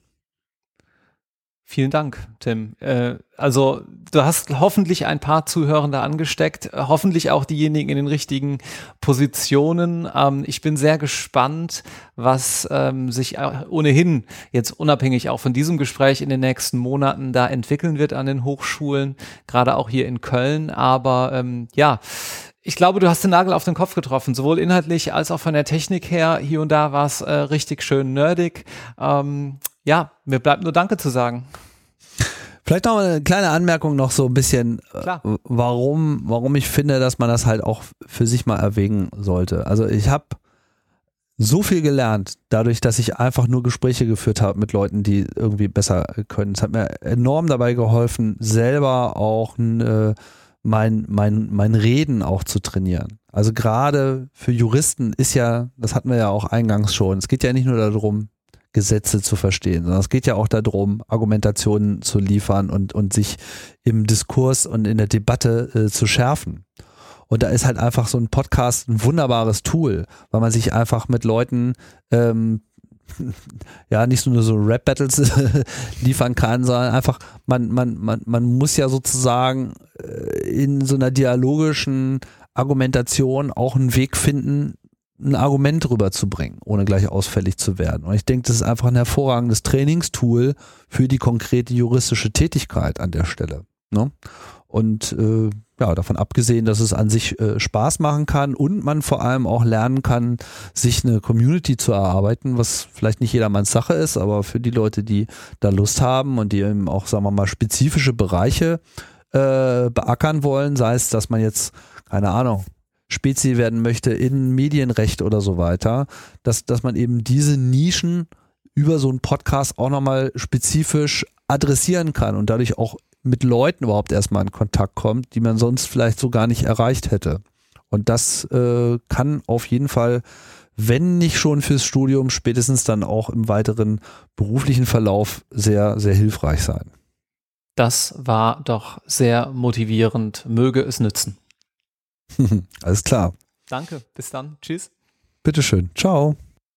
Vielen Dank, Tim. Äh, also du hast hoffentlich ein paar Zuhörende angesteckt, hoffentlich auch diejenigen in den richtigen Positionen. Ähm, ich bin sehr gespannt, was ähm, sich ohnehin jetzt unabhängig auch von diesem Gespräch in den nächsten Monaten da entwickeln wird an den Hochschulen, gerade auch hier in Köln. Aber ähm, ja, ich glaube, du hast den Nagel auf den Kopf getroffen, sowohl inhaltlich als auch von der Technik her. Hier und da war es äh, richtig schön nerdig. Ähm, ja, mir bleibt nur Danke zu sagen. Vielleicht noch eine kleine Anmerkung noch so ein bisschen, Klar. warum, warum ich finde, dass man das halt auch für sich mal erwägen sollte. Also ich habe so viel gelernt, dadurch, dass ich einfach nur Gespräche geführt habe mit Leuten, die irgendwie besser können. Es hat mir enorm dabei geholfen, selber auch äh, mein, mein, mein Reden auch zu trainieren. Also gerade für Juristen ist ja, das hatten wir ja auch eingangs schon, es geht ja nicht nur darum, Gesetze zu verstehen, sondern es geht ja auch darum, Argumentationen zu liefern und, und sich im Diskurs und in der Debatte äh, zu schärfen. Und da ist halt einfach so ein Podcast ein wunderbares Tool, weil man sich einfach mit Leuten ähm, ja nicht nur so Rap-Battles liefern kann, sondern einfach, man, man, man, man muss ja sozusagen äh, in so einer dialogischen Argumentation auch einen Weg finden, ein Argument rüberzubringen, ohne gleich ausfällig zu werden. Und ich denke, das ist einfach ein hervorragendes Trainingstool für die konkrete juristische Tätigkeit an der Stelle. Ne? Und äh, ja, davon abgesehen, dass es an sich äh, Spaß machen kann und man vor allem auch lernen kann, sich eine Community zu erarbeiten, was vielleicht nicht jedermanns Sache ist, aber für die Leute, die da Lust haben und die eben auch, sagen wir mal, spezifische Bereiche äh, beackern wollen, sei es, dass man jetzt, keine Ahnung, Spezi werden möchte in Medienrecht oder so weiter, dass, dass man eben diese Nischen über so einen Podcast auch nochmal spezifisch adressieren kann und dadurch auch mit Leuten überhaupt erstmal in Kontakt kommt, die man sonst vielleicht so gar nicht erreicht hätte. Und das äh, kann auf jeden Fall, wenn nicht schon fürs Studium, spätestens dann auch im weiteren beruflichen Verlauf sehr, sehr hilfreich sein. Das war doch sehr motivierend. Möge es nützen. Alles klar. Danke. Bis dann. Tschüss. Bitteschön. Ciao.